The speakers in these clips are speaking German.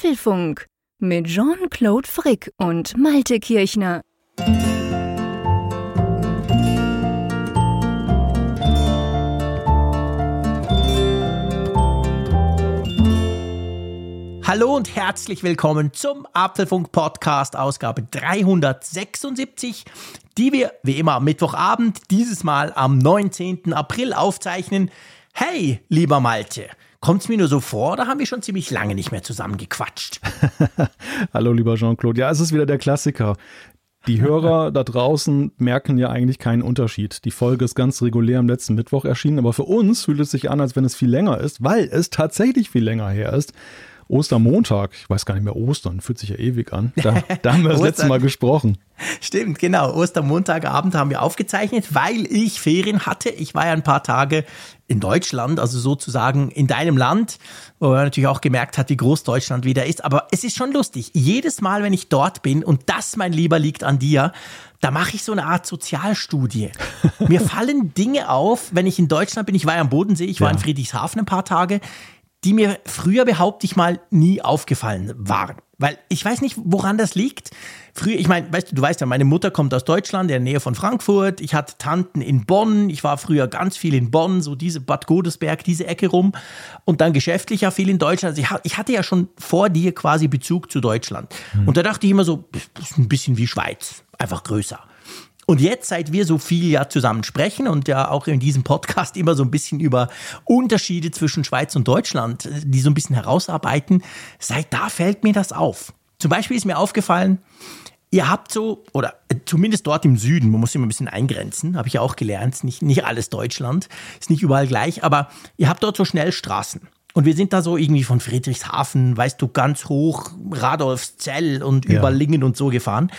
Apfelfunk mit Jean-Claude Frick und Malte Kirchner. Hallo und herzlich willkommen zum Apfelfunk Podcast Ausgabe 376, die wir wie immer am Mittwochabend, dieses Mal am 19. April aufzeichnen. Hey, lieber Malte, Kommt es mir nur so vor oder haben wir schon ziemlich lange nicht mehr zusammen gequatscht? Hallo, lieber Jean-Claude. Ja, es ist wieder der Klassiker. Die Hörer da draußen merken ja eigentlich keinen Unterschied. Die Folge ist ganz regulär am letzten Mittwoch erschienen, aber für uns fühlt es sich an, als wenn es viel länger ist, weil es tatsächlich viel länger her ist. Ostermontag, ich weiß gar nicht mehr Ostern, fühlt sich ja ewig an. Da, da haben wir das letzte Mal gesprochen. Stimmt, genau. Ostermontagabend haben wir aufgezeichnet, weil ich Ferien hatte. Ich war ja ein paar Tage in Deutschland, also sozusagen in deinem Land, wo man natürlich auch gemerkt hat, wie groß Deutschland wieder ist. Aber es ist schon lustig. Jedes Mal, wenn ich dort bin, und das, mein Lieber, liegt an dir, da mache ich so eine Art Sozialstudie. Mir fallen Dinge auf, wenn ich in Deutschland bin. Ich war ja am Bodensee, ich war ja. in Friedrichshafen ein paar Tage die mir früher, behaupte ich mal, nie aufgefallen waren. Weil ich weiß nicht, woran das liegt. Früher, ich meine, weißt du, du weißt ja, meine Mutter kommt aus Deutschland, in der Nähe von Frankfurt. Ich hatte Tanten in Bonn. Ich war früher ganz viel in Bonn, so diese Bad Godesberg, diese Ecke rum. Und dann geschäftlich ja viel in Deutschland. Also ich, ich hatte ja schon vor dir quasi Bezug zu Deutschland. Mhm. Und da dachte ich immer so, das ist ein bisschen wie Schweiz, einfach größer. Und jetzt, seit wir so viel ja zusammen sprechen und ja auch in diesem Podcast immer so ein bisschen über Unterschiede zwischen Schweiz und Deutschland, die so ein bisschen herausarbeiten, seit da fällt mir das auf. Zum Beispiel ist mir aufgefallen, ihr habt so, oder zumindest dort im Süden, man muss immer ein bisschen eingrenzen, habe ich ja auch gelernt, nicht, nicht alles Deutschland, ist nicht überall gleich, aber ihr habt dort so Schnellstraßen. Und wir sind da so irgendwie von Friedrichshafen, weißt du, ganz hoch, Radolfszell und ja. über Lingen und so gefahren.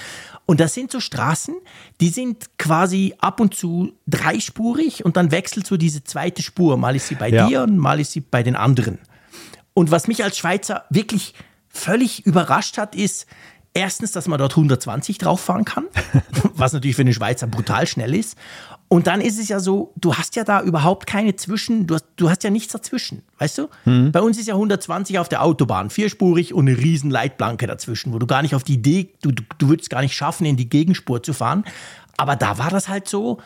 Und das sind so Straßen, die sind quasi ab und zu dreispurig und dann wechselt so diese zweite Spur. Mal ist sie bei ja. dir und mal ist sie bei den anderen. Und was mich als Schweizer wirklich völlig überrascht hat, ist, erstens, dass man dort 120 drauf fahren kann, was natürlich für einen Schweizer brutal schnell ist. Und dann ist es ja so, du hast ja da überhaupt keine Zwischen, du hast, du hast ja nichts dazwischen, weißt du? Mhm. Bei uns ist ja 120 auf der Autobahn, vierspurig und eine riesen Leitplanke dazwischen, wo du gar nicht auf die Idee, du, du, du würdest gar nicht schaffen, in die Gegenspur zu fahren. Aber da war das halt so,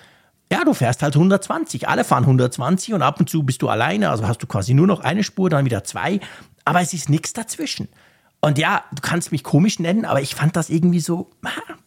ja, du fährst halt 120. Alle fahren 120 und ab und zu bist du alleine, also hast du quasi nur noch eine Spur, dann wieder zwei. Aber es ist nichts dazwischen. Und ja, du kannst mich komisch nennen, aber ich fand das irgendwie so,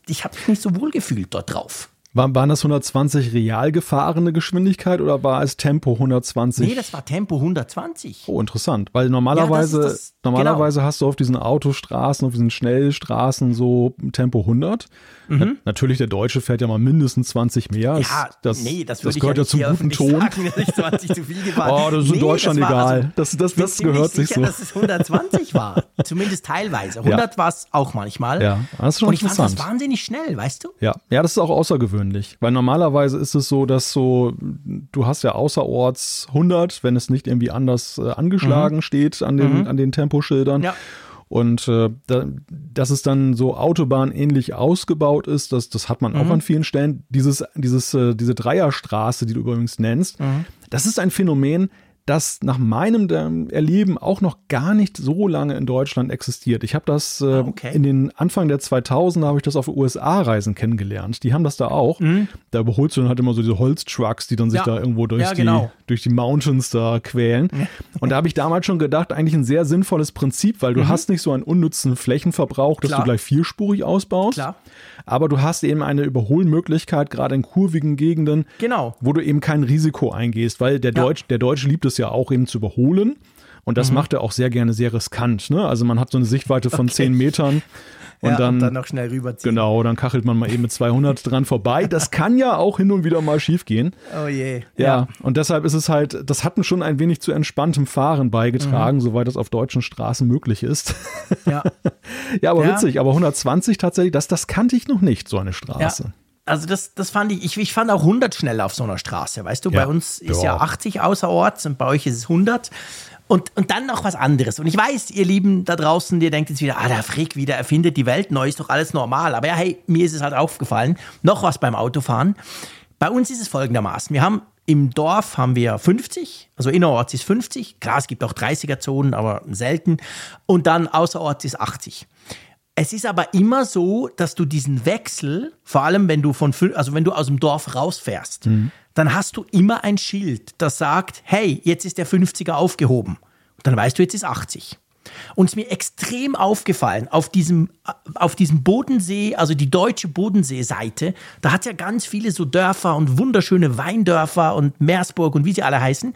ich habe mich nicht so wohl gefühlt dort drauf. War, waren das 120 real gefahrene Geschwindigkeit oder war es Tempo 120? Nee, das war Tempo 120. Oh, interessant. Weil normalerweise, ja, das das, normalerweise genau. hast du auf diesen Autostraßen, auf diesen Schnellstraßen so Tempo 100. Mhm. natürlich, der Deutsche fährt ja mal mindestens 20 mehr. Ja, das, nee, das, das gehört ja, zum guten Ton. Sagen, dass ich 20 zu viel gefahren. Oh, das ist nee, in Deutschland das egal. Also, das, das, das gehört sich so. dass es 120 war. Zumindest teilweise. 100 ja. war es auch manchmal. Ja, das ist schon Und ich interessant. fand das wahnsinnig schnell, weißt du? Ja, ja, das ist auch außergewöhnlich. Weil normalerweise ist es so, dass so, du hast ja außerorts 100, wenn es nicht irgendwie anders äh, angeschlagen mhm. steht an den, mhm. an den Temposchildern. Ja. Und äh, da, dass es dann so autobahnähnlich ausgebaut ist, das, das hat man mhm. auch an vielen Stellen. Dieses, dieses, äh, diese Dreierstraße, die du übrigens nennst, mhm. das ist ein Phänomen, das nach meinem Erleben auch noch gar nicht so lange in Deutschland existiert. Ich habe das äh, ah, okay. in den Anfang der 2000er habe ich das auf USA-Reisen kennengelernt. Die haben das da auch. Mhm. Da überholst du dann halt immer so diese Holztrucks, die dann sich ja. da irgendwo durch, ja, genau. die, durch die Mountains da quälen. Und da habe ich damals schon gedacht, eigentlich ein sehr sinnvolles Prinzip, weil du mhm. hast nicht so einen unnützen Flächenverbrauch, dass Klar. du gleich vierspurig ausbaust. Klar aber du hast eben eine Überholmöglichkeit, gerade in kurvigen Gegenden, genau. wo du eben kein Risiko eingehst, weil der, ja. Deutsch, der Deutsche liebt es ja auch eben zu überholen. Und das mhm. macht er auch sehr gerne sehr riskant. Ne? Also man hat so eine Sichtweite von okay. 10 Metern und, ja, dann, und dann noch schnell rüberziehen. Genau, dann kachelt man mal eben mit 200 dran vorbei. Das kann ja auch hin und wieder mal schief gehen. Oh je. Ja, ja, und deshalb ist es halt, das hat schon ein wenig zu entspanntem Fahren beigetragen, mhm. soweit das auf deutschen Straßen möglich ist. Ja. ja, aber ja. witzig, aber 120 tatsächlich, das, das kannte ich noch nicht, so eine Straße. Ja. Also das, das fand ich, ich, ich fand auch 100 schnell auf so einer Straße, weißt du, bei uns ist ja 80 außerorts und bei euch ist es 100 und, und dann noch was anderes. Und ich weiß, ihr Lieben da draußen, ihr denkt jetzt wieder, ah, der Frick wieder erfindet die Welt neu, ist doch alles normal. Aber ja, hey, mir ist es halt aufgefallen. Noch was beim Autofahren. Bei uns ist es folgendermaßen. Wir haben Im Dorf haben wir 50, also innerorts ist 50. Klar, es gibt auch 30er-Zonen, aber selten. Und dann außerorts ist 80. Es ist aber immer so, dass du diesen Wechsel, vor allem wenn du von, also wenn du aus dem Dorf rausfährst, mhm. dann hast du immer ein Schild, das sagt, hey, jetzt ist der 50er aufgehoben. Und dann weißt du, jetzt ist 80. Und es ist mir extrem aufgefallen, auf diesem, auf diesem Bodensee, also die deutsche Bodenseeseite, da hat es ja ganz viele so Dörfer und wunderschöne Weindörfer und Meersburg und wie sie alle heißen.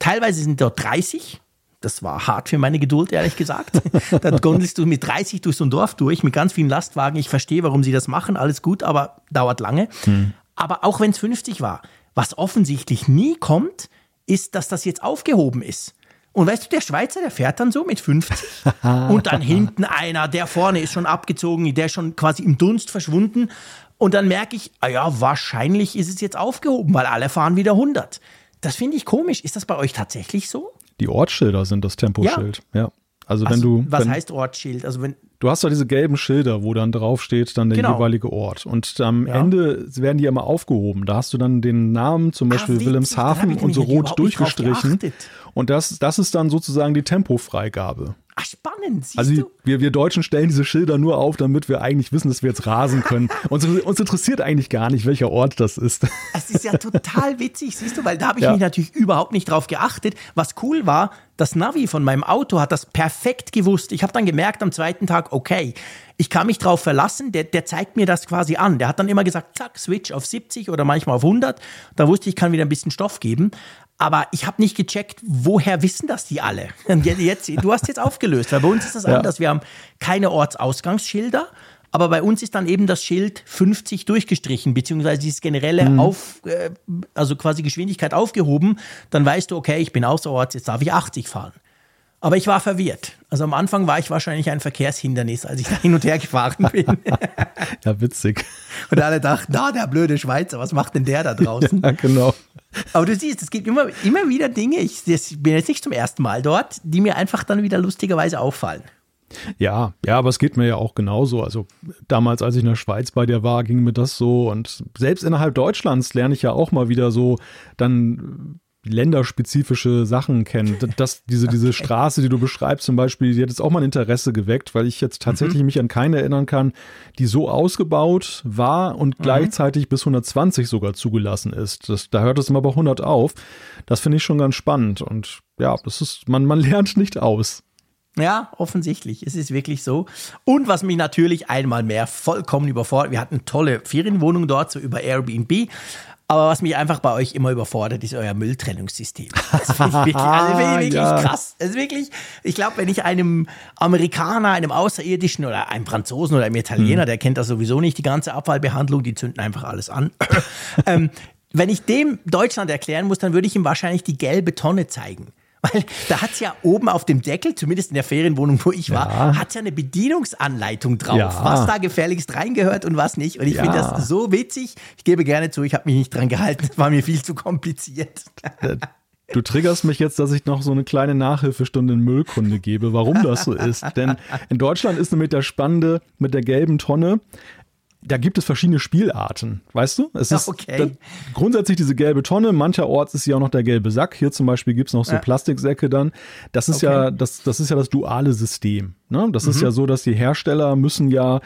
Teilweise sind dort 30, das war hart für meine Geduld, ehrlich gesagt. Dann gondelst du mit 30 durch so ein Dorf durch, mit ganz vielen Lastwagen. Ich verstehe, warum sie das machen, alles gut, aber dauert lange. Hm. Aber auch wenn es 50 war, was offensichtlich nie kommt, ist, dass das jetzt aufgehoben ist. Und weißt du, der Schweizer, der fährt dann so mit 50 und dann hinten einer, der vorne ist schon abgezogen, der ist schon quasi im Dunst verschwunden. Und dann merke ich, ah ja, wahrscheinlich ist es jetzt aufgehoben, weil alle fahren wieder 100. Das finde ich komisch. Ist das bei euch tatsächlich so? Die Ortsschilder sind das Temposchild, ja. ja. Also wenn also, du. Was wenn, heißt Ortsschild? Also wenn. Du hast ja diese gelben Schilder, wo dann draufsteht, dann der genau. jeweilige Ort. Und am ja. Ende werden die immer aufgehoben. Da hast du dann den Namen, zum Beispiel Ach, Wilhelmshaven und so rot durchgestrichen. Und das, das ist dann sozusagen die Tempofreigabe. Ach, spannend. Siehst also du? Wir, wir Deutschen stellen diese Schilder nur auf, damit wir eigentlich wissen, dass wir jetzt rasen können. uns, uns interessiert eigentlich gar nicht, welcher Ort das ist. Es ist ja total witzig, siehst du, weil da habe ich ja. mich natürlich überhaupt nicht drauf geachtet. Was cool war, das Navi von meinem Auto hat das perfekt gewusst. Ich habe dann gemerkt am zweiten Tag, okay, ich kann mich drauf verlassen, der, der zeigt mir das quasi an. Der hat dann immer gesagt, zack, Switch auf 70 oder manchmal auf 100. Da wusste ich, ich kann wieder ein bisschen Stoff geben. Aber ich habe nicht gecheckt, woher wissen das die alle? Jetzt, du hast jetzt aufgelöst, weil bei uns ist das ja. anders. Wir haben keine Ortsausgangsschilder, aber bei uns ist dann eben das Schild 50 durchgestrichen, beziehungsweise dieses generelle mhm. Auf, äh, also quasi Geschwindigkeit aufgehoben. Dann weißt du, okay, ich bin außerorts, jetzt darf ich 80 fahren. Aber ich war verwirrt. Also am Anfang war ich wahrscheinlich ein Verkehrshindernis, als ich da hin und her gefahren bin. ja, witzig. Und alle dachten, na, der blöde Schweizer, was macht denn der da draußen? Ja, genau. Aber du siehst, es gibt immer, immer wieder Dinge, ich, ich bin jetzt nicht zum ersten Mal dort, die mir einfach dann wieder lustigerweise auffallen. Ja, ja, aber es geht mir ja auch genauso. Also damals, als ich in der Schweiz bei dir war, ging mir das so. Und selbst innerhalb Deutschlands lerne ich ja auch mal wieder so dann länderspezifische Sachen kennen. Das, diese, diese Straße, die du beschreibst zum Beispiel, die hat jetzt auch mal ein Interesse geweckt, weil ich jetzt tatsächlich mhm. mich an keine erinnern kann, die so ausgebaut war und mhm. gleichzeitig bis 120 sogar zugelassen ist. Das, da hört es immer bei 100 auf. Das finde ich schon ganz spannend und ja, das ist, man, man lernt nicht aus. Ja, offensichtlich. Es ist wirklich so. Und was mich natürlich einmal mehr vollkommen überfordert, wir hatten tolle Ferienwohnung dort, so über Airbnb. Aber was mich einfach bei euch immer überfordert, ist euer Mülltrennungssystem. Das finde ich wirklich, also find ich wirklich ja. krass. Das ist wirklich, ich glaube, wenn ich einem Amerikaner, einem Außerirdischen oder einem Franzosen oder einem Italiener, hm. der kennt das sowieso nicht, die ganze Abfallbehandlung, die zünden einfach alles an. ähm, wenn ich dem Deutschland erklären muss, dann würde ich ihm wahrscheinlich die gelbe Tonne zeigen. Weil da hat es ja oben auf dem Deckel, zumindest in der Ferienwohnung, wo ich war, ja. hat ja eine Bedienungsanleitung drauf, ja. was da gefährlichst reingehört und was nicht. Und ich ja. finde das so witzig. Ich gebe gerne zu, ich habe mich nicht dran gehalten. Es war mir viel zu kompliziert. Äh, du triggerst mich jetzt, dass ich noch so eine kleine Nachhilfestunde in Müllkunde gebe, warum das so ist. Denn in Deutschland ist nämlich der Spannende mit der gelben Tonne, da gibt es verschiedene Spielarten, weißt du? Es ist okay. grundsätzlich diese gelbe Tonne, mancherorts ist sie auch noch der gelbe Sack. Hier zum Beispiel gibt es noch so ja. Plastiksäcke dann. Das ist okay. ja, das, das ist ja das duale System. Ne? Das mhm. ist ja so, dass die Hersteller müssen ja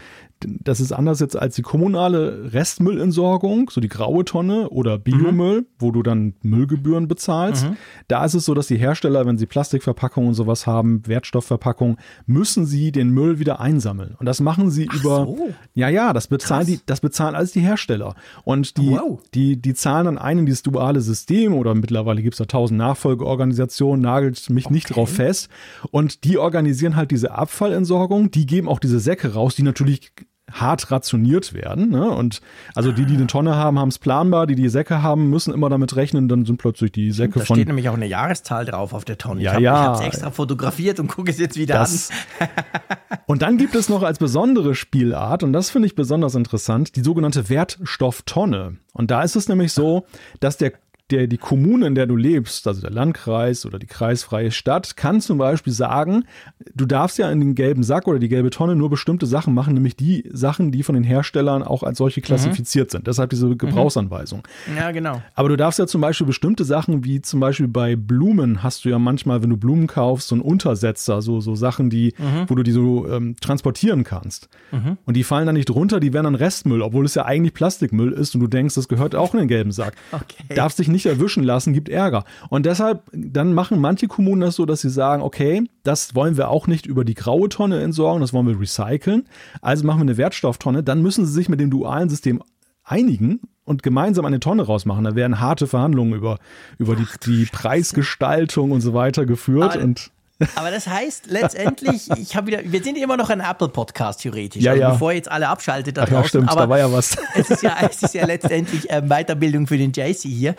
das ist anders jetzt als die kommunale Restmüllentsorgung, so die graue Tonne oder Biomüll, mhm. wo du dann Müllgebühren bezahlst. Mhm. Da ist es so, dass die Hersteller, wenn sie Plastikverpackungen und sowas haben, Wertstoffverpackungen, müssen sie den Müll wieder einsammeln. Und das machen sie Ach über, so. ja, ja, das bezahlen die, das bezahlen alles die Hersteller. Und die, wow. die, die zahlen dann ein in dieses duale System oder mittlerweile gibt es da tausend Nachfolgeorganisationen, nagelt mich okay. nicht drauf fest. Und die organisieren halt diese Abfallentsorgung, die geben auch diese Säcke raus, die natürlich hart rationiert werden. Ne? Und also die, die eine Tonne haben, haben es planbar, die die Säcke haben, müssen immer damit rechnen, dann sind plötzlich die Säcke da von. Da steht nämlich auch eine Jahreszahl drauf auf der Tonne. Ja, ich habe es extra fotografiert und gucke es jetzt wieder das, an. und dann gibt es noch als besondere Spielart, und das finde ich besonders interessant, die sogenannte Wertstofftonne. Und da ist es nämlich so, dass der der, die Kommune, in der du lebst, also der Landkreis oder die kreisfreie Stadt, kann zum Beispiel sagen, du darfst ja in den gelben Sack oder die gelbe Tonne nur bestimmte Sachen machen, nämlich die Sachen, die von den Herstellern auch als solche klassifiziert mhm. sind. Deshalb diese mhm. Gebrauchsanweisung. Ja, genau. Aber du darfst ja zum Beispiel bestimmte Sachen, wie zum Beispiel bei Blumen, hast du ja manchmal, wenn du Blumen kaufst, so einen Untersetzer, so, so Sachen, die, mhm. wo du die so ähm, transportieren kannst. Mhm. Und die fallen dann nicht runter, die werden dann Restmüll, obwohl es ja eigentlich Plastikmüll ist und du denkst, das gehört auch in den gelben Sack. Okay. Darfst dich nicht erwischen lassen, gibt Ärger. Und deshalb, dann machen manche Kommunen das so, dass sie sagen, okay, das wollen wir auch nicht über die graue Tonne entsorgen, das wollen wir recyceln. Also machen wir eine Wertstofftonne. Dann müssen sie sich mit dem dualen System einigen und gemeinsam eine Tonne rausmachen. Da werden harte Verhandlungen über, über die, die Preisgestaltung und so weiter geführt. Aber, und aber das heißt letztendlich, ich habe wieder, wir sind immer noch ein Apple-Podcast theoretisch. Ja, also ja. Bevor jetzt alle abschaltet da Ach draußen. Ja, stimmt, aber da war ja was. Es ist ja, es ist ja letztendlich äh, Weiterbildung für den JC hier.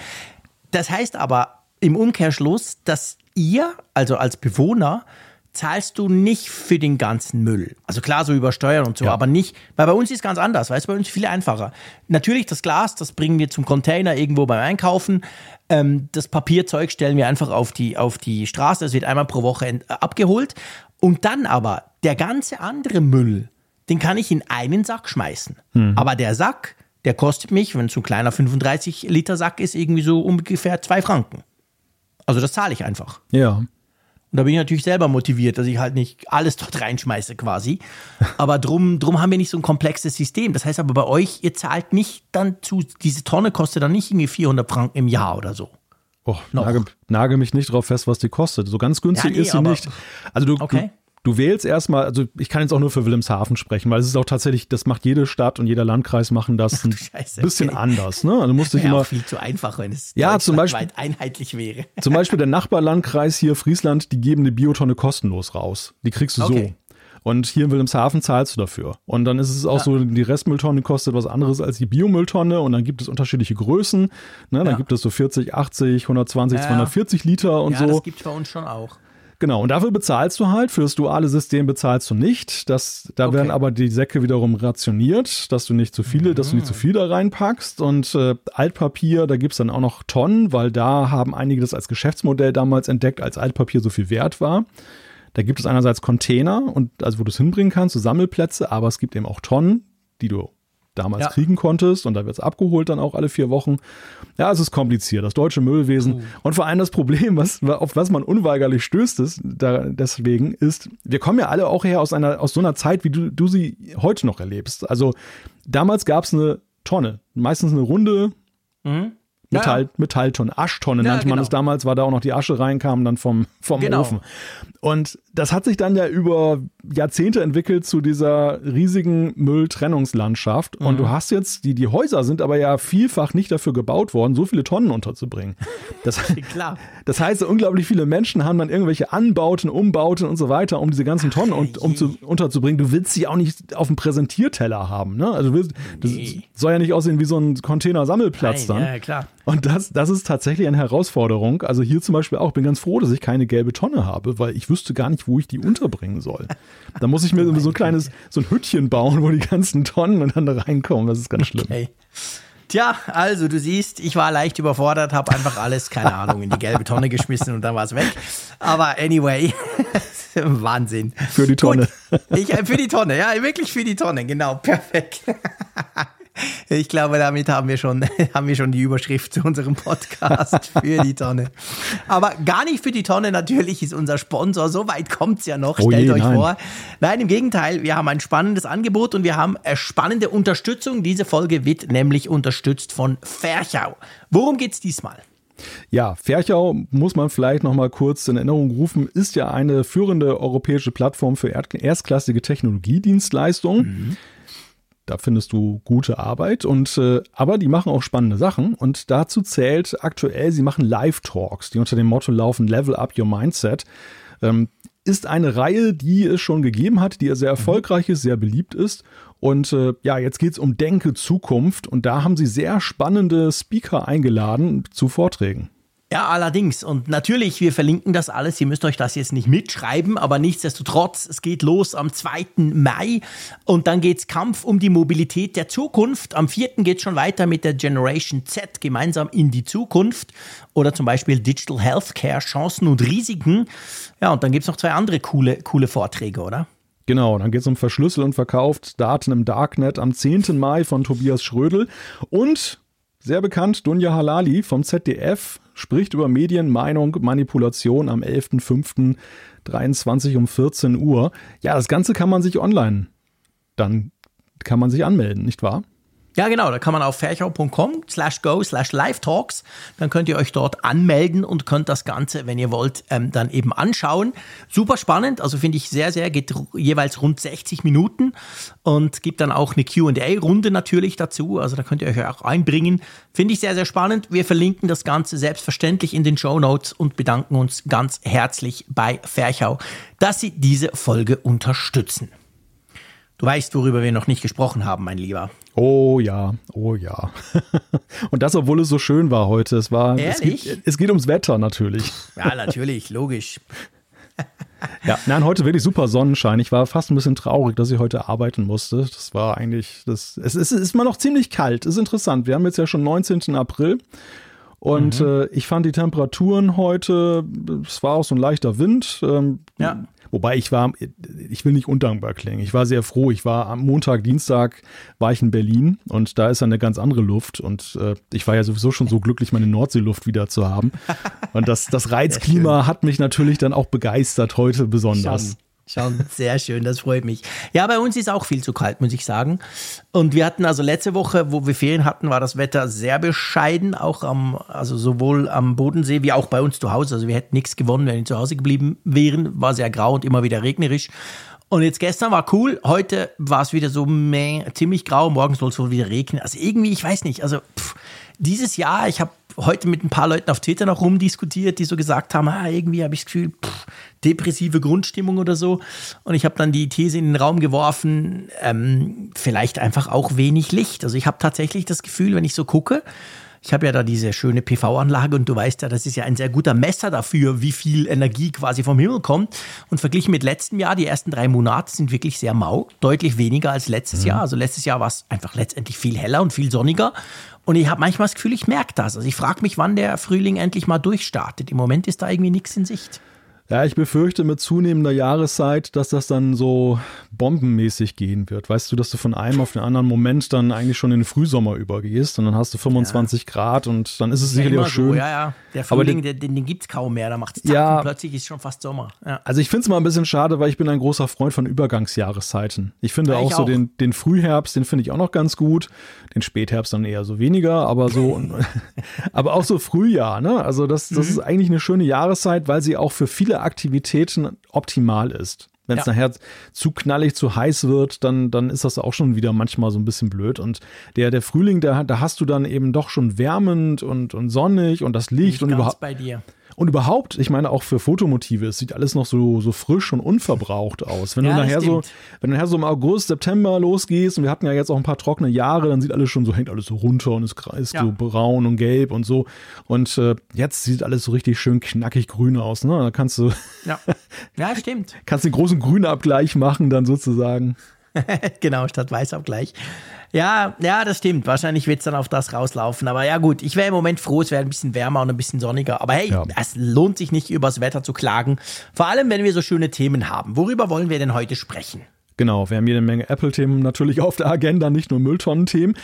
Das heißt aber im Umkehrschluss, dass ihr, also als Bewohner, zahlst du nicht für den ganzen Müll. Also klar, so über Steuern und so, ja. aber nicht, weil bei uns ist es ganz anders, weißt du, bei uns viel einfacher. Natürlich das Glas, das bringen wir zum Container irgendwo beim Einkaufen. Ähm, das Papierzeug stellen wir einfach auf die, auf die Straße, das wird einmal pro Woche abgeholt. Und dann aber der ganze andere Müll, den kann ich in einen Sack schmeißen. Mhm. Aber der Sack, der kostet mich, wenn es so ein kleiner 35 Liter Sack ist, irgendwie so ungefähr zwei Franken. Also das zahle ich einfach. Ja. Und da bin ich natürlich selber motiviert, dass ich halt nicht alles dort reinschmeiße quasi. Aber drum, drum haben wir nicht so ein komplexes System. Das heißt aber bei euch, ihr zahlt nicht dann zu, diese Tonne kostet dann nicht irgendwie 400 Franken im Jahr oder so. Oh, nagel, nagel, mich nicht drauf fest, was die kostet. So ganz günstig ja, nee, ist sie nicht. Also du, okay. du, Du wählst erstmal, also ich kann jetzt auch nur für Wilhelmshaven sprechen, weil es ist auch tatsächlich, das macht jede Stadt und jeder Landkreis machen das ein Scheiße, bisschen okay. anders. Ne? Also musst du ja immer viel zu einfach, wenn es ja, zum Beispiel, einheitlich wäre. Zum Beispiel der Nachbarlandkreis hier Friesland, die geben eine Biotonne kostenlos raus. Die kriegst du okay. so. Und hier in Wilhelmshaven zahlst du dafür. Und dann ist es auch ja. so, die Restmülltonne kostet was anderes als die Biomülltonne und dann gibt es unterschiedliche Größen. Ne? Dann ja. gibt es so 40, 80, 120, ja. 240 Liter und so. Ja, das gibt es bei uns schon auch. Genau, und dafür bezahlst du halt, für das duale System bezahlst du nicht. Das, da okay. werden aber die Säcke wiederum rationiert, dass du nicht zu viele, mhm. dass du nicht zu viel da reinpackst. Und äh, Altpapier, da gibt's dann auch noch Tonnen, weil da haben einige das als Geschäftsmodell damals entdeckt, als Altpapier so viel wert war. Da gibt es einerseits Container und also wo du es hinbringen kannst, so Sammelplätze, aber es gibt eben auch Tonnen, die du damals ja. kriegen konntest und da wird es abgeholt dann auch alle vier Wochen. Ja, es ist kompliziert, das deutsche Müllwesen. Uh. Und vor allem das Problem, was, auf was man unweigerlich stößt, ist, da, deswegen ist, wir kommen ja alle auch her aus einer, aus so einer Zeit, wie du, du sie heute noch erlebst. Also damals gab es eine Tonne, meistens eine runde, mhm. Metall, ja. Metalltonne, Aschtonne ja, nannte man genau. es damals, weil da auch noch die Asche reinkam dann vom, vom genau. Ofen. Und das hat sich dann ja über Jahrzehnte entwickelt zu dieser riesigen Mülltrennungslandschaft. Mhm. Und du hast jetzt, die, die Häuser sind aber ja vielfach nicht dafür gebaut worden, so viele Tonnen unterzubringen. Das, Klar. das heißt, unglaublich viele Menschen haben dann irgendwelche Anbauten, Umbauten und so weiter, um diese ganzen Tonnen und, um zu, unterzubringen. Du willst sie auch nicht auf dem Präsentierteller haben. Ne? Also willst, das nee. soll ja nicht aussehen wie so ein Container-Sammelplatz dann. Ja, klar. Und das, das ist tatsächlich eine Herausforderung. Also hier zum Beispiel auch, ich bin ganz froh, dass ich keine gelbe Tonne habe, weil ich wüsste gar nicht, wo ich die unterbringen soll. Da muss ich mir so ein kleines, so ein Hüttchen bauen, wo die ganzen Tonnen und dann da reinkommen. Das ist ganz schlimm. Okay. Tja, also du siehst, ich war leicht überfordert, habe einfach alles, keine Ahnung, in die gelbe Tonne geschmissen und dann war es weg. Aber anyway, Wahnsinn. Für die Tonne. Gut. Ich, äh, für die Tonne, ja, wirklich für die Tonne, genau, perfekt. Ich glaube, damit haben wir schon, haben wir schon die Überschrift zu unserem Podcast für die Tonne. Aber gar nicht für die Tonne, natürlich ist unser Sponsor. So weit kommt es ja noch, oh stellt je, euch nein. vor. Nein, im Gegenteil, wir haben ein spannendes Angebot und wir haben spannende Unterstützung. Diese Folge wird nämlich unterstützt von Ferchau. Worum geht es diesmal? Ja, Ferchau muss man vielleicht noch mal kurz in Erinnerung rufen, ist ja eine führende europäische Plattform für erstklassige Technologiedienstleistungen. Mhm. Da findest du gute Arbeit und äh, aber die machen auch spannende Sachen und dazu zählt aktuell, sie machen Live-Talks, die unter dem Motto laufen Level Up Your Mindset. Ähm, ist eine Reihe, die es schon gegeben hat, die sehr erfolgreich ist, sehr beliebt ist. Und äh, ja, jetzt geht es um Denke Zukunft und da haben sie sehr spannende Speaker eingeladen zu Vorträgen. Ja, allerdings. Und natürlich, wir verlinken das alles. Ihr müsst euch das jetzt nicht mitschreiben, aber nichtsdestotrotz, es geht los am 2. Mai und dann geht's Kampf um die Mobilität der Zukunft. Am 4. geht's schon weiter mit der Generation Z gemeinsam in die Zukunft oder zum Beispiel Digital Healthcare, Chancen und Risiken. Ja, und dann gibt's noch zwei andere coole, coole Vorträge, oder? Genau, dann geht es um Verschlüssel und verkauft Daten im Darknet am 10. Mai von Tobias Schrödel und sehr bekannt Dunja Halali vom ZDF spricht über Medienmeinung, Manipulation am 11.05.23 um 14 Uhr. Ja, das Ganze kann man sich online, dann kann man sich anmelden, nicht wahr? Ja, genau. Da kann man auf ferchau.com slash go slash live talks. Dann könnt ihr euch dort anmelden und könnt das Ganze, wenn ihr wollt, ähm, dann eben anschauen. Super spannend. Also finde ich sehr, sehr, geht jeweils rund 60 Minuten und gibt dann auch eine Q&A-Runde natürlich dazu. Also da könnt ihr euch auch einbringen. Finde ich sehr, sehr spannend. Wir verlinken das Ganze selbstverständlich in den Show Notes und bedanken uns ganz herzlich bei Ferchau, dass sie diese Folge unterstützen. Du weißt, worüber wir noch nicht gesprochen haben, mein Lieber. Oh ja, oh ja. Und das, obwohl es so schön war heute. Es war. Ehrlich? Es geht, es geht ums Wetter natürlich. Ja, natürlich, logisch. Ja, nein, heute wirklich super Sonnenschein. Ich war fast ein bisschen traurig, dass ich heute arbeiten musste. Das war eigentlich, das, es ist, es ist immer noch ziemlich kalt. Ist interessant. Wir haben jetzt ja schon 19. April. Und mhm. äh, ich fand die Temperaturen heute, es war auch so ein leichter Wind. Ähm, ja. Wobei ich war, ich will nicht undankbar klingen. Ich war sehr froh. Ich war am Montag, Dienstag war ich in Berlin und da ist eine ganz andere Luft und äh, ich war ja sowieso schon so glücklich, meine Nordseeluft wieder zu haben. Und das, das Reizklima hat mich natürlich dann auch begeistert heute besonders. Schon. Schon sehr schön, das freut mich. Ja, bei uns ist auch viel zu kalt, muss ich sagen. Und wir hatten also letzte Woche, wo wir Ferien hatten, war das Wetter sehr bescheiden, auch am, also sowohl am Bodensee wie auch bei uns zu Hause. Also wir hätten nichts gewonnen, wenn wir zu Hause geblieben wären. War sehr grau und immer wieder regnerisch. Und jetzt gestern war cool, heute war es wieder so meh, ziemlich grau, morgen soll es wohl wieder regnen. Also irgendwie, ich weiß nicht, also pff, dieses Jahr, ich habe heute mit ein paar Leuten auf Twitter noch rumdiskutiert, die so gesagt haben, ah, irgendwie habe ich das Gefühl, pff, depressive Grundstimmung oder so. Und ich habe dann die These in den Raum geworfen, ähm, vielleicht einfach auch wenig Licht. Also ich habe tatsächlich das Gefühl, wenn ich so gucke, ich habe ja da diese schöne PV-Anlage und du weißt ja, das ist ja ein sehr guter Messer dafür, wie viel Energie quasi vom Himmel kommt. Und verglichen mit letztem Jahr, die ersten drei Monate sind wirklich sehr mau, deutlich weniger als letztes mhm. Jahr. Also letztes Jahr war es einfach letztendlich viel heller und viel sonniger. Und ich habe manchmal das Gefühl, ich merke das. Also ich frage mich, wann der Frühling endlich mal durchstartet. Im Moment ist da irgendwie nichts in Sicht. Ja, ich befürchte mit zunehmender Jahreszeit, dass das dann so bombenmäßig gehen wird. Weißt du, dass du von einem auf den anderen Moment dann eigentlich schon in den Frühsommer übergehst und dann hast du 25 ja. Grad und dann ist es sicherlich auch schön. So, ja, ja. Der Frühling, den, den, den gibt es kaum mehr. Da macht es ja, und plötzlich ist schon fast Sommer. Ja. Also ich finde es mal ein bisschen schade, weil ich bin ein großer Freund von Übergangsjahreszeiten. Ich finde ja, auch ich so auch. Den, den Frühherbst, den finde ich auch noch ganz gut. Den Spätherbst dann eher so weniger, aber so, aber auch so Frühjahr, ne? Also das, das mhm. ist eigentlich eine schöne Jahreszeit, weil sie auch für viele viele Aktivitäten optimal ist. Wenn es ja. nachher zu knallig, zu heiß wird, dann, dann ist das auch schon wieder manchmal so ein bisschen blöd. Und der, der Frühling, da, da hast du dann eben doch schon wärmend und, und sonnig und das Licht und überhaupt. bei dir. Und überhaupt, ich meine auch für Fotomotive, es sieht alles noch so, so frisch und unverbraucht aus. Wenn ja, du nachher so, wenn du nachher so im August, September losgehst und wir hatten ja jetzt auch ein paar trockene Jahre, dann sieht alles schon so, hängt alles so runter und ist, ist ja. so braun und gelb und so. Und äh, jetzt sieht alles so richtig schön knackig grün aus, ne? Da kannst du. Ja, ja stimmt. kannst den großen Grünabgleich machen, dann sozusagen. genau, statt Weißabgleich. Ja, ja, das stimmt. Wahrscheinlich wird es dann auf das rauslaufen. Aber ja, gut, ich wäre im Moment froh, es wäre ein bisschen wärmer und ein bisschen sonniger. Aber hey, ja. es lohnt sich nicht, übers Wetter zu klagen. Vor allem, wenn wir so schöne Themen haben. Worüber wollen wir denn heute sprechen? Genau, wir haben jede Menge Apple-Themen natürlich auf der Agenda, nicht nur Mülltonnen-Themen.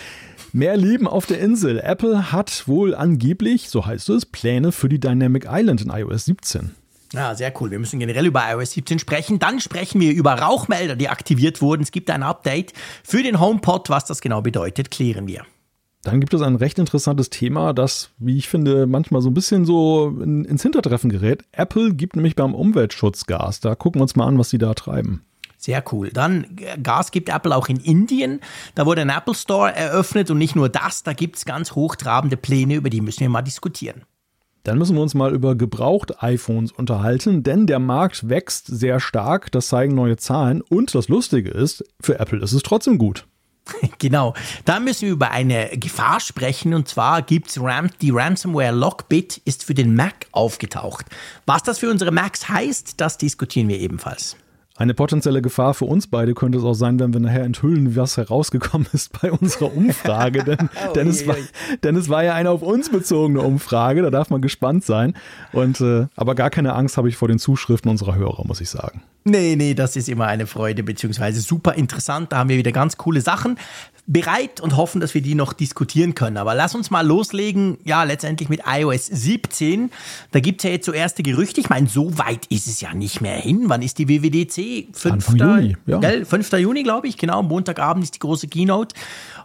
Mehr Leben auf der Insel. Apple hat wohl angeblich, so heißt es, Pläne für die Dynamic Island in iOS 17. Ja, sehr cool. Wir müssen generell über iOS 17 sprechen. Dann sprechen wir über Rauchmelder, die aktiviert wurden. Es gibt ein Update für den HomePod. Was das genau bedeutet, klären wir. Dann gibt es ein recht interessantes Thema, das, wie ich finde, manchmal so ein bisschen so in, ins Hintertreffen gerät. Apple gibt nämlich beim Umweltschutz Gas. Da gucken wir uns mal an, was sie da treiben. Sehr cool. Dann äh, Gas gibt Apple auch in Indien. Da wurde ein Apple Store eröffnet und nicht nur das, da gibt es ganz hochtrabende Pläne, über die müssen wir mal diskutieren. Dann müssen wir uns mal über gebraucht iPhones unterhalten, denn der Markt wächst sehr stark, das zeigen neue Zahlen und das Lustige ist, für Apple ist es trotzdem gut. Genau, da müssen wir über eine Gefahr sprechen und zwar gibt's Ram die Ransomware Lockbit ist für den Mac aufgetaucht. Was das für unsere Macs heißt, das diskutieren wir ebenfalls. Eine potenzielle Gefahr für uns beide könnte es auch sein, wenn wir nachher enthüllen, was herausgekommen ist bei unserer Umfrage. denn, oh, denn, es war, denn es war ja eine auf uns bezogene Umfrage, da darf man gespannt sein. Und, äh, aber gar keine Angst habe ich vor den Zuschriften unserer Hörer, muss ich sagen. Nee, nee, das ist immer eine Freude, beziehungsweise super interessant. Da haben wir wieder ganz coole Sachen bereit und hoffen, dass wir die noch diskutieren können. Aber lass uns mal loslegen, ja, letztendlich mit iOS 17. Da gibt es ja jetzt so erste Gerüchte. Ich meine, so weit ist es ja nicht mehr hin. Wann ist die WWDC? 5. Juni, ja. Gell? 5. Juni, glaube ich. Genau, Montagabend ist die große Keynote.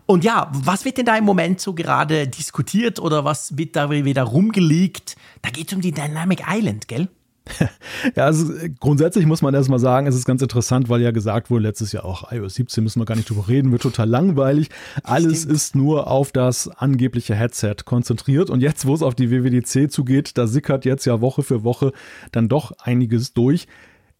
Und ja, was wird denn da im Moment so gerade diskutiert oder was wird da wieder rumgelegt? Da geht es um die Dynamic Island, gell? ja, also äh, grundsätzlich muss man erstmal sagen, es ist ganz interessant, weil ja gesagt wurde letztes Jahr auch, iOS 17 müssen wir gar nicht drüber reden, wird total langweilig. Alles Stimmt. ist nur auf das angebliche Headset konzentriert. Und jetzt, wo es auf die WWDC zugeht, da sickert jetzt ja Woche für Woche dann doch einiges durch.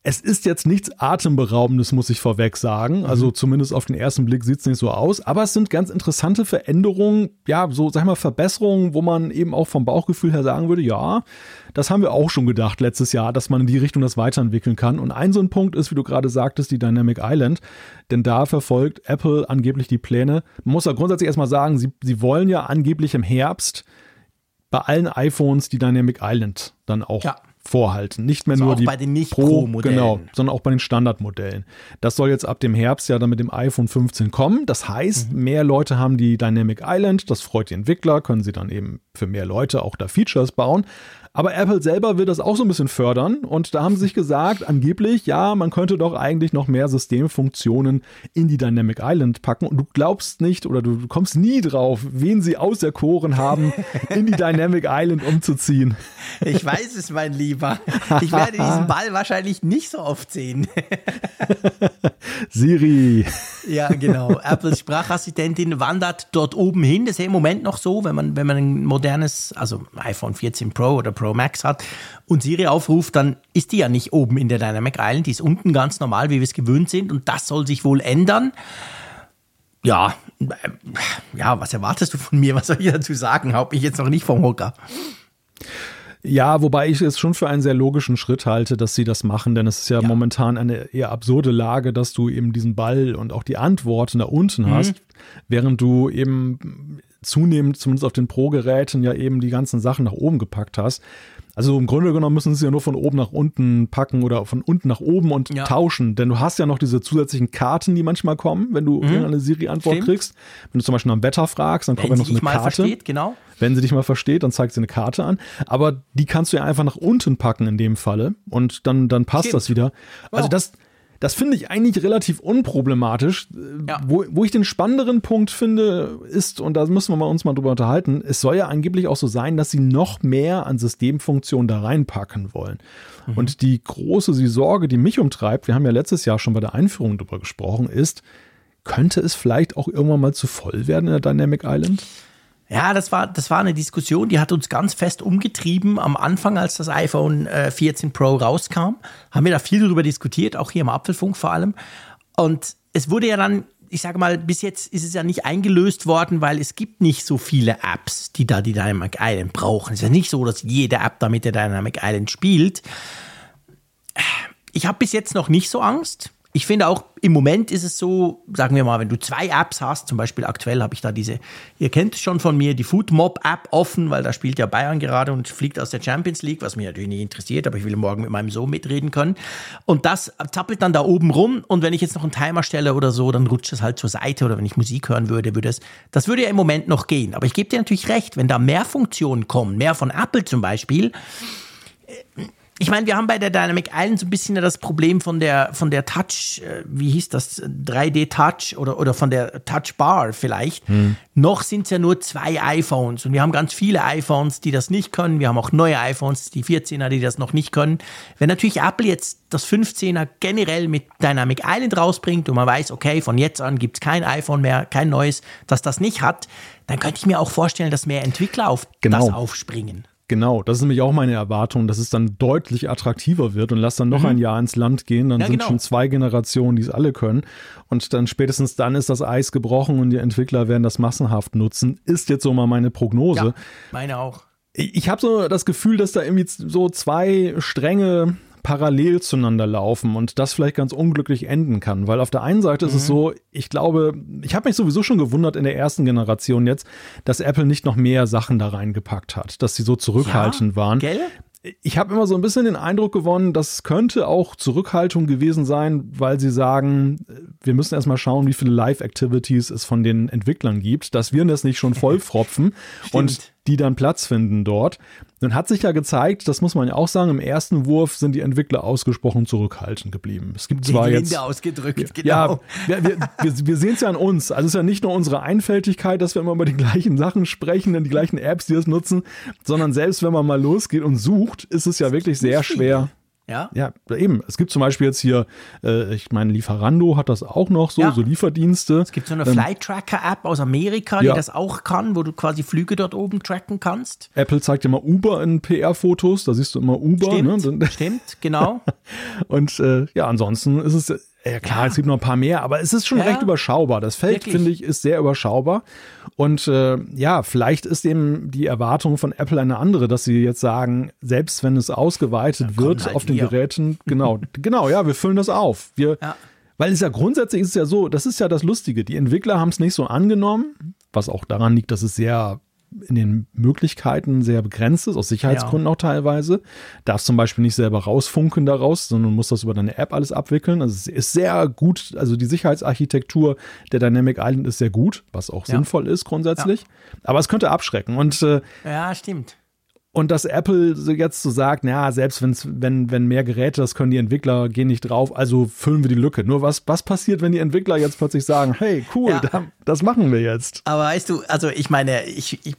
Es ist jetzt nichts Atemberaubendes, muss ich vorweg sagen. Mhm. Also zumindest auf den ersten Blick sieht es nicht so aus. Aber es sind ganz interessante Veränderungen, ja, so, sag ich mal, Verbesserungen, wo man eben auch vom Bauchgefühl her sagen würde, ja, das haben wir auch schon gedacht letztes Jahr, dass man in die Richtung das weiterentwickeln kann. Und ein so ein Punkt ist, wie du gerade sagtest, die Dynamic Island. Denn da verfolgt Apple angeblich die Pläne. Man muss ja grundsätzlich erstmal sagen, sie, sie wollen ja angeblich im Herbst bei allen iPhones die Dynamic Island dann auch ja vorhalten. Nicht mehr also nur die bei den nicht Pro, Pro genau, sondern auch bei den Standardmodellen. Das soll jetzt ab dem Herbst ja dann mit dem iPhone 15 kommen. Das heißt, mhm. mehr Leute haben die Dynamic Island. Das freut die Entwickler, können sie dann eben für mehr Leute auch da Features bauen. Aber Apple selber will das auch so ein bisschen fördern und da haben sie sich gesagt, angeblich, ja, man könnte doch eigentlich noch mehr Systemfunktionen in die Dynamic Island packen und du glaubst nicht oder du kommst nie drauf, wen sie auserkoren haben, in die Dynamic Island umzuziehen. Ich weiß es, mein Lieber. Ich werde diesen Ball wahrscheinlich nicht so oft sehen. Siri. Ja, genau. Apples Sprachassistentin wandert dort oben hin. Das ist ja im Moment noch so, wenn man, wenn man ein modernes, also iPhone 14 Pro oder Pro Max hat und Siri aufruft, dann ist die ja nicht oben in der Dynamic Island, die ist unten ganz normal, wie wir es gewöhnt sind und das soll sich wohl ändern. Ja, äh, ja, was erwartest du von mir? Was soll ich dazu sagen? Haupt mich jetzt noch nicht vom Hocker. Ja, wobei ich es schon für einen sehr logischen Schritt halte, dass sie das machen, denn es ist ja, ja. momentan eine eher absurde Lage, dass du eben diesen Ball und auch die Antworten da unten mhm. hast, während du eben zunehmend, zumindest auf den Pro-Geräten, ja eben die ganzen Sachen nach oben gepackt hast. Also im Grunde genommen müssen sie ja nur von oben nach unten packen oder von unten nach oben und ja. tauschen. Denn du hast ja noch diese zusätzlichen Karten, die manchmal kommen, wenn du mhm. eine Siri-Antwort kriegst. Wenn du zum Beispiel nach dem Wetter fragst, dann kommt ja noch so eine Karte. Versteht, genau. Wenn sie dich mal versteht, dann zeigt sie eine Karte an. Aber die kannst du ja einfach nach unten packen in dem Falle. Und dann, dann passt Stimmt. das wieder. Also wow. das, das finde ich eigentlich relativ unproblematisch. Ja. Wo, wo ich den spannenderen Punkt finde, ist, und da müssen wir uns mal drüber unterhalten, es soll ja angeblich auch so sein, dass sie noch mehr an Systemfunktionen da reinpacken wollen. Mhm. Und die große die Sorge, die mich umtreibt, wir haben ja letztes Jahr schon bei der Einführung drüber gesprochen, ist, könnte es vielleicht auch irgendwann mal zu voll werden in der Dynamic Island? Ja, das war, das war eine Diskussion, die hat uns ganz fest umgetrieben. Am Anfang, als das iPhone äh, 14 Pro rauskam, haben wir da viel darüber diskutiert, auch hier im Apfelfunk vor allem. Und es wurde ja dann, ich sage mal, bis jetzt ist es ja nicht eingelöst worden, weil es gibt nicht so viele Apps, die da die Dynamic Island brauchen. Es ist ja nicht so, dass jede App da mit der Dynamic Island spielt. Ich habe bis jetzt noch nicht so Angst ich finde auch, im Moment ist es so, sagen wir mal, wenn du zwei Apps hast, zum Beispiel aktuell habe ich da diese, ihr kennt es schon von mir, die Foodmob App offen, weil da spielt ja Bayern gerade und fliegt aus der Champions League, was mich natürlich nicht interessiert, aber ich will morgen mit meinem Sohn mitreden können. Und das zappelt dann da oben rum und wenn ich jetzt noch einen Timer stelle oder so, dann rutscht es halt zur Seite oder wenn ich Musik hören würde, würde es, das würde ja im Moment noch gehen. Aber ich gebe dir natürlich recht, wenn da mehr Funktionen kommen, mehr von Apple zum Beispiel, ich meine, wir haben bei der Dynamic Island so ein bisschen das Problem von der, von der Touch, äh, wie hieß das, 3D Touch oder, oder von der Touch Bar vielleicht. Hm. Noch sind es ja nur zwei iPhones und wir haben ganz viele iPhones, die das nicht können. Wir haben auch neue iPhones, die 14er, die das noch nicht können. Wenn natürlich Apple jetzt das 15er generell mit Dynamic Island rausbringt und man weiß, okay, von jetzt an gibt es kein iPhone mehr, kein neues, das das nicht hat, dann könnte ich mir auch vorstellen, dass mehr Entwickler auf genau. das aufspringen. Genau, das ist nämlich auch meine Erwartung, dass es dann deutlich attraktiver wird und lass dann noch mhm. ein Jahr ins Land gehen, dann ja, sind genau. schon zwei Generationen, die es alle können. Und dann spätestens dann ist das Eis gebrochen und die Entwickler werden das massenhaft nutzen. Ist jetzt so mal meine Prognose. Ja, meine auch. Ich, ich habe so das Gefühl, dass da irgendwie so zwei Stränge parallel zueinander laufen und das vielleicht ganz unglücklich enden kann. Weil auf der einen Seite mhm. ist es mhm. so, ich glaube, ich habe mich sowieso schon gewundert in der ersten Generation jetzt, dass Apple nicht noch mehr Sachen da reingepackt hat, dass sie so zurückhaltend ja, waren. Gell? ich habe immer so ein bisschen den Eindruck gewonnen, das könnte auch Zurückhaltung gewesen sein, weil sie sagen, wir müssen erstmal schauen, wie viele Live-Activities es von den Entwicklern gibt, dass wir das nicht schon vollfropfen und die dann Platz finden dort. Nun hat sich ja gezeigt, das muss man ja auch sagen, im ersten Wurf sind die Entwickler ausgesprochen zurückhaltend geblieben. Es gibt zwar jetzt ausgedrückt, genau. Ja, wir, wir, wir, wir sehen es ja an uns. Also es ist ja nicht nur unsere Einfältigkeit, dass wir immer über die gleichen Sachen sprechen, die gleichen Apps, die es nutzen, sondern selbst wenn man mal losgeht und sucht, ist es ja wirklich sehr schwer. Ja? Ja, eben. Es gibt zum Beispiel jetzt hier, äh, ich meine, Lieferando hat das auch noch so, ja. so Lieferdienste. Es gibt so eine ähm, Flight Tracker App aus Amerika, die ja. das auch kann, wo du quasi Flüge dort oben tracken kannst. Apple zeigt immer Uber in PR-Fotos, da siehst du immer Uber. Stimmt, ne? stimmt genau. Und äh, ja, ansonsten ist es ja klar, ja. es gibt noch ein paar mehr, aber es ist schon ja. recht überschaubar. Das Feld, finde ich, ist sehr überschaubar. Und äh, ja, vielleicht ist eben die Erwartung von Apple eine andere, dass sie jetzt sagen, selbst wenn es ausgeweitet Dann wird halt auf den Geräten, genau, genau, ja, wir füllen das auf. Wir, ja. Weil es ja grundsätzlich ist es ja so, das ist ja das Lustige. Die Entwickler haben es nicht so angenommen, was auch daran liegt, dass es sehr in den Möglichkeiten sehr begrenzt ist, aus Sicherheitsgründen ja. auch teilweise. Darfst zum Beispiel nicht selber rausfunken daraus, sondern musst das über deine App alles abwickeln. Also es ist sehr gut, also die Sicherheitsarchitektur der Dynamic Island ist sehr gut, was auch ja. sinnvoll ist grundsätzlich. Ja. Aber es könnte abschrecken. Und äh, ja, stimmt. Und dass Apple jetzt so sagt, naja, selbst wenn's, wenn, wenn mehr Geräte, das können die Entwickler, gehen nicht drauf, also füllen wir die Lücke. Nur was, was passiert, wenn die Entwickler jetzt plötzlich sagen, hey, cool, ja. das machen wir jetzt? Aber weißt du, also ich meine, ich, ich,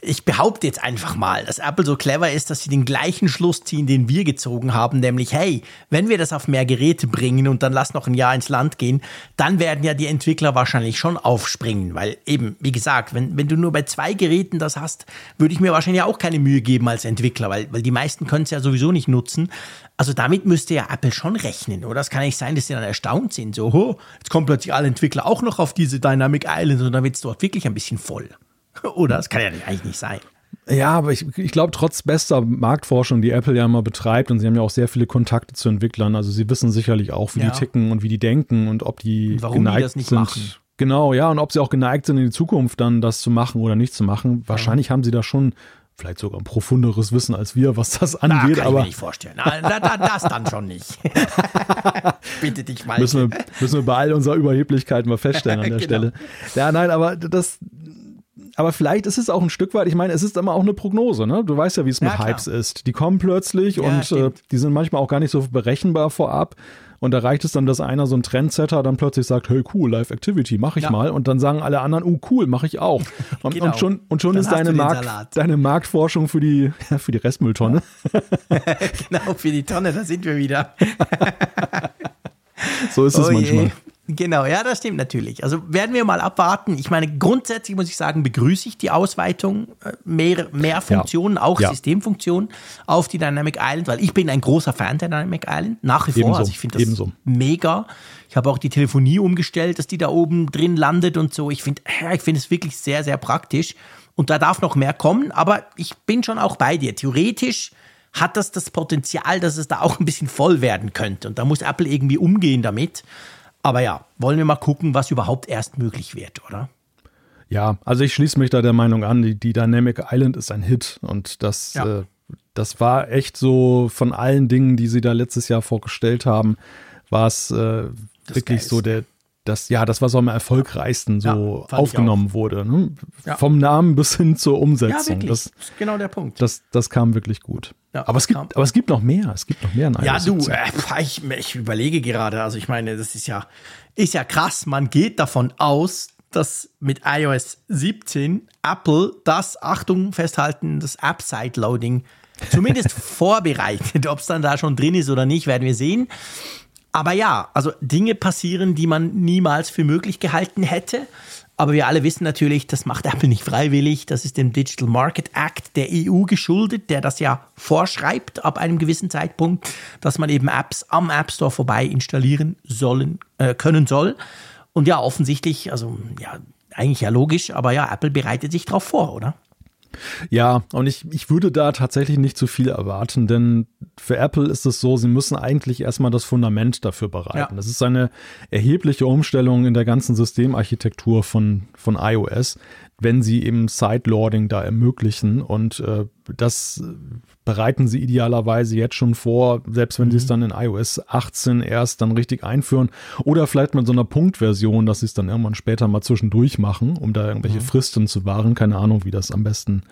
ich behaupte jetzt einfach mal, dass Apple so clever ist, dass sie den gleichen Schluss ziehen, den wir gezogen haben, nämlich, hey, wenn wir das auf mehr Geräte bringen und dann lass noch ein Jahr ins Land gehen, dann werden ja die Entwickler wahrscheinlich schon aufspringen, weil eben, wie gesagt, wenn, wenn du nur bei zwei Geräten das hast, würde ich mir wahrscheinlich auch keine Mühe geben als Entwickler, weil, weil die meisten können es ja sowieso nicht nutzen. Also damit müsste ja Apple schon rechnen, oder? Es kann nicht sein, dass sie dann erstaunt sind, so, oh, jetzt kommen plötzlich alle Entwickler auch noch auf diese Dynamic Island und dann wird es dort wirklich ein bisschen voll. Oder? Das kann ja eigentlich nicht sein. Ja, aber ich, ich glaube, trotz bester Marktforschung, die Apple ja immer betreibt, und sie haben ja auch sehr viele Kontakte zu Entwicklern, also sie wissen sicherlich auch, wie ja. die ticken und wie die denken und ob die und warum geneigt die das nicht sind. Machen. Genau, ja, und ob sie auch geneigt sind, in die Zukunft dann das zu machen oder nicht zu machen. Wahrscheinlich ja. haben sie da schon vielleicht sogar ein profunderes Wissen als wir, was das angeht. Da kann aber ich mir nicht vorstellen. Na, da, das dann schon nicht. Bitte dich mal. Müssen wir, müssen wir bei all unserer Überheblichkeit mal feststellen an der genau. Stelle. Ja, nein, aber das, aber vielleicht ist es auch ein Stück weit, ich meine, es ist immer auch eine Prognose, ne? Du weißt ja, wie es mit ja, Hypes ist. Die kommen plötzlich ja, und äh, die sind manchmal auch gar nicht so berechenbar vorab. Und da reicht es dann, dass einer so ein Trendsetter dann plötzlich sagt, hey cool, Live Activity, mach ich ja. mal. Und dann sagen alle anderen, oh cool, mach ich auch. Und, genau. und schon, und schon ist deine, Markt, deine Marktforschung für die, für die Restmülltonne. genau, für die Tonne, da sind wir wieder. so ist es oh manchmal. Je. Genau, ja, das stimmt natürlich. Also werden wir mal abwarten. Ich meine, grundsätzlich muss ich sagen, begrüße ich die Ausweitung, äh, mehr, mehr Funktionen, ja. auch ja. Systemfunktionen auf die Dynamic Island, weil ich bin ein großer Fan der Dynamic Island, nach wie vor. Ebenso. Also ich finde das Ebenso. mega. Ich habe auch die Telefonie umgestellt, dass die da oben drin landet und so. Ich finde ich finde es wirklich sehr, sehr praktisch. Und da darf noch mehr kommen, aber ich bin schon auch bei dir. Theoretisch hat das das Potenzial, dass es da auch ein bisschen voll werden könnte. Und da muss Apple irgendwie umgehen damit. Aber ja, wollen wir mal gucken, was überhaupt erst möglich wird, oder? Ja, also ich schließe mich da der Meinung an, die, die Dynamic Island ist ein Hit und das, ja. äh, das war echt so von allen Dingen, die sie da letztes Jahr vorgestellt haben, war es äh, wirklich so der, das, ja, das, was am erfolgreichsten so ja, aufgenommen wurde. Ne? Ja. Vom Namen bis hin zur Umsetzung. Ja, das, das ist genau der Punkt. Das, das kam wirklich gut. Aber, es gibt, aber es gibt noch mehr. Es gibt noch mehr. Ja, du, äh, ich, ich überlege gerade. Also ich meine, das ist ja, ist ja krass. Man geht davon aus, dass mit iOS 17 Apple das, Achtung, festhalten, das App-Side-Loading zumindest vorbereitet. Ob es dann da schon drin ist oder nicht, werden wir sehen. Aber ja, also Dinge passieren, die man niemals für möglich gehalten hätte. Aber wir alle wissen natürlich, das macht Apple nicht freiwillig. Das ist dem Digital Market Act der EU geschuldet, der das ja vorschreibt ab einem gewissen Zeitpunkt, dass man eben Apps am App Store vorbei installieren sollen, äh, können soll. Und ja, offensichtlich, also ja, eigentlich ja logisch, aber ja, Apple bereitet sich darauf vor, oder? Ja, und ich, ich würde da tatsächlich nicht zu viel erwarten, denn für Apple ist es so, sie müssen eigentlich erstmal das Fundament dafür bereiten. Ja. Das ist eine erhebliche Umstellung in der ganzen Systemarchitektur von, von iOS, wenn sie eben Sideloading da ermöglichen. Und äh, das bereiten sie idealerweise jetzt schon vor, selbst wenn mhm. sie es mhm. dann in iOS 18 erst dann richtig einführen. Oder vielleicht mit so einer Punktversion, dass sie es dann irgendwann später mal zwischendurch machen, um da irgendwelche mhm. Fristen zu wahren. Keine Ahnung, wie das am besten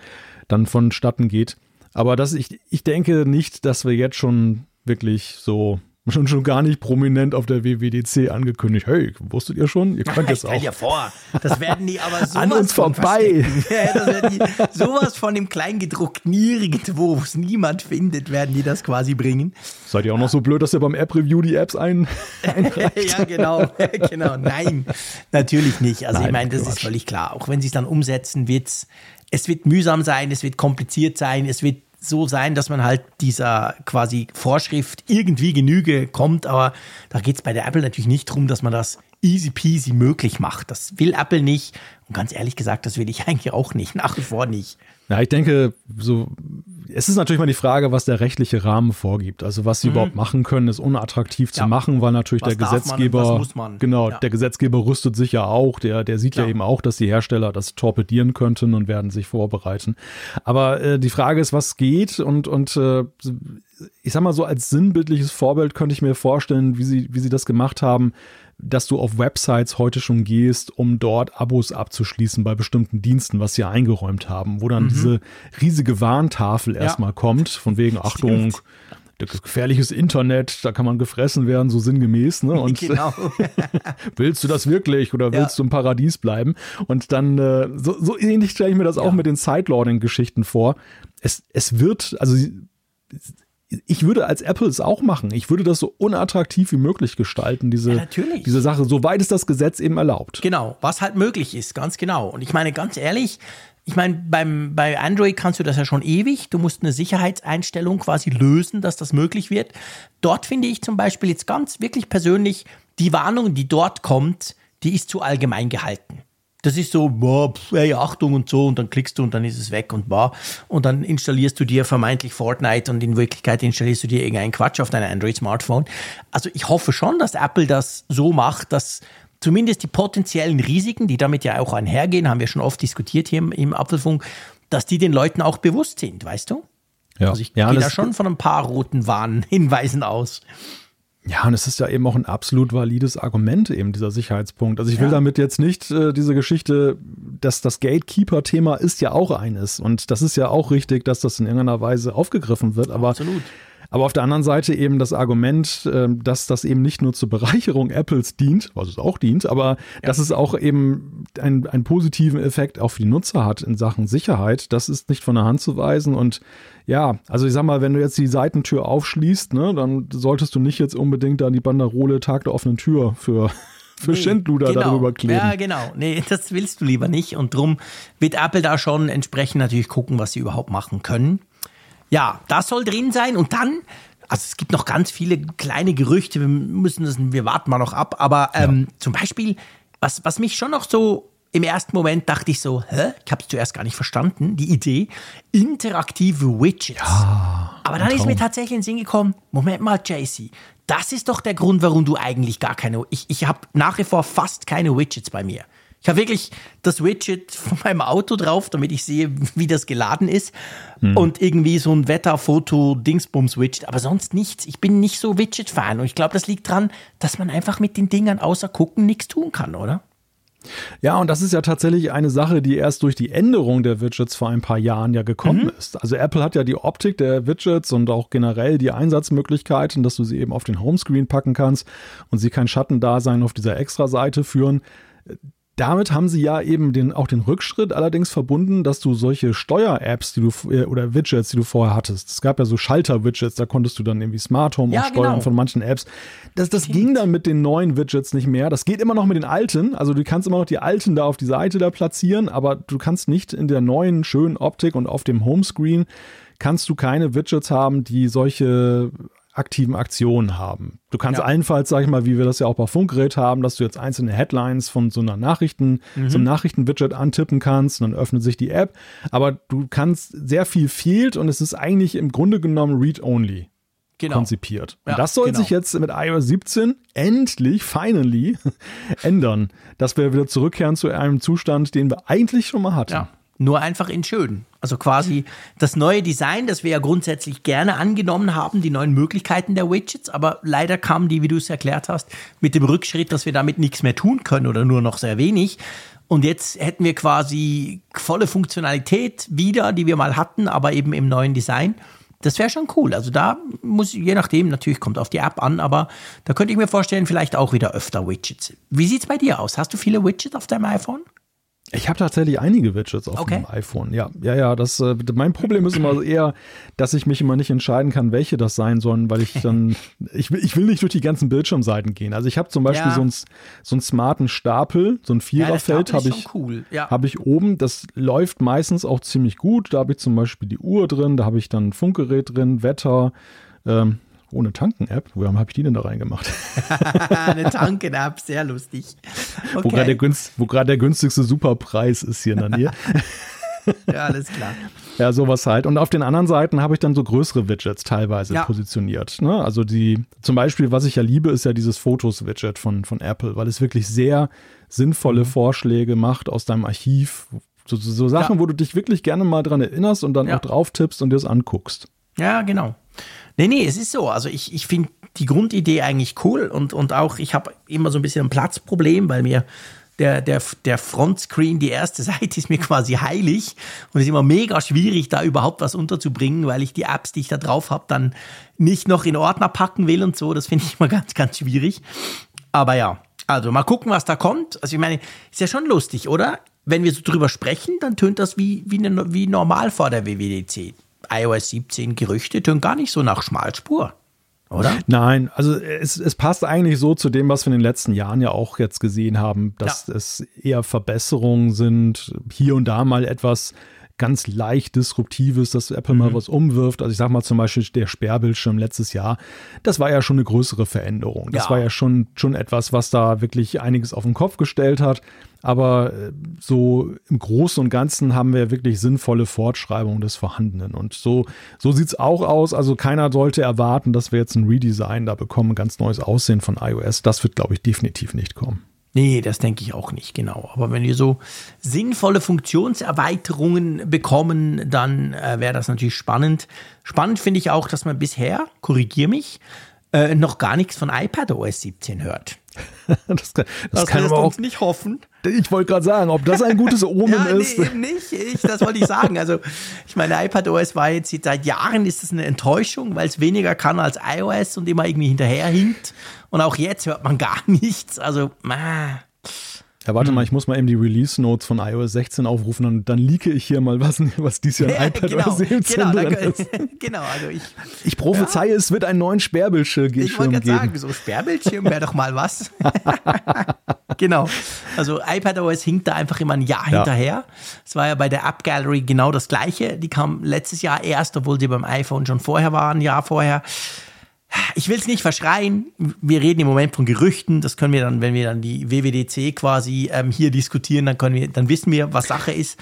dann vonstatten geht. Aber das, ich, ich denke nicht, dass wir jetzt schon wirklich so schon, schon gar nicht prominent auf der WWDC angekündigt. Hey, wusstet ihr schon? Ihr könnt es auch. Stell dir vor, das werden die aber sowas An uns vorbei. ja, sowas von dem Kleingedruckten nirgendwo, wo es niemand findet, werden die das quasi bringen. Seid ihr auch noch so blöd, dass ihr beim App-Review die Apps ein, ja, genau, genau. Nein, natürlich nicht. Also Nein, ich meine, das Quatsch. ist völlig klar. Auch wenn sie es dann umsetzen, wird's es wird mühsam sein, es wird kompliziert sein, es wird so sein, dass man halt dieser quasi Vorschrift irgendwie Genüge kommt, aber da geht es bei der Apple natürlich nicht darum, dass man das easy peasy möglich macht. Das will Apple nicht und ganz ehrlich gesagt, das will ich eigentlich auch nicht, nach wie vor nicht. Ja, ich denke, so, es ist natürlich mal die Frage, was der rechtliche Rahmen vorgibt. Also was sie mhm. überhaupt machen können, ist unattraktiv zu ja. machen, weil natürlich was der Gesetzgeber, man, genau, ja. der Gesetzgeber rüstet sich ja auch, der, der sieht Klar. ja eben auch, dass die Hersteller das torpedieren könnten und werden sich vorbereiten. Aber äh, die Frage ist, was geht und, und äh, ich sag mal so als sinnbildliches Vorbild könnte ich mir vorstellen, wie sie, wie sie das gemacht haben dass du auf Websites heute schon gehst, um dort Abos abzuschließen bei bestimmten Diensten, was sie eingeräumt haben, wo dann mhm. diese riesige Warntafel ja. erstmal kommt, von wegen Achtung. gefährliches Internet, da kann man gefressen werden, so sinngemäß. Ne? Und genau. willst du das wirklich oder willst ja. du im Paradies bleiben? Und dann, äh, so, so ähnlich stelle ich mir das ja. auch mit den Sideloading-Geschichten vor. Es, es wird, also ich würde als Apple es auch machen. Ich würde das so unattraktiv wie möglich gestalten, diese, ja, diese Sache, soweit es das Gesetz eben erlaubt. Genau, was halt möglich ist, ganz genau. Und ich meine, ganz ehrlich, ich meine, beim, bei Android kannst du das ja schon ewig. Du musst eine Sicherheitseinstellung quasi lösen, dass das möglich wird. Dort finde ich zum Beispiel jetzt ganz wirklich persönlich, die Warnung, die dort kommt, die ist zu allgemein gehalten. Das ist so, boah, hey, Achtung und so, und dann klickst du und dann ist es weg und boah. Und dann installierst du dir vermeintlich Fortnite und in Wirklichkeit installierst du dir irgendeinen Quatsch auf dein Android-Smartphone. Also ich hoffe schon, dass Apple das so macht, dass zumindest die potenziellen Risiken, die damit ja auch einhergehen, haben wir schon oft diskutiert hier im, im Apfelfunk, dass die den Leuten auch bewusst sind, weißt du? Ja. Also ich ja, gehe da schon von ein paar roten Warnhinweisen aus. Ja, und es ist ja eben auch ein absolut valides Argument, eben dieser Sicherheitspunkt. Also ich will ja. damit jetzt nicht äh, diese Geschichte, dass das Gatekeeper-Thema ist ja auch eines. Und das ist ja auch richtig, dass das in irgendeiner Weise aufgegriffen wird. Aber absolut. Aber auf der anderen Seite eben das Argument, ähm, dass das eben nicht nur zur Bereicherung Apples dient, was es auch dient, aber ja. dass es auch eben einen, einen positiven Effekt auf die Nutzer hat in Sachen Sicherheit, das ist nicht von der Hand zu weisen. Und ja, also ich sag mal, wenn du jetzt die Seitentür aufschließt, ne, dann solltest du nicht jetzt unbedingt da die Banderole Tag der offenen Tür für für nee, Schindluder genau. darüber kleben. Ja, genau. Nee, das willst du lieber nicht. Und drum wird Apple da schon entsprechend natürlich gucken, was sie überhaupt machen können. Ja, das soll drin sein. Und dann, also es gibt noch ganz viele kleine Gerüchte, wir müssen das, wir warten mal noch ab. Aber ähm, ja. zum Beispiel, was, was mich schon noch so im ersten Moment dachte ich so, hä? Ich habe es zuerst gar nicht verstanden, die Idee. Interaktive Widgets. Ja, Aber dann ist mir tatsächlich in den Sinn gekommen, Moment mal, JC, das ist doch der Grund, warum du eigentlich gar keine, ich, ich habe nach wie vor fast keine Widgets bei mir. Ich habe wirklich das Widget von meinem Auto drauf, damit ich sehe, wie das geladen ist. Hm. Und irgendwie so ein Wetterfoto-Dingsbums-Widget, aber sonst nichts. Ich bin nicht so Widget-Fan. Und ich glaube, das liegt daran, dass man einfach mit den Dingern außer gucken nichts tun kann, oder? Ja, und das ist ja tatsächlich eine Sache, die erst durch die Änderung der Widgets vor ein paar Jahren ja gekommen mhm. ist. Also Apple hat ja die Optik der Widgets und auch generell die Einsatzmöglichkeiten, dass du sie eben auf den Homescreen packen kannst und sie kein Schattendasein auf dieser Extra-Seite führen damit haben sie ja eben den, auch den Rückschritt allerdings verbunden, dass du solche Steuer-Apps, die du äh, oder Widgets, die du vorher hattest, es gab ja so Schalter-Widgets, da konntest du dann irgendwie Smart Home ja, steuern genau. von manchen Apps. Das, das ging dann mit den neuen Widgets nicht mehr. Das geht immer noch mit den alten. Also du kannst immer noch die alten da auf die Seite da platzieren, aber du kannst nicht in der neuen schönen Optik und auf dem Homescreen kannst du keine Widgets haben, die solche aktiven Aktionen haben. Du kannst ja. allenfalls, sag ich mal, wie wir das ja auch bei Funkgerät haben, dass du jetzt einzelne Headlines von so einer Nachrichten, mhm. so einem Nachrichtenwidget antippen kannst und dann öffnet sich die App. Aber du kannst, sehr viel fehlt und es ist eigentlich im Grunde genommen read-only. Genau. konzipiert. Und ja, das soll genau. sich jetzt mit iOS 17 endlich, finally ändern, dass wir wieder zurückkehren zu einem Zustand, den wir eigentlich schon mal hatten. Ja. Nur einfach in schön. Also quasi das neue Design, das wir ja grundsätzlich gerne angenommen haben, die neuen Möglichkeiten der Widgets, aber leider kamen die, wie du es erklärt hast, mit dem Rückschritt, dass wir damit nichts mehr tun können oder nur noch sehr wenig. Und jetzt hätten wir quasi volle Funktionalität wieder, die wir mal hatten, aber eben im neuen Design. Das wäre schon cool. Also da muss, je nachdem, natürlich kommt auf die App an, aber da könnte ich mir vorstellen, vielleicht auch wieder öfter Widgets. Wie sieht es bei dir aus? Hast du viele Widgets auf deinem iPhone? Ich habe tatsächlich einige Widgets auf okay. dem iPhone. Ja, ja, ja. Das, äh, mein Problem ist immer eher, dass ich mich immer nicht entscheiden kann, welche das sein sollen, weil ich dann, ich will, ich will nicht durch die ganzen Bildschirmseiten gehen. Also ich habe zum Beispiel ja. so, einen, so einen smarten Stapel, so ein Viererfeld ja, habe ich, cool. ja. habe ich oben. Das läuft meistens auch ziemlich gut. Da habe ich zum Beispiel die Uhr drin, da habe ich dann ein Funkgerät drin, Wetter. Ähm, ohne Tanken-App. Wo habe ich die denn da reingemacht? Eine Tanken-App, sehr lustig. Okay. Wo gerade der, der günstigste Superpreis ist hier in der Nähe. ja, alles klar. Ja, sowas halt. Und auf den anderen Seiten habe ich dann so größere Widgets teilweise ja. positioniert. Ne? Also die, zum Beispiel, was ich ja liebe, ist ja dieses Fotos-Widget von, von Apple, weil es wirklich sehr sinnvolle mhm. Vorschläge macht aus deinem Archiv. So, so, so Sachen, ja. wo du dich wirklich gerne mal dran erinnerst und dann ja. auch drauf tippst und dir das anguckst. Ja, genau. Nee, nee, es ist so. Also ich, ich finde die Grundidee eigentlich cool und, und auch ich habe immer so ein bisschen ein Platzproblem, weil mir der, der, der Frontscreen, die erste Seite ist mir quasi heilig und es ist immer mega schwierig, da überhaupt was unterzubringen, weil ich die Apps, die ich da drauf habe, dann nicht noch in Ordner packen will und so. Das finde ich immer ganz, ganz schwierig. Aber ja, also mal gucken, was da kommt. Also ich meine, ist ja schon lustig, oder? Wenn wir so drüber sprechen, dann tönt das wie, wie, ne, wie normal vor der WWDC iOS 17 Gerüchte tun gar nicht so nach Schmalspur. Oder? Nein, also es, es passt eigentlich so zu dem, was wir in den letzten Jahren ja auch jetzt gesehen haben, dass ja. es eher Verbesserungen sind, hier und da mal etwas ganz leicht Disruptives, dass Apple mhm. mal was umwirft. Also ich sag mal zum Beispiel der Sperrbildschirm letztes Jahr, das war ja schon eine größere Veränderung. Das ja. war ja schon, schon etwas, was da wirklich einiges auf den Kopf gestellt hat. Aber äh, so im Großen und Ganzen haben wir wirklich sinnvolle Fortschreibung des Vorhandenen. Und so, so sieht es auch aus. Also keiner sollte erwarten, dass wir jetzt ein Redesign da bekommen, ein ganz neues Aussehen von iOS. Das wird, glaube ich, definitiv nicht kommen. Nee, das denke ich auch nicht, genau. Aber wenn wir so sinnvolle Funktionserweiterungen bekommen, dann äh, wäre das natürlich spannend. Spannend finde ich auch, dass man bisher, korrigier mich, äh, noch gar nichts von iPad OS 17 hört. das kann, das, das kann aber auch nicht hoffen. Ich wollte gerade sagen, ob das ein gutes Omen ja, ist. Nee, nicht. Ich, das wollte ich sagen. Also, ich meine, iPad OS war jetzt seit Jahren ist das eine Enttäuschung, weil es weniger kann als iOS und immer irgendwie hinterherhinkt. Und auch jetzt hört man gar nichts. Also, ah. Ja, warte hm. mal, ich muss mal eben die Release Notes von iOS 16 aufrufen und dann leake ich hier mal was, was dies Jahr ja, iPad genau, 17 genau, drin ist. genau, also ich. Ich prophezeie, ja, es wird einen neuen Sperrbildschirm geben. Ich wollte gerade sagen, so Sperrbildschirm wäre doch mal was. genau. Also iPadOS hinkt da einfach immer ein Jahr ja. hinterher. Es war ja bei der App Gallery genau das gleiche. Die kam letztes Jahr erst, obwohl sie beim iPhone schon vorher war, ein Jahr vorher ich will es nicht verschreien. Wir reden im Moment von Gerüchten. Das können wir dann, wenn wir dann die WWDC quasi ähm, hier diskutieren, dann können wir, dann wissen wir, was Sache ist.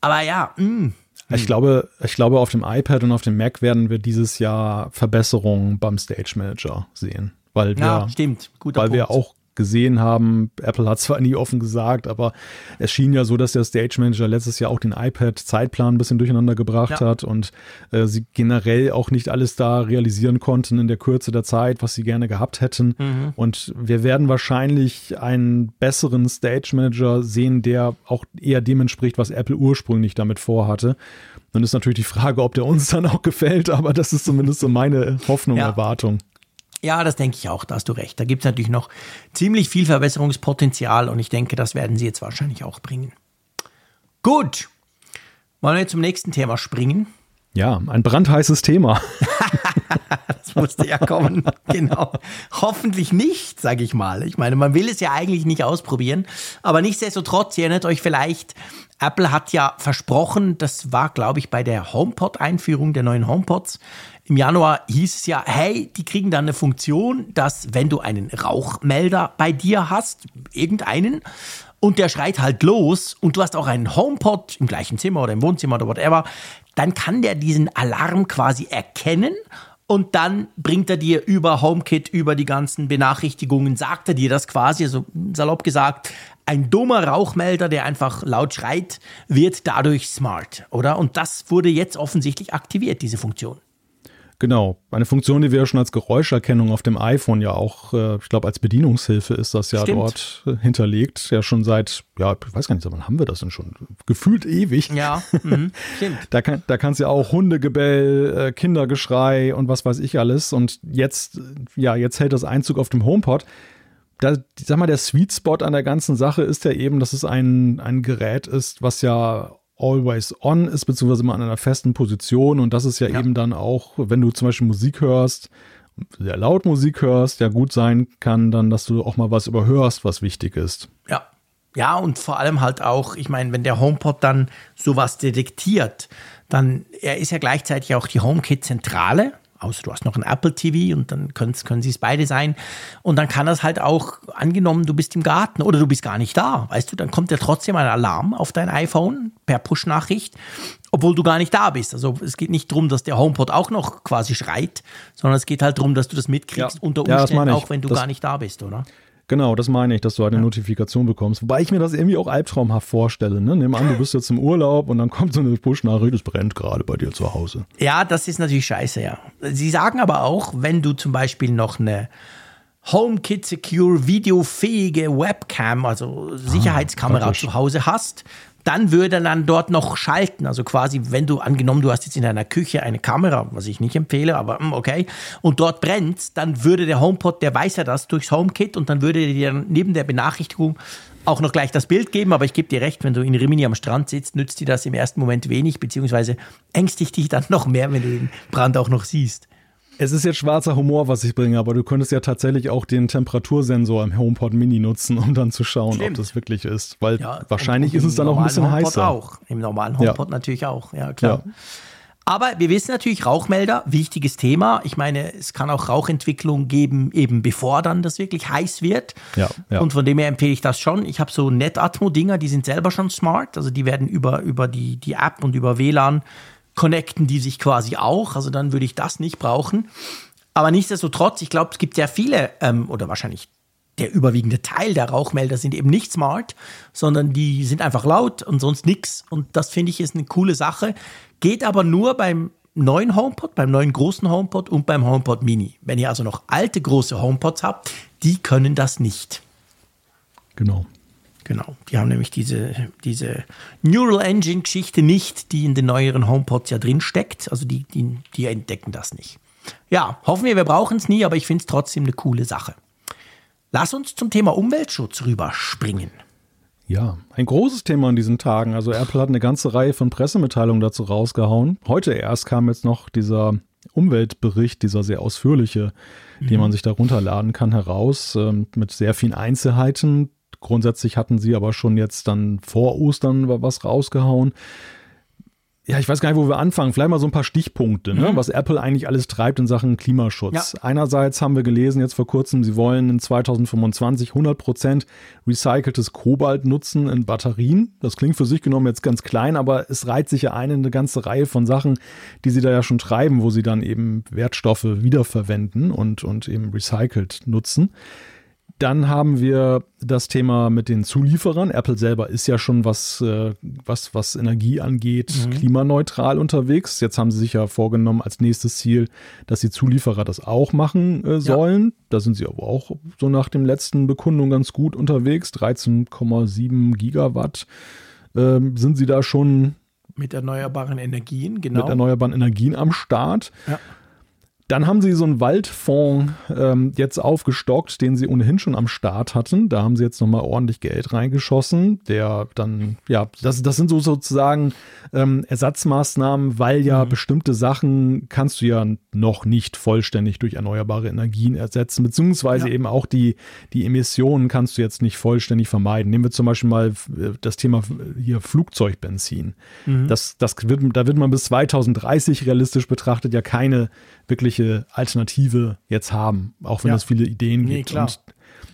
Aber ja, mh. Mm. Ich glaube, ich glaube, auf dem iPad und auf dem Mac werden wir dieses Jahr Verbesserungen beim Stage Manager sehen. Weil wir, ja, stimmt. Guter weil Punkt. wir auch gesehen haben. Apple hat zwar nie offen gesagt, aber es schien ja so, dass der Stage Manager letztes Jahr auch den iPad-Zeitplan ein bisschen durcheinander gebracht ja. hat und äh, sie generell auch nicht alles da realisieren konnten in der Kürze der Zeit, was sie gerne gehabt hätten. Mhm. Und wir werden wahrscheinlich einen besseren Stage Manager sehen, der auch eher dem entspricht, was Apple ursprünglich damit vorhatte. Dann ist natürlich die Frage, ob der uns dann auch gefällt, aber das ist zumindest so meine Hoffnung, ja. Erwartung. Ja, das denke ich auch, da hast du recht. Da gibt es natürlich noch ziemlich viel Verbesserungspotenzial und ich denke, das werden sie jetzt wahrscheinlich auch bringen. Gut, wollen wir zum nächsten Thema springen? Ja, ein brandheißes Thema. das musste ja kommen, genau. Hoffentlich nicht, sage ich mal. Ich meine, man will es ja eigentlich nicht ausprobieren, aber nichtsdestotrotz, ihr erinnert euch vielleicht, Apple hat ja versprochen, das war, glaube ich, bei der HomePod-Einführung der neuen HomePods, im Januar hieß es ja, hey, die kriegen dann eine Funktion, dass wenn du einen Rauchmelder bei dir hast, irgendeinen, und der schreit halt los und du hast auch einen HomePod im gleichen Zimmer oder im Wohnzimmer oder whatever, dann kann der diesen Alarm quasi erkennen und dann bringt er dir über HomeKit, über die ganzen Benachrichtigungen, sagt er dir das quasi, also salopp gesagt, ein dummer Rauchmelder, der einfach laut schreit, wird dadurch smart, oder? Und das wurde jetzt offensichtlich aktiviert, diese Funktion. Genau, eine Funktion, die wir ja schon als Geräuscherkennung auf dem iPhone ja auch, äh, ich glaube, als Bedienungshilfe ist das ja Stimmt. dort äh, hinterlegt. Ja, schon seit, ja, ich weiß gar nicht, wann haben wir das denn schon? Gefühlt ewig. Ja, mhm. stimmt. da, kann, da kannst du ja auch Hundegebell, äh, Kindergeschrei und was weiß ich alles. Und jetzt, ja, jetzt hält das Einzug auf dem HomePod. Da, sag mal, der Sweet Spot an der ganzen Sache ist ja eben, dass es ein, ein Gerät ist, was ja always on ist, beziehungsweise immer an einer festen Position. Und das ist ja, ja, eben dann auch, wenn du zum Beispiel Musik hörst, sehr laut Musik hörst, ja gut sein kann, dann, dass du auch mal was überhörst, was wichtig ist. Ja. Ja, und vor allem halt auch, ich meine, wenn der HomePod dann sowas detektiert, dann, er ist ja gleichzeitig auch die HomeKit-Zentrale außer du hast noch ein Apple TV und dann können, können sie es beide sein. Und dann kann das halt auch, angenommen, du bist im Garten oder du bist gar nicht da, weißt du, dann kommt ja trotzdem ein Alarm auf dein iPhone per Push-Nachricht, obwohl du gar nicht da bist. Also es geht nicht darum, dass der HomePod auch noch quasi schreit, sondern es geht halt darum, dass du das mitkriegst ja. unter Umständen, ja, auch wenn du das gar nicht da bist, oder? Genau, das meine ich, dass du halt eine ja. Notifikation bekommst. Wobei ich mir das irgendwie auch albtraumhaft vorstelle. Ne? Nimm an, du bist jetzt im Urlaub und dann kommt so eine Push-Nachricht, es brennt gerade bei dir zu Hause. Ja, das ist natürlich scheiße, ja. Sie sagen aber auch, wenn du zum Beispiel noch eine HomeKit Secure videofähige Webcam, also Sicherheitskamera ah, zu Hause hast, dann würde er dann dort noch schalten. Also quasi, wenn du angenommen, du hast jetzt in deiner Küche eine Kamera, was ich nicht empfehle, aber hm, okay, und dort brennt, dann würde der HomePod, der weiß ja das durchs HomeKit und dann würde er dir neben der Benachrichtigung auch noch gleich das Bild geben, aber ich gebe dir recht, wenn du in Rimini am Strand sitzt, nützt dir das im ersten Moment wenig, beziehungsweise ängstigt dich dann noch mehr, wenn du den Brand auch noch siehst. Es ist jetzt schwarzer Humor, was ich bringe, aber du könntest ja tatsächlich auch den Temperatursensor im HomePod Mini nutzen, um dann zu schauen, Stimmt. ob das wirklich ist. Weil ja, wahrscheinlich ist es dann auch ein bisschen HomePod heißer. auch. Im normalen HomePod ja. natürlich auch, ja klar. Ja. Aber wir wissen natürlich, Rauchmelder, wichtiges Thema. Ich meine, es kann auch Rauchentwicklung geben, eben bevor dann das wirklich heiß wird. Ja, ja. Und von dem her empfehle ich das schon. Ich habe so Netatmo-Dinger, die sind selber schon smart. Also die werden über, über die, die App und über WLAN connecten die sich quasi auch. Also dann würde ich das nicht brauchen. Aber nichtsdestotrotz, ich glaube, es gibt sehr viele ähm, oder wahrscheinlich der überwiegende Teil der Rauchmelder sind eben nicht smart, sondern die sind einfach laut und sonst nichts. Und das finde ich ist eine coole Sache. Geht aber nur beim neuen HomePod, beim neuen großen HomePod und beim HomePod Mini. Wenn ihr also noch alte große HomePods habt, die können das nicht. Genau. Genau, die haben nämlich diese, diese Neural Engine Geschichte nicht, die in den neueren HomePods ja drin steckt. Also die, die, die entdecken das nicht. Ja, hoffen wir, wir brauchen es nie, aber ich finde es trotzdem eine coole Sache. Lass uns zum Thema Umweltschutz rüberspringen. Ja, ein großes Thema in diesen Tagen. Also Apple hat eine ganze Reihe von Pressemitteilungen dazu rausgehauen. Heute erst kam jetzt noch dieser Umweltbericht, dieser sehr ausführliche, mhm. den man sich da runterladen kann, heraus, äh, mit sehr vielen Einzelheiten. Grundsätzlich hatten sie aber schon jetzt dann vor Ostern was rausgehauen. Ja, ich weiß gar nicht, wo wir anfangen. Vielleicht mal so ein paar Stichpunkte, ne? mhm. was Apple eigentlich alles treibt in Sachen Klimaschutz. Ja. Einerseits haben wir gelesen jetzt vor kurzem, sie wollen in 2025 100% recyceltes Kobalt nutzen in Batterien. Das klingt für sich genommen jetzt ganz klein, aber es reiht sich ja ein in eine ganze Reihe von Sachen, die sie da ja schon treiben, wo sie dann eben Wertstoffe wiederverwenden und, und eben recycelt nutzen. Dann haben wir das Thema mit den Zulieferern. Apple selber ist ja schon was, äh, was, was Energie angeht, mhm. klimaneutral unterwegs. Jetzt haben sie sich ja vorgenommen als nächstes Ziel, dass die Zulieferer das auch machen äh, sollen. Ja. Da sind sie aber auch so nach dem letzten Bekundung ganz gut unterwegs. 13,7 Gigawatt äh, sind sie da schon mit erneuerbaren Energien, genau. Mit erneuerbaren Energien am Start. Ja. Dann haben sie so einen Waldfonds ähm, jetzt aufgestockt, den sie ohnehin schon am Start hatten. Da haben sie jetzt nochmal ordentlich Geld reingeschossen. Der dann, ja, das, das sind so sozusagen ähm, Ersatzmaßnahmen, weil ja mhm. bestimmte Sachen kannst du ja noch nicht vollständig durch erneuerbare Energien ersetzen, beziehungsweise ja. eben auch die, die Emissionen kannst du jetzt nicht vollständig vermeiden. Nehmen wir zum Beispiel mal äh, das Thema hier Flugzeugbenzin. Mhm. Das, das wird, da wird man bis 2030 realistisch betrachtet ja keine wirkliche Alternative jetzt haben, auch wenn ja. es viele Ideen nee, gibt. Und,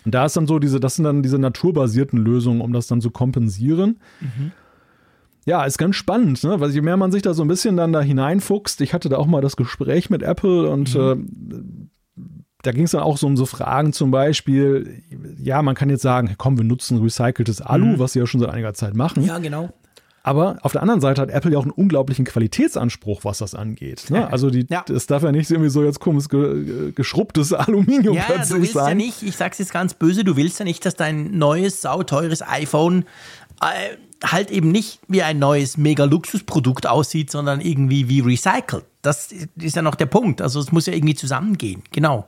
und, da ist dann so diese, das sind dann diese naturbasierten Lösungen, um das dann zu kompensieren. Mhm. Ja, ist ganz spannend, ne? Weil je mehr man sich da so ein bisschen dann da hineinfuchst, ich hatte da auch mal das Gespräch mit Apple und mhm. äh, da ging es dann auch so um so Fragen zum Beispiel, ja, man kann jetzt sagen, komm, wir nutzen recyceltes Alu, mhm. was sie ja schon seit einiger Zeit machen. Ja, genau. Aber auf der anderen Seite hat Apple ja auch einen unglaublichen Qualitätsanspruch, was das angeht. Ne? Also die, ja. es darf ja nicht irgendwie so jetzt komisch ge, geschrubbtes Aluminium ja, plötzlich du willst sein. ja nicht, ich sag's jetzt ganz böse, du willst ja nicht, dass dein neues, sauteures iPhone äh, halt eben nicht wie ein neues Mega-Luxusprodukt aussieht, sondern irgendwie wie recycelt. Das ist ja noch der Punkt. Also es muss ja irgendwie zusammengehen. Genau.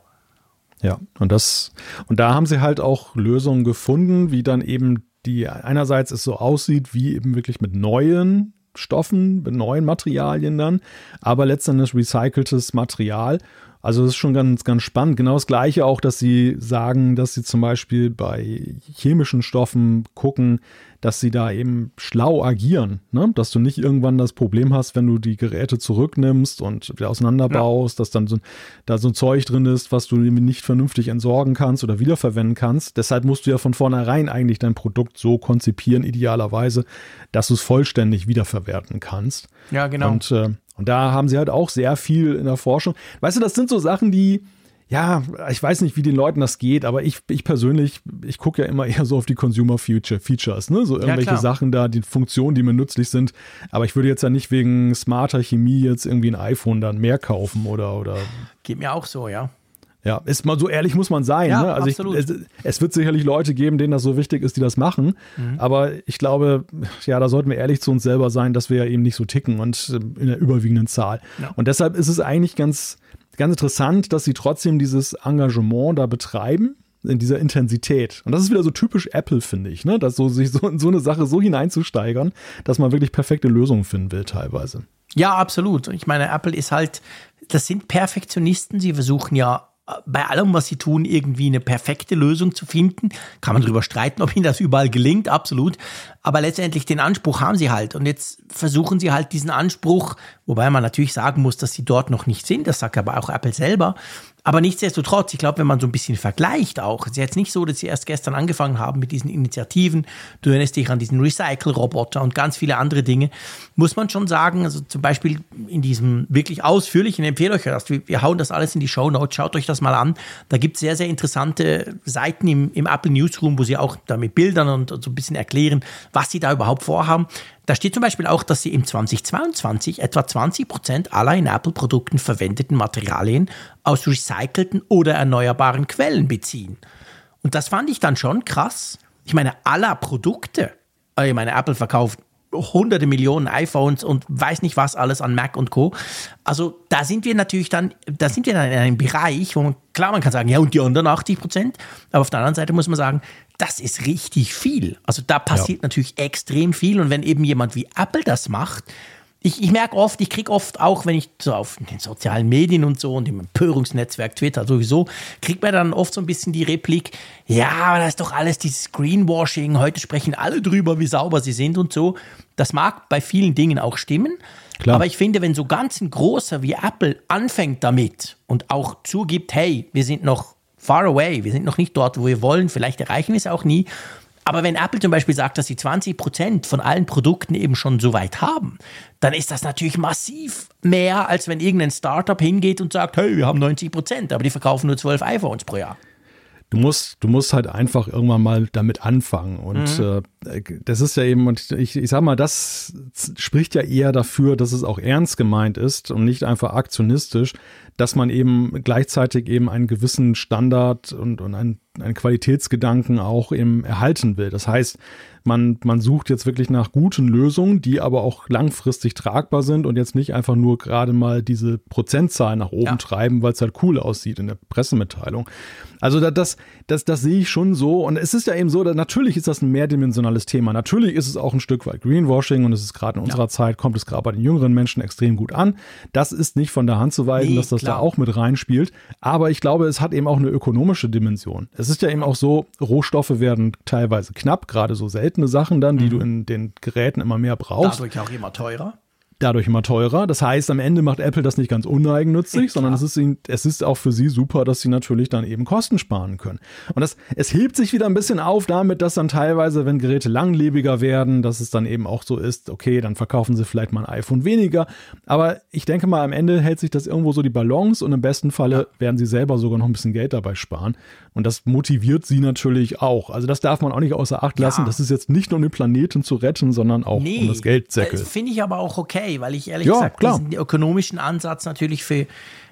Ja, und das, und da haben sie halt auch Lösungen gefunden, wie dann eben die einerseits es so aussieht wie eben wirklich mit neuen Stoffen, mit neuen Materialien dann, aber letztendlich recyceltes Material. Also das ist schon ganz, ganz spannend. Genau das Gleiche auch, dass sie sagen, dass sie zum Beispiel bei chemischen Stoffen gucken, dass sie da eben schlau agieren, ne? dass du nicht irgendwann das Problem hast, wenn du die Geräte zurücknimmst und wieder auseinanderbaust, ja. dass dann so, da so ein Zeug drin ist, was du nicht vernünftig entsorgen kannst oder wiederverwenden kannst. Deshalb musst du ja von vornherein eigentlich dein Produkt so konzipieren, idealerweise, dass du es vollständig wiederverwerten kannst. Ja, genau. Und, äh, und da haben sie halt auch sehr viel in der Forschung. Weißt du, das sind so Sachen, die, ja, ich weiß nicht, wie den Leuten das geht, aber ich, ich persönlich, ich gucke ja immer eher so auf die Consumer Future Features, ne? So irgendwelche ja, Sachen da, die Funktionen, die mir nützlich sind. Aber ich würde jetzt ja nicht wegen smarter Chemie jetzt irgendwie ein iPhone dann mehr kaufen oder, oder. Geht mir auch so, ja. Ja, ist mal so ehrlich muss man sein. Ja, ne? Also ich, es, es, wird sicherlich Leute geben, denen das so wichtig ist, die das machen. Mhm. Aber ich glaube, ja, da sollten wir ehrlich zu uns selber sein, dass wir ja eben nicht so ticken und äh, in der überwiegenden Zahl. Ja. Und deshalb ist es eigentlich ganz, ganz interessant, dass sie trotzdem dieses Engagement da betreiben in dieser Intensität. Und das ist wieder so typisch Apple, finde ich, ne? dass so sich so in so eine Sache so hineinzusteigern, dass man wirklich perfekte Lösungen finden will teilweise. Ja, absolut. Ich meine, Apple ist halt, das sind Perfektionisten. Sie versuchen ja bei allem, was sie tun, irgendwie eine perfekte Lösung zu finden. Kann man darüber streiten, ob ihnen das überall gelingt, absolut. Aber letztendlich den Anspruch haben sie halt. Und jetzt versuchen sie halt diesen Anspruch, wobei man natürlich sagen muss, dass sie dort noch nicht sind. Das sagt aber auch Apple selber. Aber nichtsdestotrotz, ich glaube, wenn man so ein bisschen vergleicht auch, es ist jetzt nicht so, dass sie erst gestern angefangen haben mit diesen Initiativen, du erinnerst dich an diesen Recycle-Roboter und ganz viele andere Dinge, muss man schon sagen, also zum Beispiel in diesem wirklich ausführlichen, ich empfehle euch das, wir, wir hauen das alles in die Show Notes, schaut euch das mal an, da gibt es sehr, sehr interessante Seiten im, im Apple Newsroom, wo sie auch da mit Bildern und, und so ein bisschen erklären, was sie da überhaupt vorhaben. Da steht zum Beispiel auch, dass sie im 2022 etwa 20 Prozent aller in Apple-Produkten verwendeten Materialien aus recycelten oder erneuerbaren Quellen beziehen. Und das fand ich dann schon krass. Ich meine, aller Produkte. Ich meine, Apple verkauft hunderte Millionen iPhones und weiß nicht was alles an Mac und Co. Also da sind wir natürlich dann, da sind wir dann in einem Bereich, wo man, klar, man kann sagen, ja und die anderen 80 Prozent, aber auf der anderen Seite muss man sagen, das ist richtig viel. Also da passiert ja. natürlich extrem viel und wenn eben jemand wie Apple das macht, ich, ich merke oft, ich kriege oft auch, wenn ich so auf den sozialen Medien und so und im Empörungsnetzwerk Twitter sowieso, kriegt man dann oft so ein bisschen die Replik, ja, aber das ist doch alles dieses Greenwashing, heute sprechen alle drüber, wie sauber sie sind und so. Das mag bei vielen Dingen auch stimmen, Klar. aber ich finde, wenn so ganz ein großer wie Apple anfängt damit und auch zugibt, hey, wir sind noch far away, wir sind noch nicht dort, wo wir wollen, vielleicht erreichen wir es auch nie, aber wenn Apple zum Beispiel sagt, dass sie 20 Prozent von allen Produkten eben schon so weit haben, dann ist das natürlich massiv mehr, als wenn irgendein Startup hingeht und sagt, hey, wir haben 90 Prozent, aber die verkaufen nur 12 iPhones pro Jahr. Du musst, du musst halt einfach irgendwann mal damit anfangen. Und mhm. äh, das ist ja eben, und ich, ich sag mal, das spricht ja eher dafür, dass es auch ernst gemeint ist und nicht einfach aktionistisch, dass man eben gleichzeitig eben einen gewissen Standard und, und einen, einen Qualitätsgedanken auch eben erhalten will. Das heißt, man, man sucht jetzt wirklich nach guten Lösungen, die aber auch langfristig tragbar sind und jetzt nicht einfach nur gerade mal diese Prozentzahl nach oben ja. treiben, weil es halt cool aussieht in der Pressemitteilung. Also das, das, das sehe ich schon so. Und es ist ja eben so, dass natürlich ist das ein mehrdimensionales Thema. Natürlich ist es auch ein Stück weit Greenwashing und es ist gerade in unserer ja. Zeit, kommt es gerade bei den jüngeren Menschen extrem gut an. Das ist nicht von der Hand zu weisen, nee, dass das klar. da auch mit reinspielt. Aber ich glaube, es hat eben auch eine ökonomische Dimension. Es ist ja eben auch so, Rohstoffe werden teilweise knapp, gerade so seltene Sachen dann, die mhm. du in den Geräten immer mehr brauchst. Dadurch auch immer teurer dadurch immer teurer. Das heißt, am Ende macht Apple das nicht ganz uneigennützig, sondern es ist, es ist auch für sie super, dass sie natürlich dann eben Kosten sparen können. Und das, es hebt sich wieder ein bisschen auf damit, dass dann teilweise, wenn Geräte langlebiger werden, dass es dann eben auch so ist, okay, dann verkaufen sie vielleicht mal ein iPhone weniger. Aber ich denke mal, am Ende hält sich das irgendwo so die Balance und im besten Falle werden sie selber sogar noch ein bisschen Geld dabei sparen. Und das motiviert sie natürlich auch. Also das darf man auch nicht außer Acht lassen. Ja. Das ist jetzt nicht nur um den Planeten zu retten, sondern auch nee, um das Geldsäckel. Das finde ich aber auch okay, weil ich ehrlich ja, gesagt klar. diesen ökonomischen Ansatz natürlich für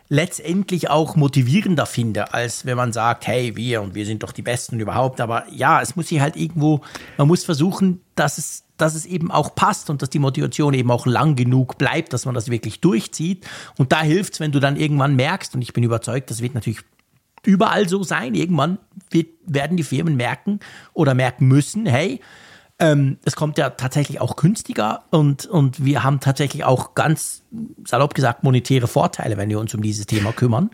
letztendlich auch motivierender finde, als wenn man sagt, hey, wir und wir sind doch die Besten überhaupt. Aber ja, es muss sich halt irgendwo, man muss versuchen, dass es, dass es eben auch passt und dass die Motivation eben auch lang genug bleibt, dass man das wirklich durchzieht. Und da hilft es, wenn du dann irgendwann merkst, und ich bin überzeugt, das wird natürlich überall so sein. Irgendwann wird, werden die Firmen merken oder merken müssen, hey, ähm, es kommt ja tatsächlich auch günstiger und, und wir haben tatsächlich auch ganz salopp gesagt monetäre Vorteile, wenn wir uns um dieses Thema kümmern.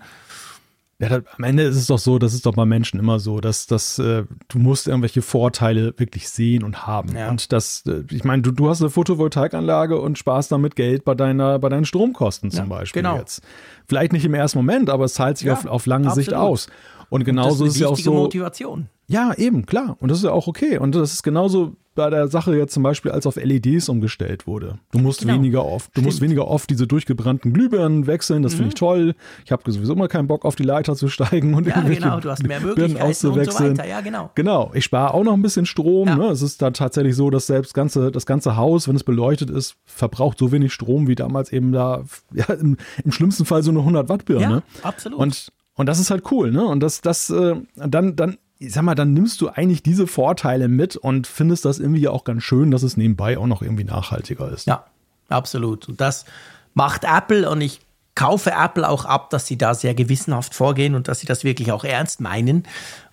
Ja, da, am Ende ist es doch so, das ist doch bei Menschen immer so, dass, dass äh, du musst irgendwelche Vorteile wirklich sehen und haben. Ja. Und das, äh, ich meine, du, du hast eine Photovoltaikanlage und sparst damit Geld bei deiner, bei deinen Stromkosten zum ja, Beispiel genau. jetzt. Vielleicht nicht im ersten Moment, aber es zahlt sich ja, auf, auf lange absolut. Sicht aus. Und genauso ist es ja auch so. Motivation. Ja, eben, klar. Und das ist ja auch okay. Und das ist genauso bei der Sache jetzt zum Beispiel, als auf LEDs umgestellt wurde. Du musst genau. weniger oft, du Stimmt. musst weniger oft diese durchgebrannten Glühbirnen wechseln. Das mhm. finde ich toll. Ich habe sowieso immer keinen Bock auf die Leiter zu steigen und ja, genau. Du hast mehr Möglichkeiten auszuwechseln. Und so weiter. Ja, genau. Genau. Ich spare auch noch ein bisschen Strom. Ja. Ne? Es ist da tatsächlich so, dass selbst ganze, das ganze Haus, wenn es beleuchtet ist, verbraucht so wenig Strom wie damals eben da, ja, im, im schlimmsten Fall so eine 100 Watt Birne. Ja, absolut. Und und das ist halt cool, ne? Und das, das, äh, dann, dann, sag mal, dann nimmst du eigentlich diese Vorteile mit und findest das irgendwie auch ganz schön, dass es nebenbei auch noch irgendwie nachhaltiger ist. Ja, absolut. Und das macht Apple und ich kaufe Apple auch ab, dass sie da sehr gewissenhaft vorgehen und dass sie das wirklich auch ernst meinen.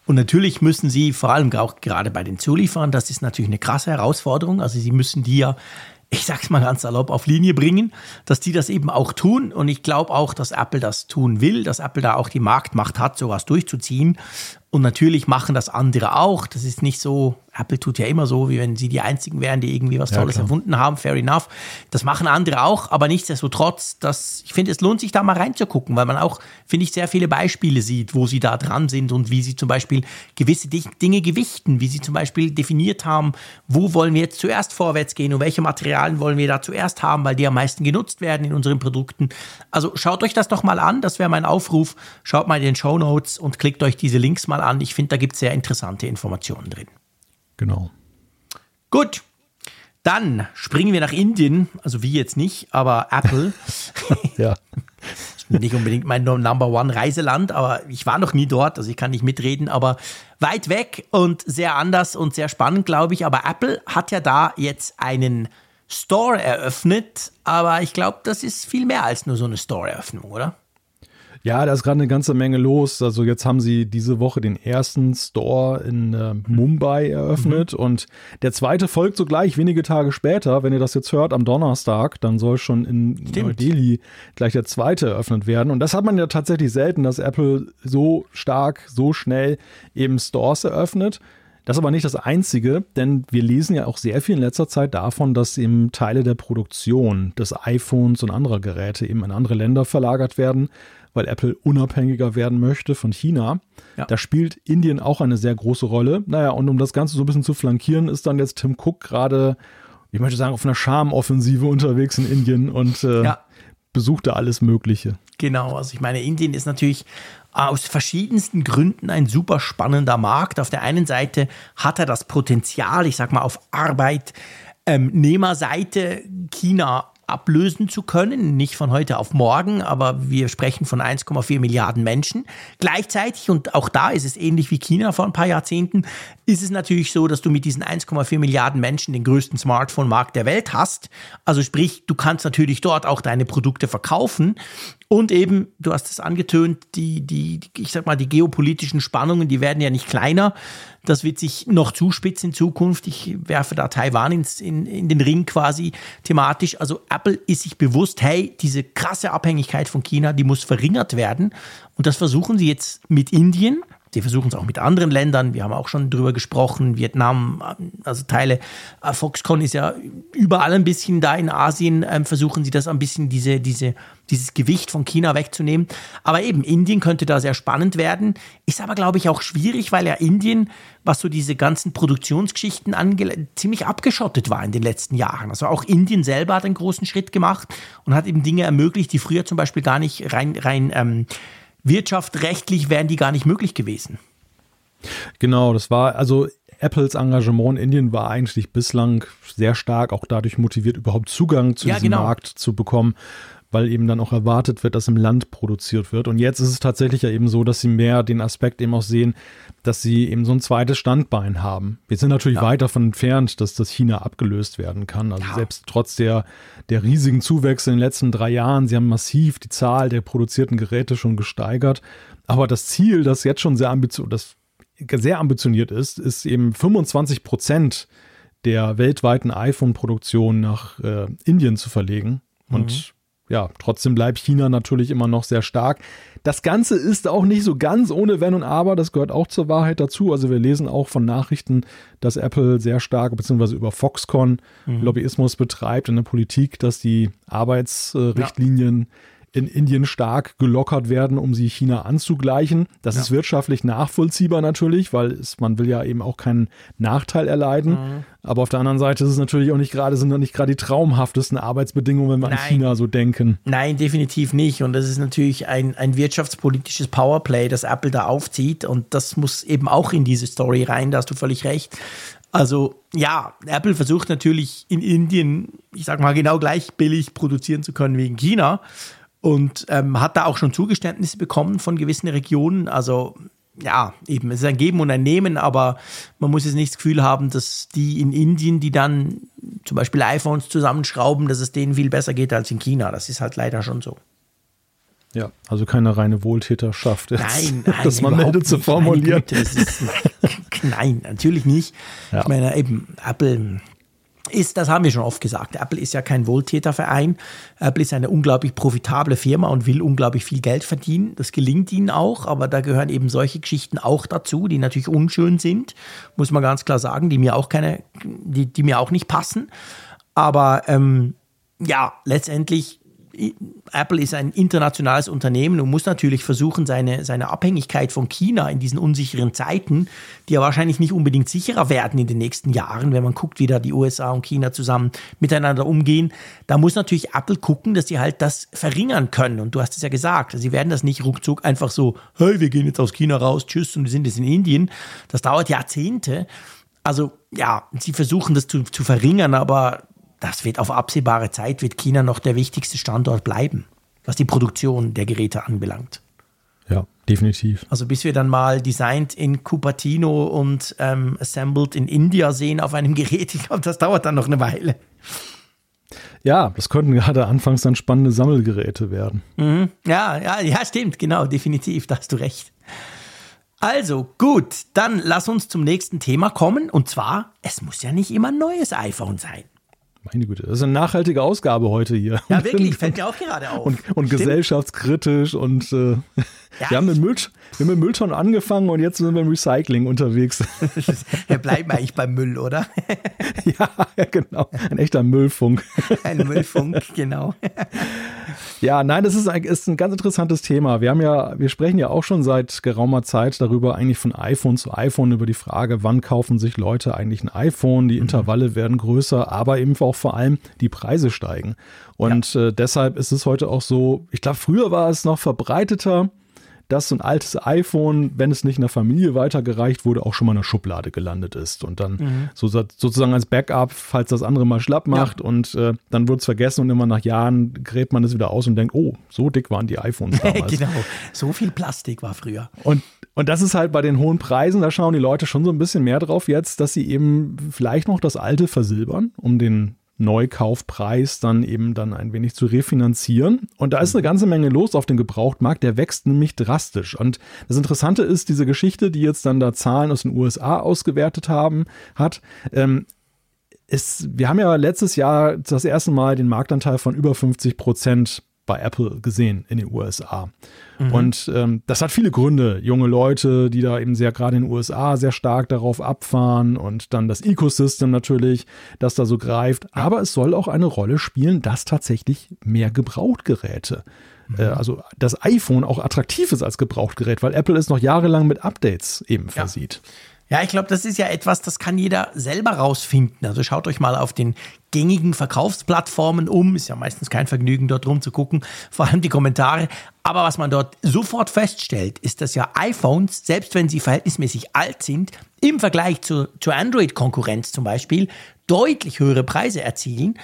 Und natürlich müssen sie, vor allem auch gerade bei den Zulieferern, das ist natürlich eine krasse Herausforderung. Also sie müssen die ja ich sag's mal ganz salopp, auf Linie bringen, dass die das eben auch tun. Und ich glaube auch, dass Apple das tun will, dass Apple da auch die Marktmacht hat, sowas durchzuziehen. Und natürlich machen das andere auch. Das ist nicht so, Apple tut ja immer so, wie wenn sie die Einzigen wären, die irgendwie was Tolles ja, erfunden haben. Fair enough. Das machen andere auch, aber nichtsdestotrotz, das, ich finde, es lohnt sich da mal reinzugucken, weil man auch, finde ich, sehr viele Beispiele sieht, wo sie da dran sind und wie sie zum Beispiel gewisse Dinge gewichten, wie sie zum Beispiel definiert haben, wo wollen wir jetzt zuerst vorwärts gehen und welche Materialien wollen wir da zuerst haben, weil die am meisten genutzt werden in unseren Produkten. Also schaut euch das doch mal an, das wäre mein Aufruf. Schaut mal in den Show Notes und klickt euch diese Links mal an. Ich finde, da gibt es sehr interessante Informationen drin. Genau. Gut. Dann springen wir nach Indien, also wie jetzt nicht, aber Apple. ja. nicht unbedingt mein Number One Reiseland, aber ich war noch nie dort, also ich kann nicht mitreden, aber weit weg und sehr anders und sehr spannend, glaube ich. Aber Apple hat ja da jetzt einen Store eröffnet, aber ich glaube, das ist viel mehr als nur so eine Store-Eröffnung, oder? Ja, da ist gerade eine ganze Menge los. Also jetzt haben sie diese Woche den ersten Store in äh, Mumbai eröffnet mhm. und der zweite folgt sogleich wenige Tage später. Wenn ihr das jetzt hört, am Donnerstag, dann soll schon in Neu-Delhi gleich der zweite eröffnet werden. Und das hat man ja tatsächlich selten, dass Apple so stark, so schnell eben Stores eröffnet. Das ist aber nicht das Einzige, denn wir lesen ja auch sehr viel in letzter Zeit davon, dass eben Teile der Produktion des iPhones und anderer Geräte eben in andere Länder verlagert werden weil Apple unabhängiger werden möchte von China. Ja. Da spielt Indien auch eine sehr große Rolle. Naja, und um das Ganze so ein bisschen zu flankieren, ist dann jetzt Tim Cook gerade, ich möchte sagen, auf einer Charmoffensive unterwegs in Indien und äh, ja. besucht da alles Mögliche. Genau, also ich meine, Indien ist natürlich aus verschiedensten Gründen ein super spannender Markt. Auf der einen Seite hat er das Potenzial, ich sag mal, auf Arbeitnehmerseite China ablösen zu können, nicht von heute auf morgen, aber wir sprechen von 1,4 Milliarden Menschen. Gleichzeitig, und auch da ist es ähnlich wie China vor ein paar Jahrzehnten, ist es natürlich so, dass du mit diesen 1,4 Milliarden Menschen den größten Smartphone-Markt der Welt hast. Also sprich, du kannst natürlich dort auch deine Produkte verkaufen. Und eben, du hast es angetönt, die, die, ich sag mal, die geopolitischen Spannungen, die werden ja nicht kleiner. Das wird sich noch zuspitzen in Zukunft. Ich werfe da Taiwan ins, in, in den Ring quasi thematisch. Also Apple ist sich bewusst, hey, diese krasse Abhängigkeit von China, die muss verringert werden. Und das versuchen sie jetzt mit Indien. Sie versuchen es auch mit anderen Ländern. Wir haben auch schon drüber gesprochen. Vietnam, also Teile. Äh, Foxconn ist ja überall ein bisschen da in Asien. Ähm, versuchen sie das ein bisschen, diese, diese, dieses Gewicht von China wegzunehmen. Aber eben, Indien könnte da sehr spannend werden. Ist aber, glaube ich, auch schwierig, weil ja Indien, was so diese ganzen Produktionsgeschichten angeht, ziemlich abgeschottet war in den letzten Jahren. Also auch Indien selber hat einen großen Schritt gemacht und hat eben Dinge ermöglicht, die früher zum Beispiel gar nicht rein, rein ähm, wirtschaftsrechtlich wären die gar nicht möglich gewesen. Genau, das war also Apples Engagement in Indien war eigentlich bislang sehr stark auch dadurch motiviert, überhaupt Zugang zu ja, diesem genau. Markt zu bekommen weil eben dann auch erwartet wird, dass im Land produziert wird. Und jetzt ist es tatsächlich ja eben so, dass sie mehr den Aspekt eben auch sehen, dass sie eben so ein zweites Standbein haben. Wir sind natürlich ja. weit davon entfernt, dass das China abgelöst werden kann. Also ja. selbst trotz der, der riesigen Zuwächse in den letzten drei Jahren, sie haben massiv die Zahl der produzierten Geräte schon gesteigert. Aber das Ziel, das jetzt schon sehr, ambitioniert, das sehr ambitioniert ist, ist eben 25 Prozent der weltweiten iPhone-Produktion nach äh, Indien zu verlegen. Und mhm ja, trotzdem bleibt China natürlich immer noch sehr stark. Das Ganze ist auch nicht so ganz ohne Wenn und Aber, das gehört auch zur Wahrheit dazu. Also wir lesen auch von Nachrichten, dass Apple sehr stark, beziehungsweise über Foxconn mhm. Lobbyismus betreibt in der Politik, dass die Arbeitsrichtlinien ja in Indien stark gelockert werden, um sie China anzugleichen. Das ja. ist wirtschaftlich nachvollziehbar natürlich, weil es, man will ja eben auch keinen Nachteil erleiden. Mhm. Aber auf der anderen Seite ist es natürlich auch nicht gerade, sind nicht gerade die traumhaftesten Arbeitsbedingungen, wenn wir Nein. an China so denken. Nein, definitiv nicht. Und das ist natürlich ein, ein wirtschaftspolitisches Powerplay, das Apple da aufzieht. Und das muss eben auch in diese Story rein, da hast du völlig recht. Also ja, Apple versucht natürlich in Indien, ich sag mal, genau gleich billig produzieren zu können wie in China und ähm, hat da auch schon Zugeständnisse bekommen von gewissen Regionen. Also ja, eben, es ist ein Geben und ein Nehmen, aber man muss jetzt nicht das Gefühl haben, dass die in Indien, die dann zum Beispiel iPhones zusammenschrauben, dass es denen viel besser geht als in China. Das ist halt leider schon so. Ja, also keine reine Wohltäterschaft. Nein, nein, das man meldet zu formulieren. Güte, ist, nein, natürlich nicht. Ja. Ich meine, eben, Apple ist, das haben wir schon oft gesagt, Apple ist ja kein Wohltäterverein. Apple ist eine unglaublich profitable Firma und will unglaublich viel Geld verdienen. Das gelingt ihnen auch, aber da gehören eben solche Geschichten auch dazu, die natürlich unschön sind, muss man ganz klar sagen, die mir auch keine, die, die mir auch nicht passen. Aber ähm, ja, letztendlich Apple ist ein internationales Unternehmen und muss natürlich versuchen, seine, seine Abhängigkeit von China in diesen unsicheren Zeiten, die ja wahrscheinlich nicht unbedingt sicherer werden in den nächsten Jahren, wenn man guckt, wie da die USA und China zusammen miteinander umgehen, da muss natürlich Apple gucken, dass sie halt das verringern können. Und du hast es ja gesagt, sie werden das nicht ruckzuck einfach so, hey, wir gehen jetzt aus China raus, tschüss, und wir sind jetzt in Indien. Das dauert Jahrzehnte. Also ja, sie versuchen das zu, zu verringern, aber das wird auf absehbare Zeit, wird China noch der wichtigste Standort bleiben, was die Produktion der Geräte anbelangt. Ja, definitiv. Also bis wir dann mal designed in Cupertino und ähm, assembled in India sehen auf einem Gerät, ich glaube, das dauert dann noch eine Weile. Ja, das könnten gerade anfangs dann spannende Sammelgeräte werden. Mhm. Ja, ja, ja, stimmt, genau, definitiv, da hast du recht. Also gut, dann lass uns zum nächsten Thema kommen. Und zwar, es muss ja nicht immer ein neues iPhone sein. Meine Güte, das ist eine nachhaltige Ausgabe heute hier. Ja, wirklich, fällt mir auch gerade auf. Und, und gesellschaftskritisch und äh, ja, wir, haben mit Müll, wir haben mit Mülltonnen angefangen und jetzt sind wir im Recycling unterwegs. wir bleiben eigentlich beim Müll, oder? ja, genau. Ein echter Müllfunk. Ein Müllfunk, genau. Ja, nein, das ist ein, ist ein ganz interessantes Thema. Wir haben ja, wir sprechen ja auch schon seit geraumer Zeit darüber, eigentlich von iPhone zu iPhone, über die Frage, wann kaufen sich Leute eigentlich ein iPhone? Die mhm. Intervalle mhm. werden größer, aber eben auch vor allem die Preise steigen. Und ja. äh, deshalb ist es heute auch so, ich glaube, früher war es noch verbreiteter, dass so ein altes iPhone, wenn es nicht in der Familie weitergereicht wurde, auch schon mal in der Schublade gelandet ist und dann mhm. so, sozusagen als Backup, falls das andere mal schlapp macht ja. und äh, dann wird es vergessen und immer nach Jahren gräbt man es wieder aus und denkt, oh, so dick waren die iPhones damals. genau, so viel Plastik war früher. Und und das ist halt bei den hohen Preisen, da schauen die Leute schon so ein bisschen mehr drauf jetzt, dass sie eben vielleicht noch das alte versilbern, um den Neukaufpreis dann eben dann ein wenig zu refinanzieren. Und da ist eine ganze Menge los auf dem Gebrauchtmarkt, der wächst nämlich drastisch. Und das Interessante ist, diese Geschichte, die jetzt dann da Zahlen aus den USA ausgewertet haben, hat, ähm, ist, wir haben ja letztes Jahr das erste Mal den Marktanteil von über 50 Prozent bei Apple gesehen in den USA. Mhm. Und ähm, das hat viele Gründe. Junge Leute, die da eben sehr gerade in den USA sehr stark darauf abfahren und dann das Ecosystem natürlich, das da so greift. Aber es soll auch eine Rolle spielen, dass tatsächlich mehr Gebrauchtgeräte mhm. äh, also das iPhone auch attraktiv ist als Gebrauchtgerät, weil Apple es noch jahrelang mit Updates eben versieht. Ja. Ja, ich glaube, das ist ja etwas, das kann jeder selber rausfinden. Also schaut euch mal auf den gängigen Verkaufsplattformen um. Ist ja meistens kein Vergnügen, dort rum zu gucken, vor allem die Kommentare. Aber was man dort sofort feststellt, ist, dass ja iPhones, selbst wenn sie verhältnismäßig alt sind, im Vergleich zu, zur Android-Konkurrenz zum Beispiel, deutlich höhere Preise erzielen.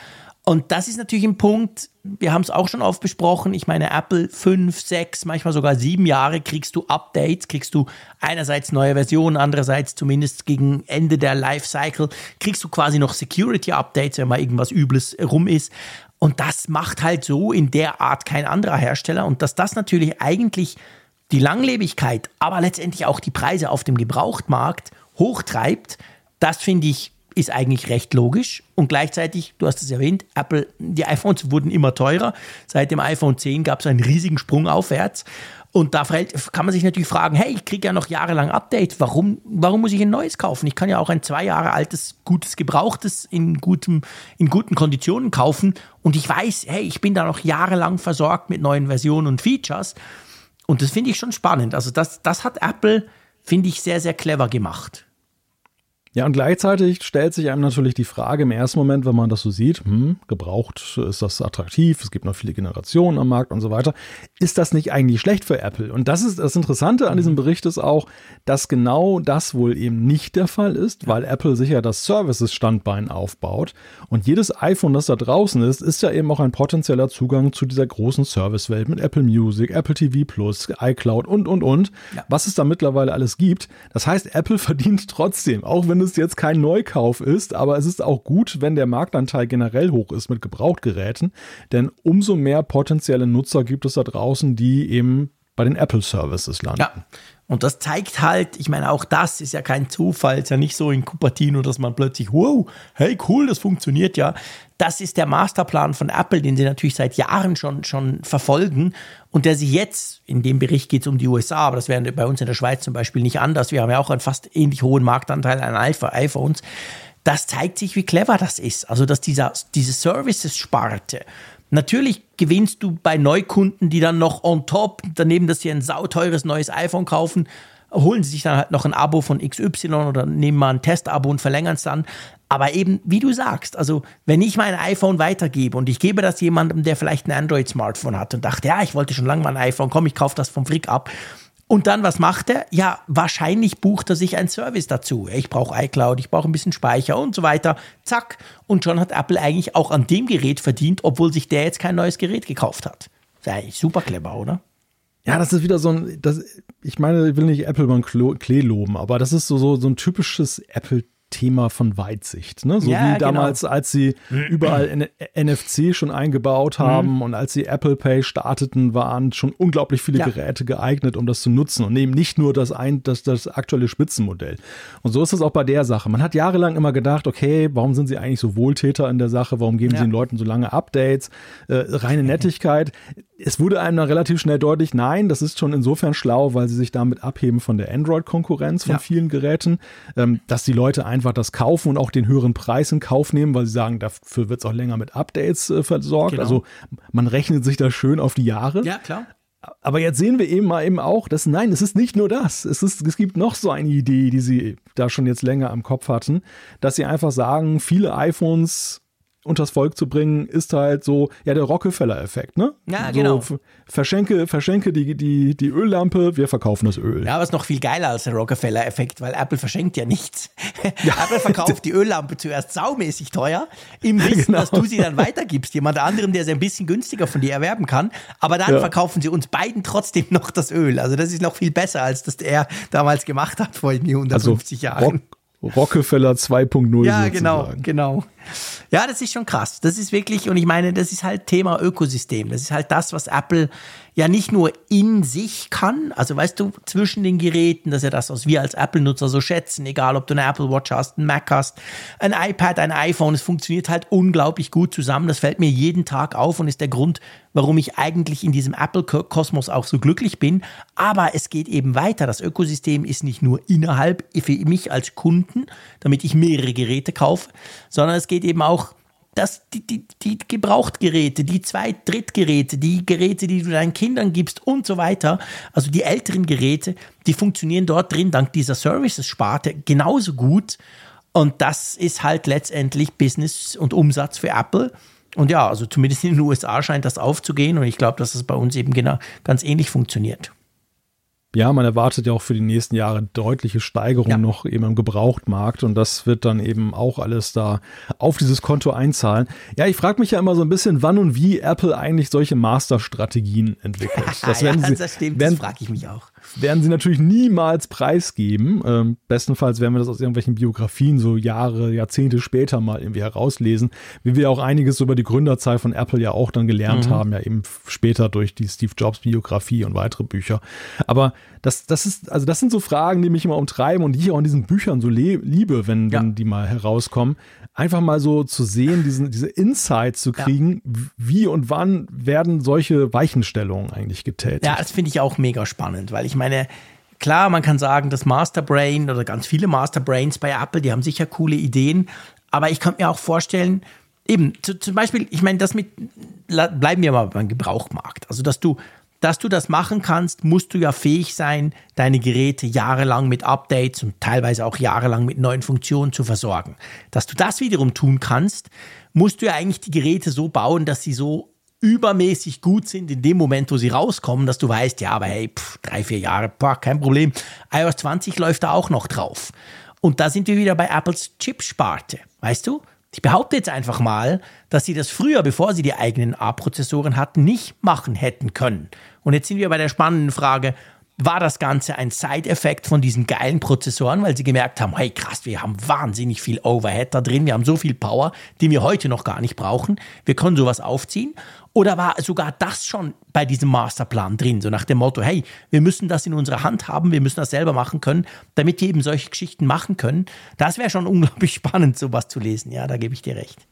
Und das ist natürlich ein Punkt, wir haben es auch schon oft besprochen. Ich meine, Apple fünf, sechs, manchmal sogar sieben Jahre kriegst du Updates, kriegst du einerseits neue Versionen, andererseits zumindest gegen Ende der Lifecycle, kriegst du quasi noch Security-Updates, wenn mal irgendwas Übles rum ist. Und das macht halt so in der Art kein anderer Hersteller. Und dass das natürlich eigentlich die Langlebigkeit, aber letztendlich auch die Preise auf dem Gebrauchtmarkt hochtreibt, das finde ich ist eigentlich recht logisch. Und gleichzeitig, du hast es erwähnt, Apple, die iPhones wurden immer teurer. Seit dem iPhone 10 gab es einen riesigen Sprung aufwärts. Und da kann man sich natürlich fragen, hey, ich kriege ja noch jahrelang Updates, warum, warum muss ich ein neues kaufen? Ich kann ja auch ein zwei Jahre altes, gutes, gebrauchtes in, gutem, in guten Konditionen kaufen und ich weiß, hey, ich bin da noch jahrelang versorgt mit neuen Versionen und Features. Und das finde ich schon spannend. Also das, das hat Apple, finde ich, sehr, sehr clever gemacht. Ja, und gleichzeitig stellt sich einem natürlich die Frage im ersten Moment, wenn man das so sieht, hm, gebraucht ist das attraktiv, es gibt noch viele Generationen am Markt und so weiter. Ist das nicht eigentlich schlecht für Apple? Und das ist das Interessante an diesem Bericht ist auch, dass genau das wohl eben nicht der Fall ist, weil Apple sich ja das Services-Standbein aufbaut. Und jedes iPhone, das da draußen ist, ist ja eben auch ein potenzieller Zugang zu dieser großen Servicewelt mit Apple Music, Apple TV Plus, iCloud und, und, und. Ja. Was es da mittlerweile alles gibt. Das heißt, Apple verdient trotzdem, auch wenn es jetzt kein Neukauf ist, aber es ist auch gut, wenn der Marktanteil generell hoch ist mit Gebrauchtgeräten, denn umso mehr potenzielle Nutzer gibt es da draußen, die eben bei den Apple Services landen. Ja. Und das zeigt halt, ich meine, auch das ist ja kein Zufall, ist ja nicht so in Cupertino, dass man plötzlich, wow, hey, cool, das funktioniert ja. Das ist der Masterplan von Apple, den sie natürlich seit Jahren schon, schon verfolgen und der sich jetzt, in dem Bericht geht es um die USA, aber das wäre bei uns in der Schweiz zum Beispiel nicht anders. Wir haben ja auch einen fast ähnlich hohen Marktanteil an iPhones. Das zeigt sich, wie clever das ist. Also, dass dieser, diese Services-Sparte, Natürlich gewinnst du bei Neukunden, die dann noch on top, daneben, dass sie ein sauteures neues iPhone kaufen, holen sie sich dann halt noch ein Abo von XY oder nehmen mal ein Testabo und verlängern es dann. Aber eben, wie du sagst, also wenn ich mein iPhone weitergebe und ich gebe das jemandem, der vielleicht ein Android-Smartphone hat und dachte, ja, ich wollte schon lange mal ein iPhone, komm, ich kaufe das vom Frick ab, und dann, was macht er? Ja, wahrscheinlich bucht er sich einen Service dazu. Ich brauche iCloud, ich brauche ein bisschen Speicher und so weiter. Zack. Und schon hat Apple eigentlich auch an dem Gerät verdient, obwohl sich der jetzt kein neues Gerät gekauft hat. ist ja super clever, oder? Ja, das ist wieder so ein, das, ich meine, ich will nicht Apple beim Klee loben, aber das ist so, so, so ein typisches Apple Thema von Weitsicht. Ne? So ja, wie genau. damals, genau. als sie überall NFC schon eingebaut haben mhm. und als sie Apple Pay starteten, waren schon unglaublich viele ja. Geräte geeignet, um das zu nutzen und nehmen nicht nur das, ein, das, das aktuelle Spitzenmodell. Und so ist es auch bei der Sache. Man hat jahrelang immer gedacht, okay, warum sind sie eigentlich so Wohltäter in der Sache? Warum geben ja. sie den Leuten so lange Updates? Äh, reine Nettigkeit es wurde einem dann relativ schnell deutlich, nein, das ist schon insofern schlau, weil sie sich damit abheben von der Android-Konkurrenz von ja. vielen Geräten, ähm, dass die Leute einfach das kaufen und auch den höheren Preis in Kauf nehmen, weil sie sagen, dafür wird es auch länger mit Updates äh, versorgt. Genau. Also man rechnet sich da schön auf die Jahre. Ja, klar. Aber jetzt sehen wir eben mal eben auch, dass nein, es ist nicht nur das. Es, ist, es gibt noch so eine Idee, die sie da schon jetzt länger am Kopf hatten, dass sie einfach sagen, viele iPhones unters Volk zu bringen, ist halt so, ja, der Rockefeller-Effekt, ne? Ja, so, genau. Verschenke, verschenke die, die, die Öllampe, wir verkaufen das Öl. Ja, aber ist noch viel geiler als der Rockefeller-Effekt, weil Apple verschenkt ja nichts. Ja. Apple verkauft die Öllampe zuerst saumäßig teuer, im Wissen, genau. dass du sie dann weitergibst, jemand anderem, der sie ein bisschen günstiger von dir erwerben kann, aber dann ja. verkaufen sie uns beiden trotzdem noch das Öl. Also das ist noch viel besser, als das er damals gemacht hat vor 150 also, Jahren. Rock Rockefeller 2.0 Ja, genau, genau. Ja, das ist schon krass. Das ist wirklich, und ich meine, das ist halt Thema Ökosystem. Das ist halt das, was Apple ja nicht nur in sich kann, also weißt du, zwischen den Geräten, das ist ja das, was wir als Apple-Nutzer so schätzen, egal ob du eine Apple Watch hast, ein Mac hast, ein iPad, ein iPhone, es funktioniert halt unglaublich gut zusammen. Das fällt mir jeden Tag auf und ist der Grund, warum ich eigentlich in diesem Apple-Kosmos auch so glücklich bin. Aber es geht eben weiter. Das Ökosystem ist nicht nur innerhalb für mich als Kunden, damit ich mehrere Geräte kaufe, sondern es geht eben auch dass die, die, die Gebrauchtgeräte, die Zweit-, Drittgeräte, die Geräte, die du deinen Kindern gibst und so weiter, also die älteren Geräte, die funktionieren dort drin dank dieser Services-Sparte genauso gut. Und das ist halt letztendlich Business und Umsatz für Apple. Und ja, also zumindest in den USA scheint das aufzugehen und ich glaube, dass es bei uns eben genau ganz ähnlich funktioniert ja, man erwartet ja auch für die nächsten Jahre deutliche Steigerung ja. noch eben im Gebrauchtmarkt und das wird dann eben auch alles da auf dieses Konto einzahlen. Ja, ich frage mich ja immer so ein bisschen, wann und wie Apple eigentlich solche Masterstrategien entwickelt. Das, ja, sie, das stimmt, werden, das frage ich mich auch. Werden sie natürlich niemals preisgeben. Ähm, bestenfalls werden wir das aus irgendwelchen Biografien so Jahre, Jahrzehnte später mal irgendwie herauslesen, wie wir auch einiges über die Gründerzeit von Apple ja auch dann gelernt mhm. haben, ja eben später durch die Steve Jobs Biografie und weitere Bücher. Aber das, das ist, also das sind so Fragen, die mich immer umtreiben und die ich auch in diesen Büchern so liebe, wenn, ja. wenn die mal herauskommen. Einfach mal so zu sehen, diesen, diese Insights zu kriegen, ja. wie und wann werden solche Weichenstellungen eigentlich getätigt. Ja, das finde ich auch mega spannend, weil ich meine, klar, man kann sagen, das Masterbrain oder ganz viele Masterbrains bei Apple, die haben sicher coole Ideen, aber ich könnte mir auch vorstellen, eben, zu, zum Beispiel, ich meine, das mit, bleiben wir mal beim Gebrauchmarkt. Also, dass du dass du das machen kannst, musst du ja fähig sein, deine Geräte jahrelang mit Updates und teilweise auch jahrelang mit neuen Funktionen zu versorgen. Dass du das wiederum tun kannst, musst du ja eigentlich die Geräte so bauen, dass sie so übermäßig gut sind in dem Moment, wo sie rauskommen, dass du weißt, ja, aber hey, pff, drei, vier Jahre, boah, kein Problem. iOS 20 läuft da auch noch drauf. Und da sind wir wieder bei Apples Chip-Sparte, weißt du? Ich behaupte jetzt einfach mal, dass sie das früher, bevor sie die eigenen A-Prozessoren hatten, nicht machen hätten können. Und jetzt sind wir bei der spannenden Frage, war das Ganze ein Side-Effekt von diesen geilen Prozessoren, weil sie gemerkt haben, hey krass, wir haben wahnsinnig viel Overhead da drin, wir haben so viel Power, die wir heute noch gar nicht brauchen, wir können sowas aufziehen. Oder war sogar das schon bei diesem Masterplan drin, so nach dem Motto, hey, wir müssen das in unserer Hand haben, wir müssen das selber machen können, damit wir eben solche Geschichten machen können. Das wäre schon unglaublich spannend, sowas zu lesen, ja, da gebe ich dir recht.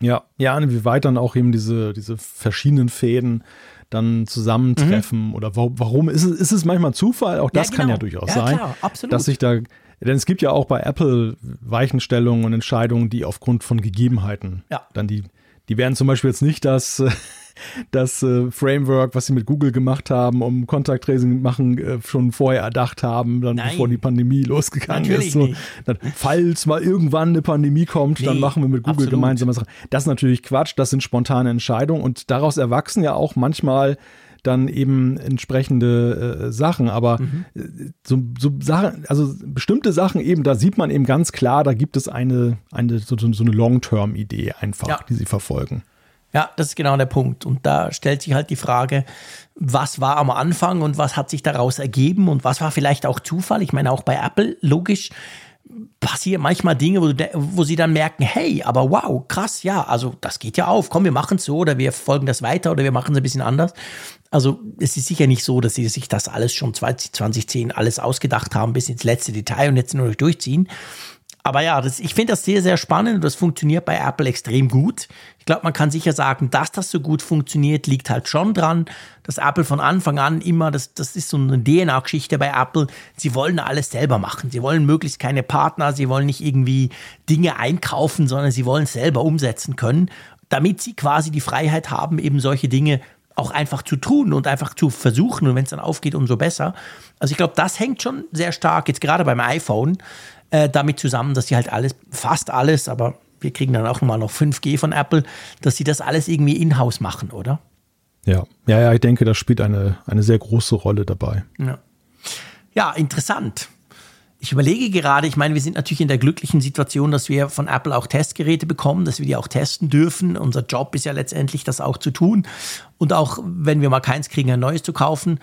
Ja, ja, inwieweit dann auch eben diese, diese verschiedenen Fäden dann zusammentreffen mhm. oder wo, warum ist es, ist es manchmal Zufall? Auch das ja, genau. kann ja durchaus ja, sein, klar, absolut. dass sich da denn es gibt ja auch bei Apple Weichenstellungen und Entscheidungen, die aufgrund von Gegebenheiten ja. dann die, die werden zum Beispiel jetzt nicht das, das äh, Framework, was sie mit Google gemacht haben, um Kontakttracing machen, äh, schon vorher erdacht haben, dann Nein. bevor die Pandemie losgegangen Natürlich ist. So, dann, falls mal irgendwann eine Pandemie kommt, nee, dann machen wir mit Google absolut. gemeinsam was. Das ist natürlich Quatsch, das sind spontane Entscheidungen und daraus erwachsen ja auch manchmal dann eben entsprechende äh, Sachen. Aber mhm. Äh, so, so Sachen, also bestimmte Sachen eben, da sieht man eben ganz klar, da gibt es eine, eine so, so eine Long-Term-Idee einfach, ja. die sie verfolgen. Ja, das ist genau der Punkt. Und da stellt sich halt die Frage, was war am Anfang und was hat sich daraus ergeben und was war vielleicht auch Zufall? Ich meine, auch bei Apple, logisch, passieren manchmal Dinge, wo, wo, sie dann merken, hey, aber wow, krass, ja, also das geht ja auf, komm, wir machen es so oder wir folgen das weiter oder wir machen es ein bisschen anders. Also es ist sicher nicht so, dass sie sich das alles schon 20, 2010 alles ausgedacht haben bis ins letzte Detail und jetzt nur durchziehen. Aber ja, das, ich finde das sehr, sehr spannend und das funktioniert bei Apple extrem gut. Ich glaube, man kann sicher sagen, dass das so gut funktioniert, liegt halt schon dran, dass Apple von Anfang an immer, das, das ist so eine DNA-Geschichte bei Apple, sie wollen alles selber machen. Sie wollen möglichst keine Partner, sie wollen nicht irgendwie Dinge einkaufen, sondern sie wollen es selber umsetzen können, damit sie quasi die Freiheit haben, eben solche Dinge auch einfach zu tun und einfach zu versuchen. Und wenn es dann aufgeht, umso besser. Also ich glaube, das hängt schon sehr stark, jetzt gerade beim iPhone, äh, damit zusammen, dass sie halt alles, fast alles, aber wir kriegen dann auch mal noch 5G von Apple, dass sie das alles irgendwie in-house machen, oder? Ja, ja, ja, ich denke, das spielt eine, eine sehr große Rolle dabei. Ja. ja, interessant. Ich überlege gerade, ich meine, wir sind natürlich in der glücklichen Situation, dass wir von Apple auch Testgeräte bekommen, dass wir die auch testen dürfen. Unser Job ist ja letztendlich, das auch zu tun. Und auch wenn wir mal keins kriegen, ein neues zu kaufen.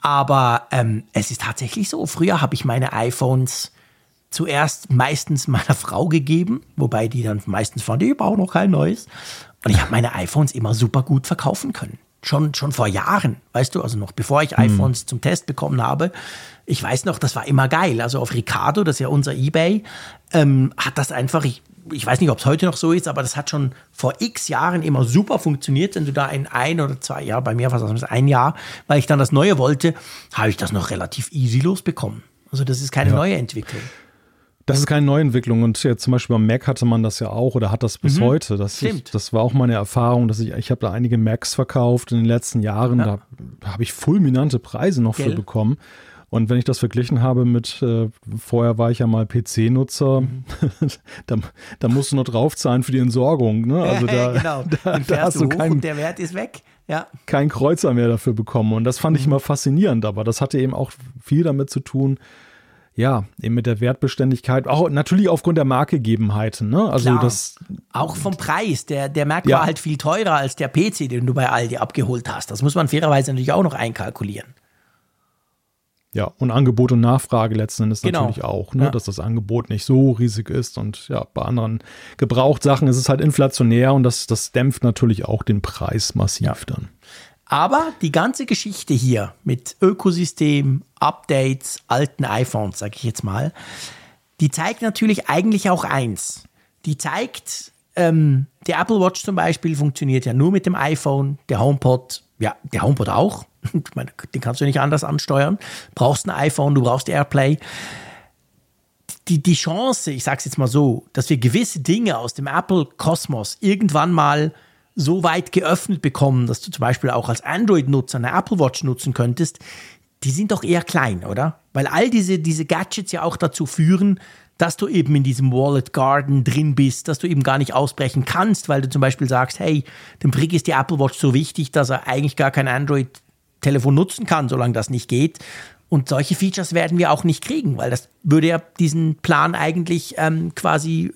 Aber ähm, es ist tatsächlich so. Früher habe ich meine iPhones zuerst meistens meiner Frau gegeben, wobei die dann meistens fand, ich brauche noch kein neues. Und ich habe meine iPhones immer super gut verkaufen können. Schon, schon vor Jahren, weißt du, also noch bevor ich mhm. iPhones zum Test bekommen habe. Ich weiß noch, das war immer geil. Also auf Ricardo, das ist ja unser Ebay, ähm, hat das einfach, ich, ich weiß nicht, ob es heute noch so ist, aber das hat schon vor x Jahren immer super funktioniert. Wenn du da in ein oder zwei Jahren, bei mir war es ein Jahr, weil ich dann das Neue wollte, habe ich das noch relativ easy losbekommen. Also das ist keine ja. neue Entwicklung. Das ist keine Neuentwicklung und jetzt zum Beispiel beim Mac hatte man das ja auch oder hat das bis mhm. heute. Das, ich, das war auch meine Erfahrung, dass ich, ich habe da einige Macs verkauft in den letzten Jahren. Ja. Da habe ich fulminante Preise noch Gell? für bekommen. Und wenn ich das verglichen habe mit, äh, vorher war ich ja mal PC-Nutzer, mhm. da, da musst du noch draufzahlen für die Entsorgung. Ne? Also da, genau. da, da hast du keinen, der Wert ist weg. Ja. Kein Kreuzer mehr dafür bekommen. Und das fand mhm. ich immer faszinierend. Aber das hatte eben auch viel damit zu tun, ja, eben mit der Wertbeständigkeit, auch natürlich aufgrund der Markegegebenheiten, ne? Also Klar. das. Auch vom Preis. Der, der Mac ja. war halt viel teurer als der PC, den du bei Aldi abgeholt hast. Das muss man fairerweise natürlich auch noch einkalkulieren. Ja, und Angebot und Nachfrage letzten Endes genau. natürlich auch, ne? Ja. dass das Angebot nicht so riesig ist und ja, bei anderen Gebrauchtsachen ist es halt inflationär und das, das dämpft natürlich auch den Preis massiv ja. dann. Aber die ganze Geschichte hier mit Ökosystem, Updates, alten iPhones, sage ich jetzt mal, die zeigt natürlich eigentlich auch eins. Die zeigt, ähm, der Apple Watch zum Beispiel funktioniert ja nur mit dem iPhone, der HomePod, ja, der HomePod auch. Ich meine, den kannst du nicht anders ansteuern. Brauchst ein iPhone, du brauchst AirPlay. Die, die Chance, ich sage es jetzt mal so, dass wir gewisse Dinge aus dem Apple-Kosmos irgendwann mal so weit geöffnet bekommen, dass du zum Beispiel auch als Android-Nutzer eine Apple Watch nutzen könntest, die sind doch eher klein, oder? Weil all diese, diese Gadgets ja auch dazu führen, dass du eben in diesem Wallet Garden drin bist, dass du eben gar nicht ausbrechen kannst, weil du zum Beispiel sagst, hey, dem Brick ist die Apple Watch so wichtig, dass er eigentlich gar kein Android-Telefon nutzen kann, solange das nicht geht. Und solche Features werden wir auch nicht kriegen, weil das würde ja diesen Plan eigentlich ähm, quasi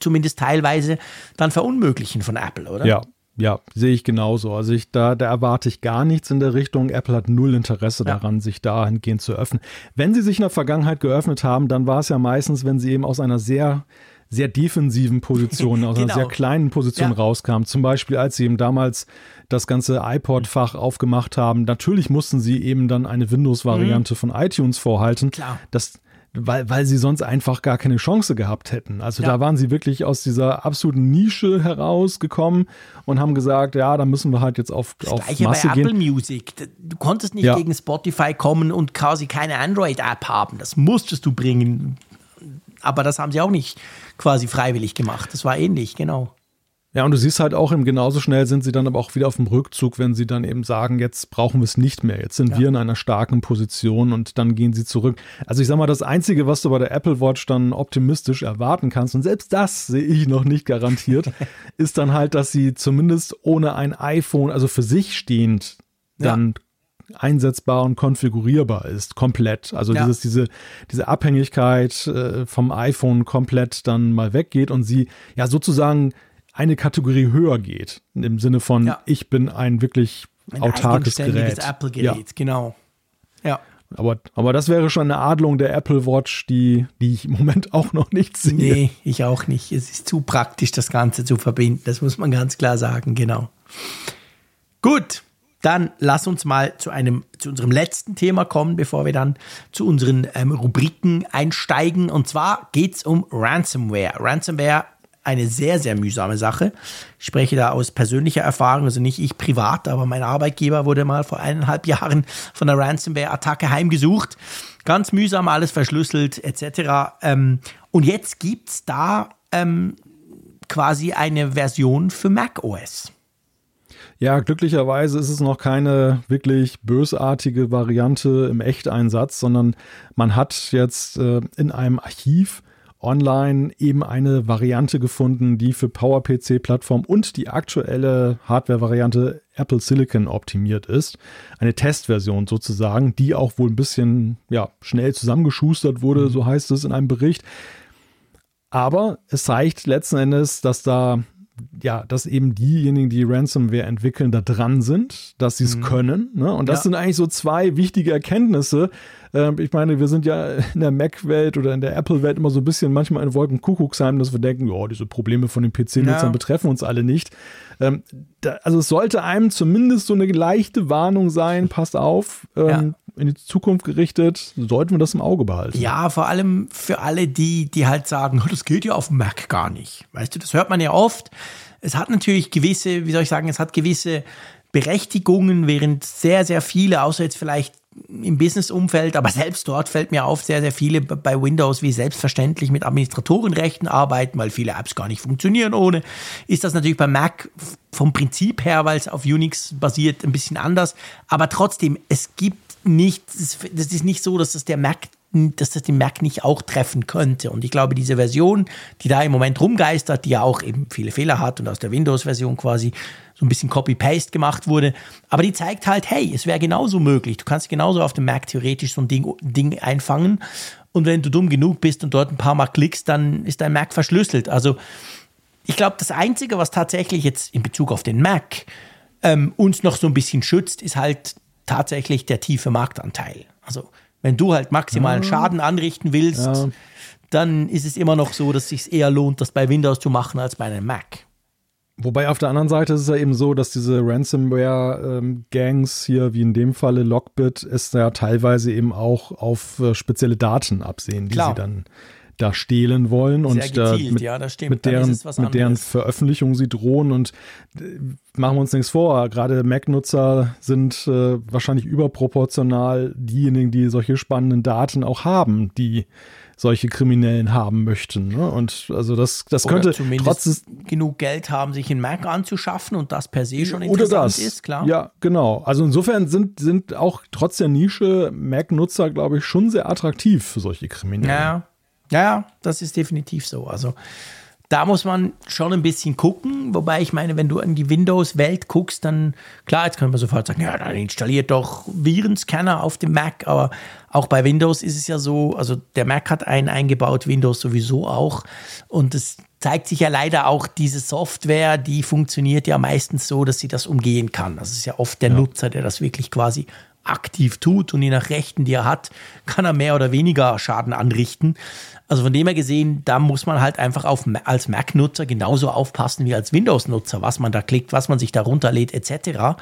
zumindest teilweise dann verunmöglichen von Apple, oder? Ja, ja, sehe ich genauso. Also ich, da, da erwarte ich gar nichts in der Richtung. Apple hat null Interesse ja. daran, sich dahingehend zu öffnen. Wenn sie sich in der Vergangenheit geöffnet haben, dann war es ja meistens, wenn sie eben aus einer sehr sehr defensiven Position, aus genau. einer sehr kleinen Position ja. rauskam. Zum Beispiel, als sie eben damals das ganze iPod-Fach aufgemacht haben. Natürlich mussten sie eben dann eine Windows-Variante mhm. von iTunes vorhalten. Klar. Das, weil, weil sie sonst einfach gar keine Chance gehabt hätten. Also ja. da waren sie wirklich aus dieser absoluten Nische herausgekommen und haben gesagt, ja, da müssen wir halt jetzt auf, das auf Gleiche Masse bei gehen. Apple Music. Du konntest nicht ja. gegen Spotify kommen und quasi keine Android-App haben. Das musstest du bringen. Aber das haben sie auch nicht quasi freiwillig gemacht. Das war ähnlich, genau. Ja, und du siehst halt auch, eben genauso schnell sind sie dann aber auch wieder auf dem Rückzug, wenn sie dann eben sagen, jetzt brauchen wir es nicht mehr. Jetzt sind ja. wir in einer starken Position und dann gehen sie zurück. Also ich sag mal, das Einzige, was du bei der Apple Watch dann optimistisch erwarten kannst, und selbst das sehe ich noch nicht garantiert, ist dann halt, dass sie zumindest ohne ein iPhone, also für sich stehend, dann ja. einsetzbar und konfigurierbar ist, komplett. Also ja. dieses, diese, diese Abhängigkeit äh, vom iPhone komplett dann mal weggeht und sie ja sozusagen eine Kategorie höher geht. Im Sinne von, ja. ich bin ein wirklich ein autarkes Gerät. Apple-Gerät, ja. genau. Ja. Aber, aber das wäre schon eine Adlung der Apple Watch, die, die ich im Moment auch noch nicht sehe. Nee, ich auch nicht. Es ist zu praktisch, das Ganze zu verbinden. Das muss man ganz klar sagen, genau. Gut. dann lass uns mal zu einem, zu unserem letzten Thema kommen, bevor wir dann zu unseren ähm, Rubriken einsteigen. Und zwar geht es um Ransomware. Ransomware eine sehr, sehr mühsame Sache. Ich spreche da aus persönlicher Erfahrung, also nicht ich privat, aber mein Arbeitgeber wurde mal vor eineinhalb Jahren von einer Ransomware-Attacke heimgesucht. Ganz mühsam, alles verschlüsselt etc. Ähm, und jetzt gibt es da ähm, quasi eine Version für macOS. Ja, glücklicherweise ist es noch keine wirklich bösartige Variante im Echteinsatz, sondern man hat jetzt äh, in einem Archiv online eben eine Variante gefunden, die für PowerPC-Plattform und die aktuelle Hardware-Variante Apple Silicon optimiert ist. Eine Testversion sozusagen, die auch wohl ein bisschen ja, schnell zusammengeschustert wurde, mhm. so heißt es in einem Bericht. Aber es zeigt letzten Endes, dass da ja, dass eben diejenigen, die Ransomware entwickeln, da dran sind, dass sie es mhm. können. Ne? Und das ja. sind eigentlich so zwei wichtige Erkenntnisse. Ähm, ich meine, wir sind ja in der Mac-Welt oder in der Apple-Welt immer so ein bisschen manchmal in Wolkenkuckucksheim, dass wir denken, ja, diese Probleme von den PC-Nutzern ja. betreffen uns alle nicht. Ähm, da, also es sollte einem zumindest so eine leichte Warnung sein, passt auf, ähm, ja. In die Zukunft gerichtet, sollten wir das im Auge behalten. Ja, vor allem für alle die, die halt sagen, das geht ja auf dem Mac gar nicht. Weißt du, das hört man ja oft. Es hat natürlich gewisse, wie soll ich sagen, es hat gewisse Berechtigungen, während sehr, sehr viele, außer jetzt vielleicht im Business-Umfeld, aber selbst dort fällt mir auf, sehr, sehr viele bei Windows wie selbstverständlich mit Administratorenrechten arbeiten, weil viele Apps gar nicht funktionieren ohne. Ist das natürlich bei Mac vom Prinzip her, weil es auf Unix basiert, ein bisschen anders. Aber trotzdem, es gibt nicht, das ist nicht so, dass das der Mac dass das den Mac nicht auch treffen könnte. Und ich glaube, diese Version, die da im Moment rumgeistert, die ja auch eben viele Fehler hat und aus der Windows-Version quasi so ein bisschen Copy-Paste gemacht wurde. Aber die zeigt halt, hey, es wäre genauso möglich. Du kannst genauso auf dem Mac theoretisch so ein Ding, Ding einfangen. Und wenn du dumm genug bist und dort ein paar Mal klickst, dann ist dein Mac verschlüsselt. Also ich glaube, das Einzige, was tatsächlich jetzt in Bezug auf den Mac ähm, uns noch so ein bisschen schützt, ist halt tatsächlich der tiefe Marktanteil. Also wenn du halt maximalen Schaden anrichten willst, ja. dann ist es immer noch so, dass es sich eher lohnt, das bei Windows zu machen als bei einem Mac. Wobei auf der anderen Seite ist es ja eben so, dass diese Ransomware-Gangs hier, wie in dem Falle Lockbit, es ja teilweise eben auch auf äh, mit absehen, die Klar. sie dann da stehlen wollen Sehr und gezielt, mit, ja, mit, deren, mit deren Veröffentlichung sie drohen und äh, machen wir uns nichts vor, gerade Mac-Nutzer sind äh, wahrscheinlich überproportional diejenigen, die solche spannenden Daten auch haben, die solche Kriminellen haben möchten. Ne? Und also das, das oder könnte trotzdem genug Geld haben, sich einen Mac anzuschaffen und das per se schon interessant oder das. ist, klar. Ja, genau. Also insofern sind, sind auch trotz der Nische Mac-Nutzer, glaube ich, schon sehr attraktiv für solche Kriminellen. Ja, ja, das ist definitiv so. Also da muss man schon ein bisschen gucken. Wobei ich meine, wenn du in die Windows-Welt guckst, dann klar, jetzt können wir sofort sagen, ja, dann installiert doch Virenscanner auf dem Mac. Aber auch bei Windows ist es ja so, also der Mac hat einen eingebaut, Windows sowieso auch. Und es zeigt sich ja leider auch, diese Software, die funktioniert ja meistens so, dass sie das umgehen kann. Das ist ja oft der ja. Nutzer, der das wirklich quasi aktiv tut und je nach Rechten, die er hat, kann er mehr oder weniger Schaden anrichten. Also von dem her gesehen, da muss man halt einfach auf, als Mac-Nutzer genauso aufpassen wie als Windows-Nutzer, was man da klickt, was man sich da runterlädt, etc.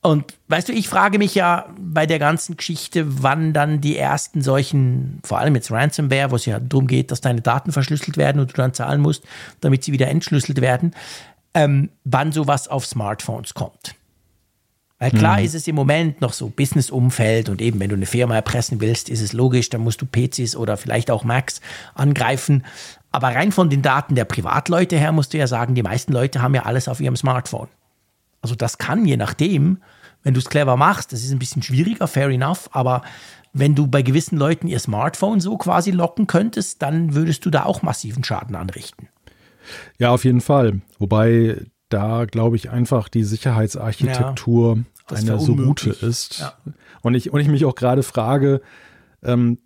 Und weißt du, ich frage mich ja bei der ganzen Geschichte, wann dann die ersten solchen, vor allem jetzt Ransomware, wo es ja darum geht, dass deine Daten verschlüsselt werden und du dann zahlen musst, damit sie wieder entschlüsselt werden, ähm, wann sowas auf Smartphones kommt. Weil klar mhm. ist es im Moment noch so Business-Umfeld und eben, wenn du eine Firma erpressen willst, ist es logisch, dann musst du PCs oder vielleicht auch Macs angreifen. Aber rein von den Daten der Privatleute her musst du ja sagen, die meisten Leute haben ja alles auf ihrem Smartphone. Also das kann je nachdem, wenn du es clever machst, das ist ein bisschen schwieriger, fair enough, aber wenn du bei gewissen Leuten ihr Smartphone so quasi locken könntest, dann würdest du da auch massiven Schaden anrichten. Ja, auf jeden Fall. Wobei da, glaube ich, einfach die Sicherheitsarchitektur ja, eine so gute ist. Ja. Und, ich, und ich mich auch gerade frage, ähm,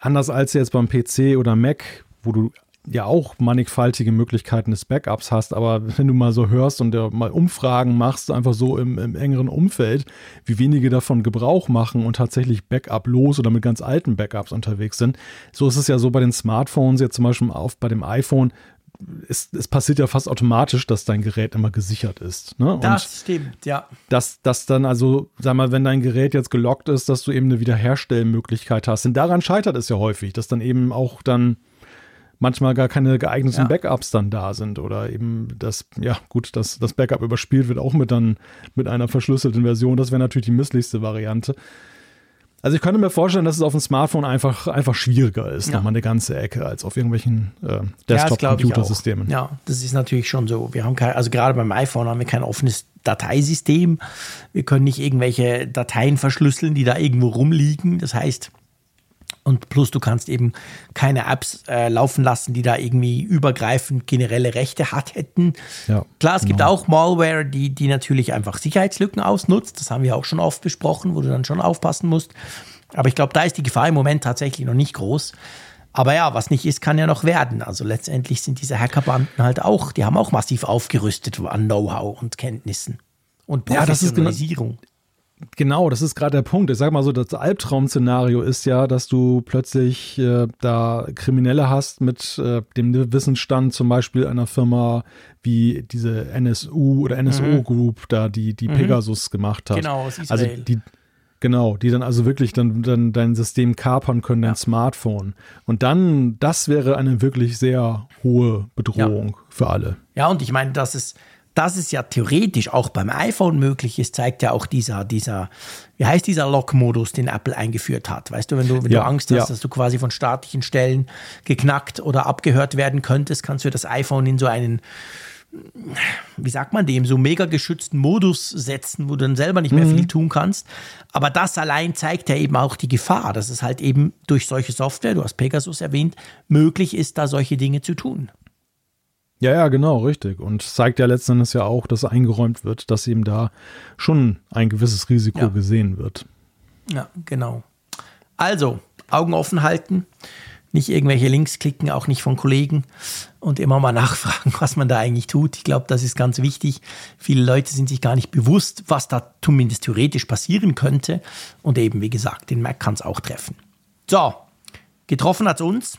anders als jetzt beim PC oder Mac, wo du ja auch mannigfaltige Möglichkeiten des Backups hast, aber wenn du mal so hörst und mal Umfragen machst, einfach so im, im engeren Umfeld, wie wenige davon Gebrauch machen und tatsächlich Backup los oder mit ganz alten Backups unterwegs sind, so ist es ja so bei den Smartphones, jetzt zum Beispiel auf bei dem iPhone, es, es passiert ja fast automatisch, dass dein Gerät immer gesichert ist. Ne? das stimmt, ja. Dass, dass dann also, sag mal, wenn dein Gerät jetzt gelockt ist, dass du eben eine Wiederherstellmöglichkeit hast. Denn daran scheitert es ja häufig, dass dann eben auch dann manchmal gar keine geeigneten ja. Backups dann da sind oder eben das, ja gut, dass das Backup überspielt wird auch mit dann mit einer verschlüsselten Version. Das wäre natürlich die misslichste Variante. Also ich könnte mir vorstellen, dass es auf dem Smartphone einfach, einfach schwieriger ist, ja. nochmal eine ganze Ecke, als auf irgendwelchen äh, Desktop-Computersystemen. Ja, ja, das ist natürlich schon so. Wir haben kein, also gerade beim iPhone haben wir kein offenes Dateisystem. Wir können nicht irgendwelche Dateien verschlüsseln, die da irgendwo rumliegen. Das heißt, und plus du kannst eben keine Apps äh, laufen lassen, die da irgendwie übergreifend generelle Rechte hat hätten. Ja, Klar, es genau. gibt auch Malware, die, die natürlich einfach Sicherheitslücken ausnutzt. Das haben wir auch schon oft besprochen, wo du dann schon aufpassen musst. Aber ich glaube, da ist die Gefahr im Moment tatsächlich noch nicht groß. Aber ja, was nicht ist, kann ja noch werden. Also letztendlich sind diese Hackerbanden halt auch, die haben auch massiv aufgerüstet an Know-how und Kenntnissen und Professionalisierung. Ja, genau, das ist gerade der Punkt. Ich sag mal so, das Albtraum-Szenario ist ja, dass du plötzlich äh, da Kriminelle hast mit äh, dem Wissensstand zum Beispiel einer Firma wie diese NSU oder NSO mhm. Group, da die, die mhm. Pegasus gemacht hat. Genau, aus Israel. Also die, Genau, die dann also wirklich dann, dann dein System kapern können, dein ja. Smartphone. Und dann, das wäre eine wirklich sehr hohe Bedrohung ja. für alle. Ja, und ich meine, das ist, dass es ja theoretisch auch beim iPhone möglich ist, zeigt ja auch dieser, dieser, wie heißt dieser Lock-Modus, den Apple eingeführt hat. Weißt du, wenn du, wenn ja, du Angst hast, ja. dass du quasi von staatlichen Stellen geknackt oder abgehört werden könntest, kannst du das iPhone in so einen, wie sagt man dem, so mega geschützten Modus setzen, wo du dann selber nicht mehr mhm. viel tun kannst. Aber das allein zeigt ja eben auch die Gefahr, dass es halt eben durch solche Software, du hast Pegasus erwähnt, möglich ist, da solche Dinge zu tun. Ja, ja, genau, richtig. Und zeigt ja letzten Endes ja auch, dass eingeräumt wird, dass eben da schon ein gewisses Risiko ja. gesehen wird. Ja, genau. Also, Augen offen halten, nicht irgendwelche Links klicken, auch nicht von Kollegen und immer mal nachfragen, was man da eigentlich tut. Ich glaube, das ist ganz wichtig. Viele Leute sind sich gar nicht bewusst, was da zumindest theoretisch passieren könnte. Und eben, wie gesagt, den Mac kann es auch treffen. So, getroffen hat es uns.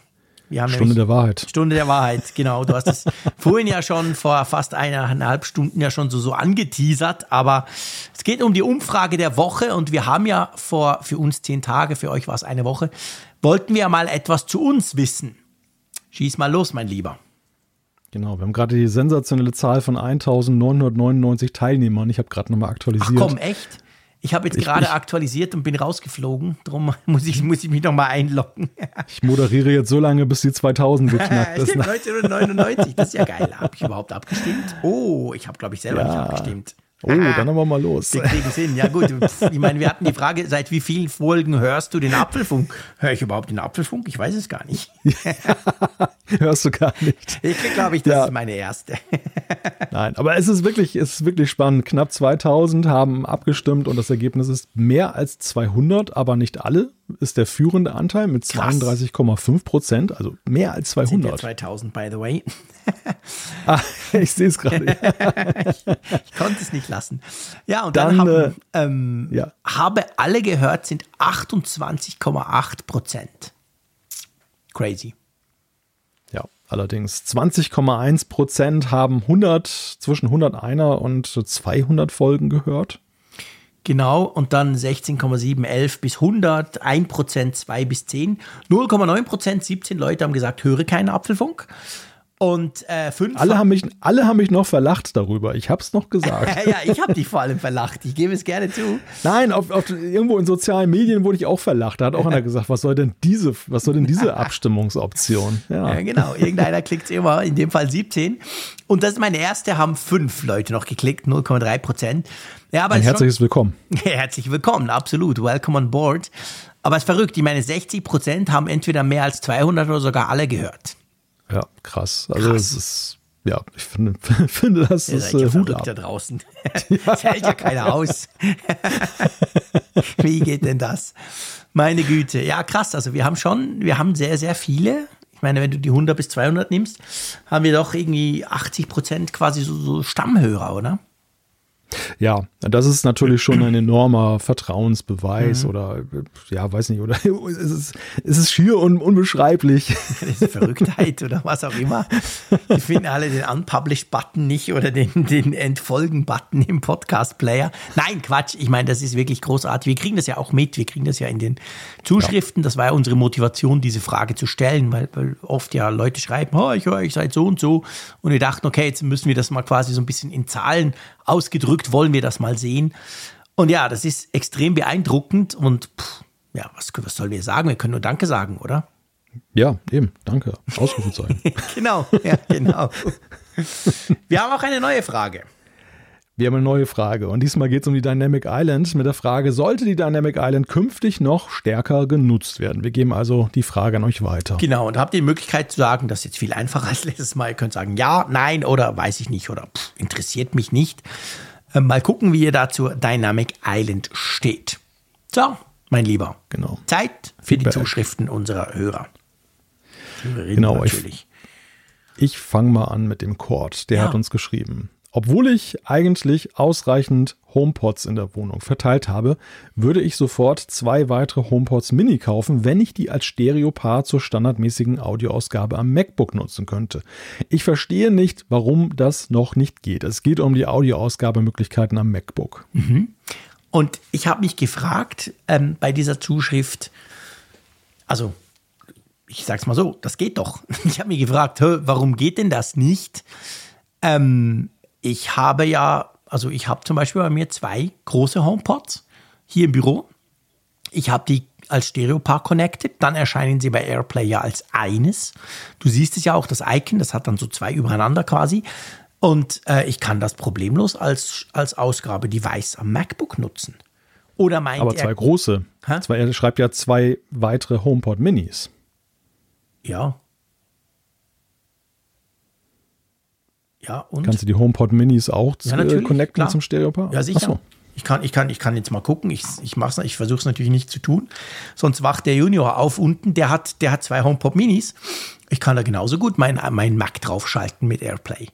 Stunde der Wahrheit. Stunde der Wahrheit, genau. Du hast es vorhin ja schon vor fast eineinhalb Stunden ja schon so, so angeteasert, aber es geht um die Umfrage der Woche und wir haben ja vor, für uns zehn Tage, für euch war es eine Woche, wollten wir mal etwas zu uns wissen. Schieß mal los, mein Lieber. Genau, wir haben gerade die sensationelle Zahl von 1999 Teilnehmern. Ich habe gerade nochmal aktualisiert. Ach komm, echt? Ich habe jetzt ich, gerade ich, aktualisiert und bin rausgeflogen. Darum muss ich, muss ich mich nochmal einloggen. ich moderiere jetzt so lange, bis die 2000 geknackt ist. Stimmt, 1999, das ist ja geil. Habe ich überhaupt abgestimmt? Oh, ich habe, glaube ich, selber ja. nicht abgestimmt. Oh, dann haben wir mal los. Wir kriegen hin. Ja gut, ich meine, wir hatten die Frage, seit wie vielen Folgen hörst du den Apfelfunk? Höre ich überhaupt den Apfelfunk? Ich weiß es gar nicht. hörst du gar nicht. Ich glaube ich, das ja. ist meine erste. Nein, aber es ist wirklich, es ist wirklich spannend. Knapp 2000 haben abgestimmt und das Ergebnis ist mehr als 200, aber nicht alle ist der führende Anteil mit 32,5 Prozent, also mehr als 200. Sind ja 2000, by the way. ah, ich sehe es gerade. ich, ich, konnte es nicht lassen. Ja, und dann, dann haben, äh, ähm, ja. habe alle gehört, sind 28,8 Prozent. Crazy. Ja, allerdings 20,1 Prozent haben 100, zwischen 101 und 200 Folgen gehört. Genau, und dann 16,7, 11 bis 100, 1% 2 bis 10, 0,9% 17 Leute haben gesagt, höre keinen Apfelfunk. Und äh, fünf. Alle haben, mich, alle haben mich noch verlacht darüber. Ich habe es noch gesagt. ja, ich habe dich vor allem verlacht. Ich gebe es gerne zu. Nein, auf, auf, irgendwo in sozialen Medien wurde ich auch verlacht. Da hat auch einer gesagt, was soll denn diese, was soll denn diese Abstimmungsoption? Ja. ja, genau. Irgendeiner klickt immer, in dem Fall 17. Und das ist meine erste, haben fünf Leute noch geklickt, 0,3 Prozent. Ja, aber Ein herzliches schon, Willkommen. Herzlich willkommen, absolut. Welcome on board. Aber es ist verrückt. Ich meine, 60 Prozent haben entweder mehr als 200 oder sogar alle gehört. Ja, krass. Also krass. es ist, ja, ich finde, finde das Ihr ist äh, Hut ab. da draußen. das hält ja keiner aus. Wie geht denn das? Meine Güte. Ja, krass. Also wir haben schon, wir haben sehr, sehr viele. Ich meine, wenn du die 100 bis 200 nimmst, haben wir doch irgendwie 80 Prozent quasi so, so Stammhörer, oder? Ja, das ist natürlich schon ein enormer Vertrauensbeweis mhm. oder ja, weiß nicht, oder es ist, es ist schier und unbeschreiblich. Ist Verrücktheit oder was auch immer. Die finden alle den Unpublished-Button nicht oder den, den Entfolgen-Button im Podcast-Player. Nein, Quatsch. Ich meine, das ist wirklich großartig. Wir kriegen das ja auch mit. Wir kriegen das ja in den Zuschriften. Ja. Das war ja unsere Motivation, diese Frage zu stellen, weil, weil oft ja Leute schreiben, oh, ich höre euch seit so und so. Und wir dachten, okay, jetzt müssen wir das mal quasi so ein bisschen in Zahlen ausgedrückt, wollen wir das mal sehen. Und ja, das ist extrem beeindruckend und pff, ja, was, was sollen wir sagen? Wir können nur Danke sagen, oder? Ja, eben, danke. Ausrufezeichen. genau, ja, genau. Wir haben auch eine neue Frage. Wir haben eine neue Frage und diesmal geht es um die Dynamic Island mit der Frage, sollte die Dynamic Island künftig noch stärker genutzt werden? Wir geben also die Frage an euch weiter. Genau, und habt ihr die Möglichkeit zu sagen, das ist jetzt viel einfacher als letztes Mal. Ihr könnt sagen ja, nein oder weiß ich nicht oder pff, interessiert mich nicht. Äh, mal gucken, wie ihr da zur Dynamic Island steht. So, mein Lieber. Genau. Zeit für Feedback. die Zuschriften unserer Hörer. Genau, natürlich. ich, ich fange mal an mit dem Cord. Der ja. hat uns geschrieben. Obwohl ich eigentlich ausreichend HomePods in der Wohnung verteilt habe, würde ich sofort zwei weitere HomePods Mini kaufen, wenn ich die als Stereopaar zur standardmäßigen Audioausgabe am MacBook nutzen könnte. Ich verstehe nicht, warum das noch nicht geht. Es geht um die Audioausgabemöglichkeiten am MacBook. Mhm. Und ich habe mich gefragt ähm, bei dieser Zuschrift, also ich sag's mal so, das geht doch. Ich habe mich gefragt, warum geht denn das nicht? Ähm, ich habe ja, also ich habe zum Beispiel bei mir zwei große HomePods hier im Büro. Ich habe die als Stereo-Paar connected, dann erscheinen sie bei AirPlay ja als eines. Du siehst es ja auch, das Icon, das hat dann so zwei übereinander quasi. Und äh, ich kann das problemlos als, als Ausgabe-Device am MacBook nutzen. Oder meint Aber zwei er, große. Zwei, er schreibt ja zwei weitere HomePod Minis. Ja, Ja, und? Kannst du die HomePod Minis auch ja, äh, connecten klar. zum Stereopaar? Ja, sicher. So. Ich kann, ich, kann, ich kann jetzt mal gucken. Ich, ich, ich versuche es natürlich nicht zu tun. Sonst wacht der Junior auf unten. Der hat, der hat zwei HomePod Minis. Ich kann da genauso gut mein, mein Mac draufschalten mit AirPlay.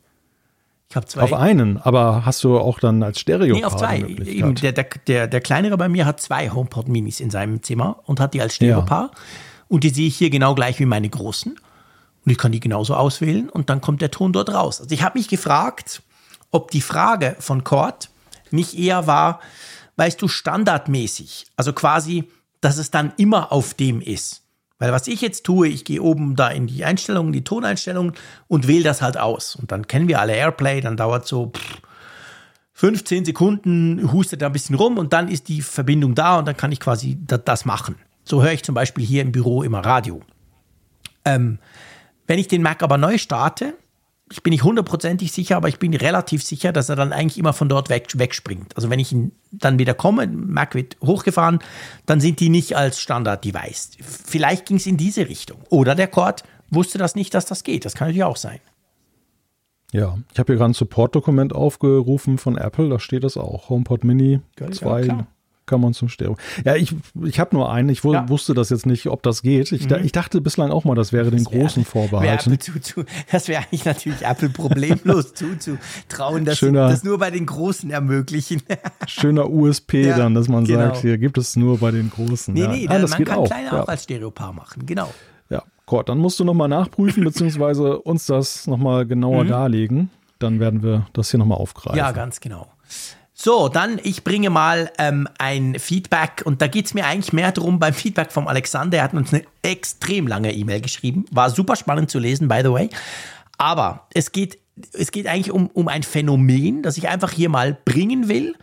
Ich habe zwei. Auf einen, aber hast du auch dann als Stereo? Nee, auf zwei. Eben, der, der, der, der kleinere bei mir hat zwei HomePod Minis in seinem Zimmer und hat die als Stereopaar. Ja. Und die sehe ich hier genau gleich wie meine großen. Und ich kann die genauso auswählen und dann kommt der Ton dort raus. Also ich habe mich gefragt, ob die Frage von Cord nicht eher war, weißt du, standardmäßig, also quasi, dass es dann immer auf dem ist. Weil was ich jetzt tue, ich gehe oben da in die Einstellungen, die Toneinstellungen und wähle das halt aus. Und dann kennen wir alle Airplay, dann dauert so 15 Sekunden, hustet da ein bisschen rum und dann ist die Verbindung da und dann kann ich quasi das machen. So höre ich zum Beispiel hier im Büro immer Radio. Ähm, wenn ich den Mac aber neu starte, ich bin nicht hundertprozentig sicher, aber ich bin relativ sicher, dass er dann eigentlich immer von dort weg, wegspringt. Also wenn ich ihn dann wieder komme, Mac wird hochgefahren, dann sind die nicht als Standard-Device. Vielleicht ging es in diese Richtung. Oder der Cord wusste das nicht, dass das geht. Das kann natürlich auch sein. Ja, ich habe hier gerade ein Support-Dokument aufgerufen von Apple, da steht das auch. HomePod Mini 2 ja, kann man zum Stereo. Ja, ich, ich habe nur einen. Ich ja. wusste das jetzt nicht, ob das geht. Ich, mhm. ich, dachte bislang auch mal, das wäre den das wär, großen vorbehalten. Zu, zu, das wäre eigentlich natürlich Apple problemlos zuzutrauen, dass sie das nur bei den Großen ermöglichen. schöner USP ja, dann, dass man genau. sagt, hier gibt es nur bei den Großen. Nee, nee, ah, das man kann auch. kleine auch als Stereopaar machen, genau. Ja, Gott, dann musst du nochmal nachprüfen, beziehungsweise uns das nochmal genauer mhm. darlegen. Dann werden wir das hier nochmal aufgreifen. Ja, ganz genau. So, dann ich bringe mal ähm, ein Feedback und da geht es mir eigentlich mehr darum beim Feedback vom Alexander. Er hat uns eine extrem lange E-Mail geschrieben. War super spannend zu lesen, by the way. Aber es geht, es geht eigentlich um, um ein Phänomen, das ich einfach hier mal bringen will.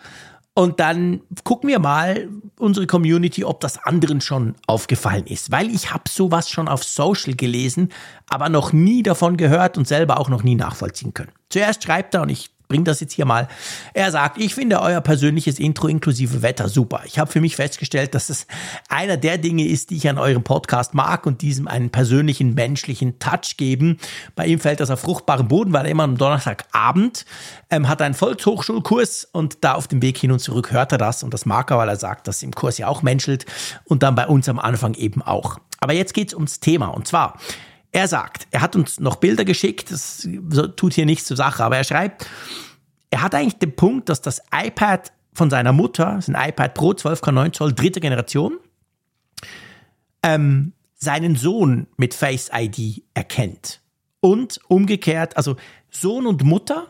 Und dann gucken wir mal, unsere Community, ob das anderen schon aufgefallen ist. Weil ich habe sowas schon auf Social gelesen, aber noch nie davon gehört und selber auch noch nie nachvollziehen können. Zuerst schreibt er, und ich bringe das jetzt hier mal. Er sagt, ich finde euer persönliches Intro inklusive Wetter super. Ich habe für mich festgestellt, dass es einer der Dinge ist, die ich an eurem Podcast mag und diesem einen persönlichen menschlichen Touch geben. Bei ihm fällt das auf fruchtbaren Boden, weil er immer am Donnerstagabend ähm, hat einen Volkshochschulkurs und da auf dem Weg hin und zurück hört er das und das mag er, weil er sagt, dass im Kurs ja auch menschelt und dann bei uns am Anfang eben auch. Aber jetzt geht's ums Thema und zwar er sagt, er hat uns noch Bilder geschickt, das tut hier nichts zur Sache, aber er schreibt, er hat eigentlich den Punkt, dass das iPad von seiner Mutter, das ist ein iPad Pro 12,9 Zoll, dritte Generation, ähm, seinen Sohn mit Face ID erkennt. Und umgekehrt, also Sohn und Mutter,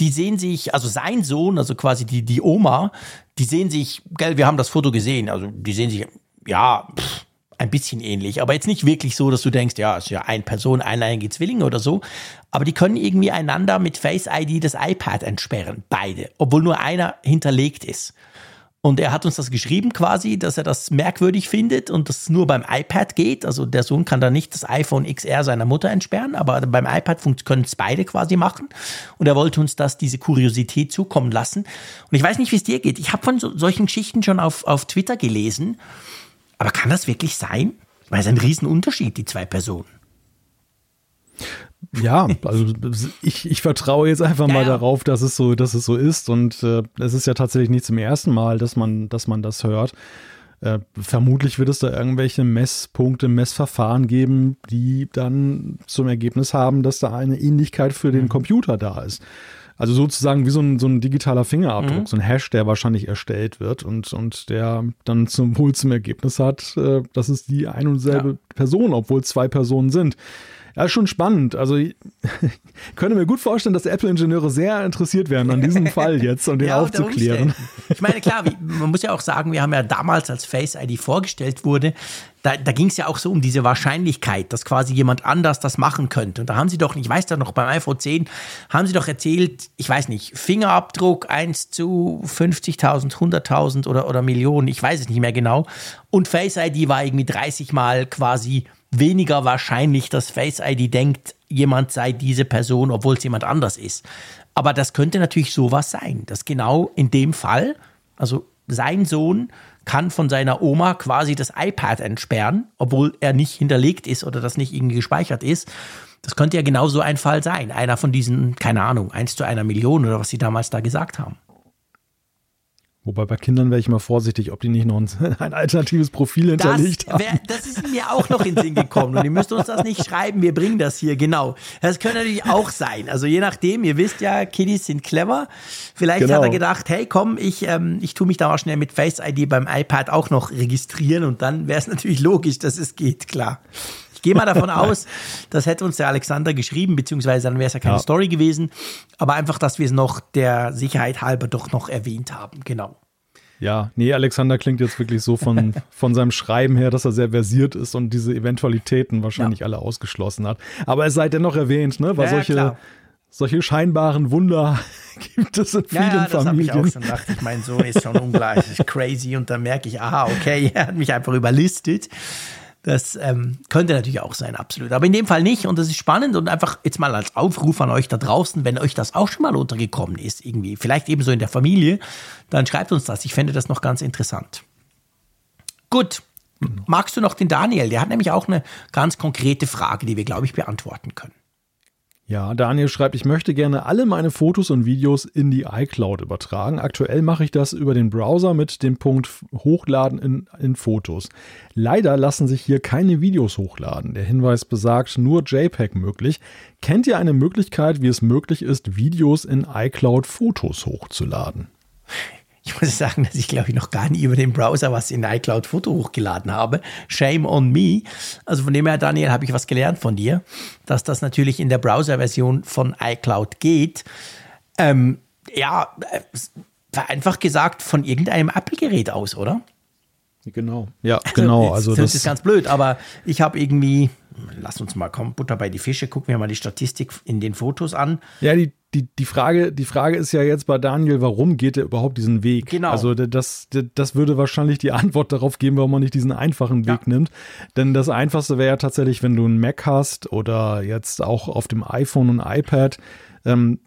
die sehen sich, also sein Sohn, also quasi die, die Oma, die sehen sich, gell, wir haben das Foto gesehen, also die sehen sich, ja, pff, ein bisschen ähnlich, aber jetzt nicht wirklich so, dass du denkst, ja, ist ja ein Person, eineinige Zwillinge oder so. Aber die können irgendwie einander mit Face ID das iPad entsperren, beide, obwohl nur einer hinterlegt ist. Und er hat uns das geschrieben quasi, dass er das merkwürdig findet und das nur beim iPad geht. Also der Sohn kann da nicht das iPhone XR seiner Mutter entsperren, aber beim iPad können es beide quasi machen. Und er wollte uns das, diese Kuriosität zukommen lassen. Und ich weiß nicht, wie es dir geht. Ich habe von so, solchen Geschichten schon auf, auf Twitter gelesen. Aber kann das wirklich sein? Weil es ein Riesenunterschied, die zwei Personen. Ja, also ich, ich vertraue jetzt einfach ja, mal ja. darauf, dass es so, dass es so ist. Und äh, es ist ja tatsächlich nicht zum ersten Mal, dass man, dass man das hört. Äh, vermutlich wird es da irgendwelche Messpunkte, Messverfahren geben, die dann zum Ergebnis haben, dass da eine Ähnlichkeit für den mhm. Computer da ist. Also sozusagen wie so ein, so ein digitaler Fingerabdruck, mhm. so ein Hash, der wahrscheinlich erstellt wird und, und der dann zum, wohl zum Ergebnis hat, äh, das ist die ein und selbe ja. Person, obwohl zwei Personen sind. Ja, schon spannend. Also ich könnte mir gut vorstellen, dass Apple-Ingenieure sehr interessiert wären an diesem Fall jetzt, um den ja, aufzuklären. Ich meine, klar, wie, man muss ja auch sagen, wir haben ja damals, als Face ID vorgestellt wurde, da, da ging es ja auch so um diese Wahrscheinlichkeit, dass quasi jemand anders das machen könnte. Und da haben sie doch, ich weiß da noch, beim iPhone 10 haben sie doch erzählt, ich weiß nicht, Fingerabdruck 1 zu 50.000, 100.000 oder, oder Millionen, ich weiß es nicht mehr genau. Und Face ID war irgendwie 30 Mal quasi weniger wahrscheinlich, dass Face ID denkt, jemand sei diese Person, obwohl es jemand anders ist. Aber das könnte natürlich sowas sein, dass genau in dem Fall, also sein Sohn kann von seiner Oma quasi das iPad entsperren, obwohl er nicht hinterlegt ist oder das nicht irgendwie gespeichert ist. Das könnte ja genau so ein Fall sein. Einer von diesen, keine Ahnung, eins zu einer Million oder was sie damals da gesagt haben. Wobei bei Kindern wäre ich mal vorsichtig, ob die nicht noch ein, ein alternatives Profil hinterlegt das wär, haben. Das ist mir auch noch in den Sinn gekommen. Und ihr müsst uns das nicht schreiben, wir bringen das hier, genau. Das könnte natürlich auch sein. Also je nachdem, ihr wisst ja, Kiddies sind clever. Vielleicht genau. hat er gedacht, hey komm, ich, ähm, ich tue mich da mal schnell mit Face ID beim iPad auch noch registrieren und dann wäre es natürlich logisch, dass es geht, klar. Ich gehe mal davon aus, das hätte uns der Alexander geschrieben, beziehungsweise dann wäre es ja keine ja. Story gewesen. Aber einfach, dass wir es noch der Sicherheit halber doch noch erwähnt haben. Genau. Ja, nee, Alexander klingt jetzt wirklich so von, von seinem Schreiben her, dass er sehr versiert ist und diese Eventualitäten wahrscheinlich ja. alle ausgeschlossen hat. Aber es sei dennoch erwähnt, ne? Weil ja, solche, solche scheinbaren Wunder gibt es in vielen ja, ja, das Familien. Ich auch schon gedacht. Ich mein Sohn ist schon ungleich crazy und dann merke ich, aha, okay, er hat mich einfach überlistet. Das ähm, könnte natürlich auch sein, absolut. Aber in dem Fall nicht. Und das ist spannend und einfach jetzt mal als Aufruf an euch da draußen, wenn euch das auch schon mal untergekommen ist, irgendwie, vielleicht ebenso in der Familie, dann schreibt uns das. Ich fände das noch ganz interessant. Gut. Magst du noch den Daniel? Der hat nämlich auch eine ganz konkrete Frage, die wir, glaube ich, beantworten können. Ja, Daniel schreibt, ich möchte gerne alle meine Fotos und Videos in die iCloud übertragen. Aktuell mache ich das über den Browser mit dem Punkt Hochladen in, in Fotos. Leider lassen sich hier keine Videos hochladen. Der Hinweis besagt nur JPEG möglich. Kennt ihr eine Möglichkeit, wie es möglich ist, Videos in iCloud Fotos hochzuladen? Ich muss sagen, dass ich glaube ich noch gar nie über den Browser was in iCloud Foto hochgeladen habe. Shame on me. Also von dem her, Daniel, habe ich was gelernt von dir, dass das natürlich in der Browser-Version von iCloud geht. Ähm, ja, äh, einfach gesagt von irgendeinem Apple-Gerät aus, oder? Genau. Ja, genau. Also, das, das ist ganz blöd, aber ich habe irgendwie, lass uns mal kommen, Butter bei die Fische, gucken wir mal die Statistik in den Fotos an. Ja, die, die, die, Frage, die Frage ist ja jetzt bei Daniel, warum geht er überhaupt diesen Weg? Genau. Also das, das würde wahrscheinlich die Antwort darauf geben, warum man nicht diesen einfachen Weg ja. nimmt. Denn das Einfachste wäre ja tatsächlich, wenn du einen Mac hast oder jetzt auch auf dem iPhone und iPad, ähm,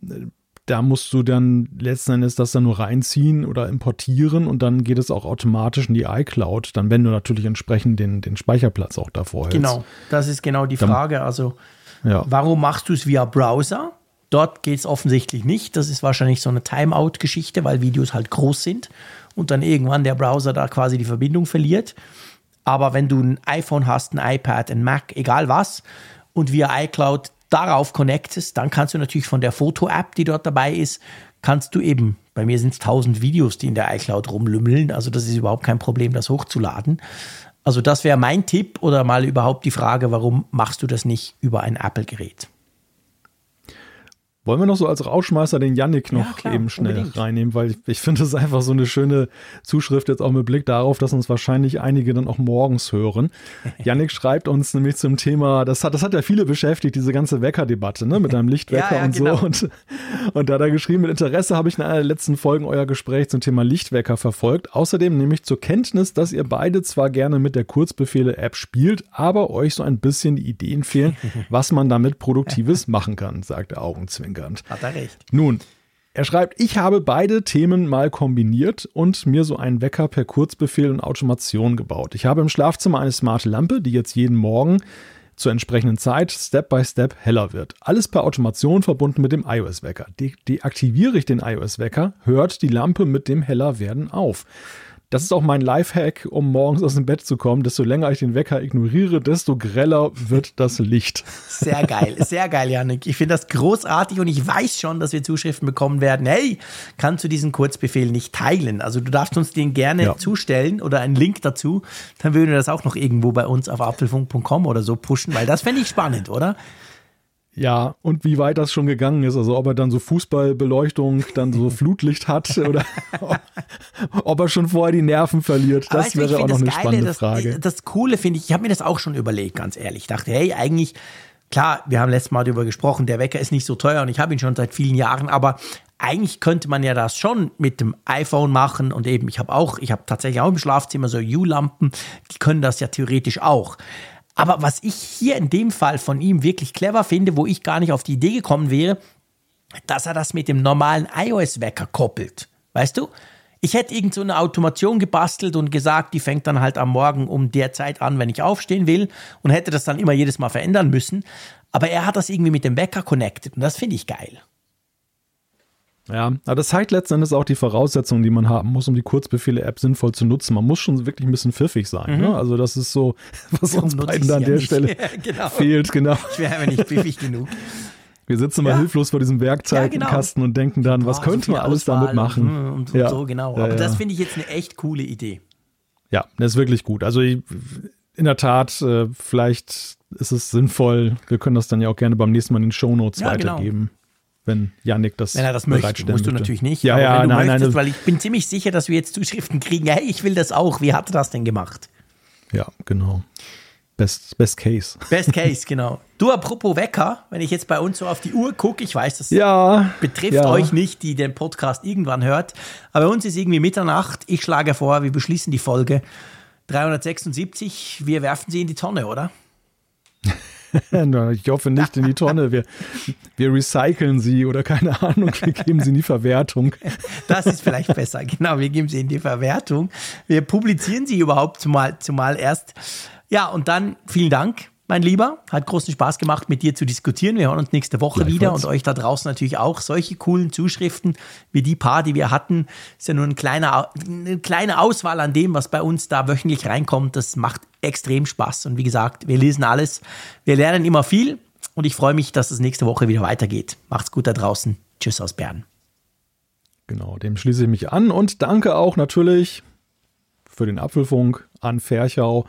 da musst du dann letzten Endes das dann nur reinziehen oder importieren und dann geht es auch automatisch in die iCloud, dann wenn du natürlich entsprechend den, den Speicherplatz auch davor hältst. Genau, das ist genau die Frage. Also ja. warum machst du es via Browser? Dort geht es offensichtlich nicht. Das ist wahrscheinlich so eine Timeout-Geschichte, weil Videos halt groß sind und dann irgendwann der Browser da quasi die Verbindung verliert. Aber wenn du ein iPhone hast, ein iPad, ein Mac, egal was, und via iCloud darauf connectest, dann kannst du natürlich von der Foto-App, die dort dabei ist, kannst du eben, bei mir sind es 1000 Videos, die in der iCloud rumlümmeln, also das ist überhaupt kein Problem, das hochzuladen. Also das wäre mein Tipp oder mal überhaupt die Frage, warum machst du das nicht über ein Apple-Gerät? Wollen wir noch so als Rauschmeister den Yannick noch ja, klar, eben schnell unbedingt. reinnehmen, weil ich, ich finde es einfach so eine schöne Zuschrift jetzt auch mit Blick darauf, dass uns wahrscheinlich einige dann auch morgens hören. Yannick schreibt uns nämlich zum Thema, das hat, das hat ja viele beschäftigt, diese ganze Weckerdebatte, ne, mit einem Lichtwecker ja, ja, und genau. so. Und, und da hat er geschrieben, mit Interesse habe ich in einer der letzten Folgen euer Gespräch zum Thema Lichtwecker verfolgt. Außerdem nehme ich zur Kenntnis, dass ihr beide zwar gerne mit der Kurzbefehle-App spielt, aber euch so ein bisschen die Ideen fehlen, was man damit Produktives machen kann, sagt der Zwinkern. Hat er recht. Nun, er schreibt, ich habe beide Themen mal kombiniert und mir so einen Wecker per Kurzbefehl und Automation gebaut. Ich habe im Schlafzimmer eine smarte Lampe, die jetzt jeden Morgen zur entsprechenden Zeit Step by Step heller wird. Alles per Automation verbunden mit dem iOS-Wecker. De deaktiviere ich den iOS-Wecker, hört die Lampe mit dem Hellerwerden auf. Das ist auch mein Lifehack, um morgens aus dem Bett zu kommen. Desto länger ich den Wecker ignoriere, desto greller wird das Licht. Sehr geil, sehr geil, Janik. Ich finde das großartig und ich weiß schon, dass wir Zuschriften bekommen werden. Hey, kannst du diesen Kurzbefehl nicht teilen? Also du darfst uns den gerne ja. zustellen oder einen Link dazu. Dann würden wir das auch noch irgendwo bei uns auf apfelfunk.com oder so pushen, weil das fände ich spannend, oder? Ja, und wie weit das schon gegangen ist, also ob er dann so Fußballbeleuchtung, dann so Flutlicht hat oder ob er schon vorher die Nerven verliert, das weißt, wäre auch noch eine Geile, spannende das, Frage. Das Coole finde ich, ich habe mir das auch schon überlegt, ganz ehrlich. Ich dachte, hey, eigentlich, klar, wir haben letztes Mal darüber gesprochen, der Wecker ist nicht so teuer und ich habe ihn schon seit vielen Jahren, aber eigentlich könnte man ja das schon mit dem iPhone machen und eben, ich habe auch, ich habe tatsächlich auch im Schlafzimmer so U-Lampen, die können das ja theoretisch auch. Aber was ich hier in dem Fall von ihm wirklich clever finde, wo ich gar nicht auf die Idee gekommen wäre, dass er das mit dem normalen iOS-Wecker koppelt. Weißt du? Ich hätte irgend so eine Automation gebastelt und gesagt, die fängt dann halt am Morgen um der Zeit an, wenn ich aufstehen will und hätte das dann immer jedes Mal verändern müssen. Aber er hat das irgendwie mit dem Wecker connected und das finde ich geil. Ja, aber das zeigt letzten Endes auch die Voraussetzungen, die man haben muss, um die Kurzbefehle-App sinnvoll zu nutzen. Man muss schon wirklich ein bisschen pfiffig sein. Mhm. Ne? Also das ist so, was uns beiden da an der nicht. Stelle ja, genau. fehlt. Genau. Ich wäre aber nicht pfiffig genug. Wir sitzen mal ja. hilflos vor diesem Werkzeugkasten ja, genau. und denken dann, was Boah, könnte so man alles Auswahl damit machen? Und, und, ja. so, genau. Aber das finde ich jetzt eine echt coole Idee. Ja, das ist wirklich gut. Also in der Tat, äh, vielleicht ist es sinnvoll. Wir können das dann ja auch gerne beim nächsten Mal in den Shownotes ja, genau. weitergeben. Genau wenn Yannick das Wenn er das möchte, musst du natürlich nicht. Ja, ja, nein, möchtest, nein. Weil ich bin ziemlich sicher, dass wir jetzt Zuschriften kriegen. Hey, ich will das auch. Wie hat er das denn gemacht? Ja, genau. Best, best Case. Best Case, genau. Du, apropos Wecker, wenn ich jetzt bei uns so auf die Uhr gucke, ich weiß, das ja, betrifft ja. euch nicht, die den Podcast irgendwann hört, aber bei uns ist irgendwie Mitternacht. Ich schlage vor, wir beschließen die Folge 376. Wir werfen sie in die Tonne, oder? ich hoffe nicht in die Tonne. Wir, wir recyceln sie oder keine Ahnung, wir geben sie in die Verwertung. Das ist vielleicht besser, genau, wir geben sie in die Verwertung. Wir publizieren sie überhaupt zumal, zumal erst. Ja, und dann vielen Dank mein Lieber. Hat großen Spaß gemacht, mit dir zu diskutieren. Wir hören uns nächste Woche wieder und euch da draußen natürlich auch. Solche coolen Zuschriften wie die paar, die wir hatten, ist ja nur ein kleiner, eine kleine Auswahl an dem, was bei uns da wöchentlich reinkommt. Das macht extrem Spaß. Und wie gesagt, wir lesen alles. Wir lernen immer viel und ich freue mich, dass es nächste Woche wieder weitergeht. Macht's gut da draußen. Tschüss aus Bern. Genau, dem schließe ich mich an und danke auch natürlich für den Apfelfunk an Ferchau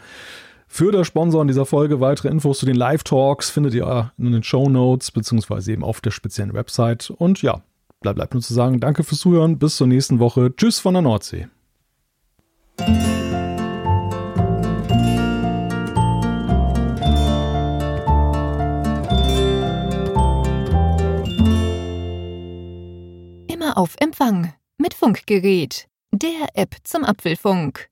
für das Sponsoren dieser Folge. Weitere Infos zu den Live-Talks findet ihr in den Show Notes beziehungsweise eben auf der speziellen Website. Und ja, bleibt, bleibt nur zu sagen, danke fürs Zuhören. Bis zur nächsten Woche. Tschüss von der Nordsee. Immer auf Empfang mit Funkgerät, der App zum Apfelfunk.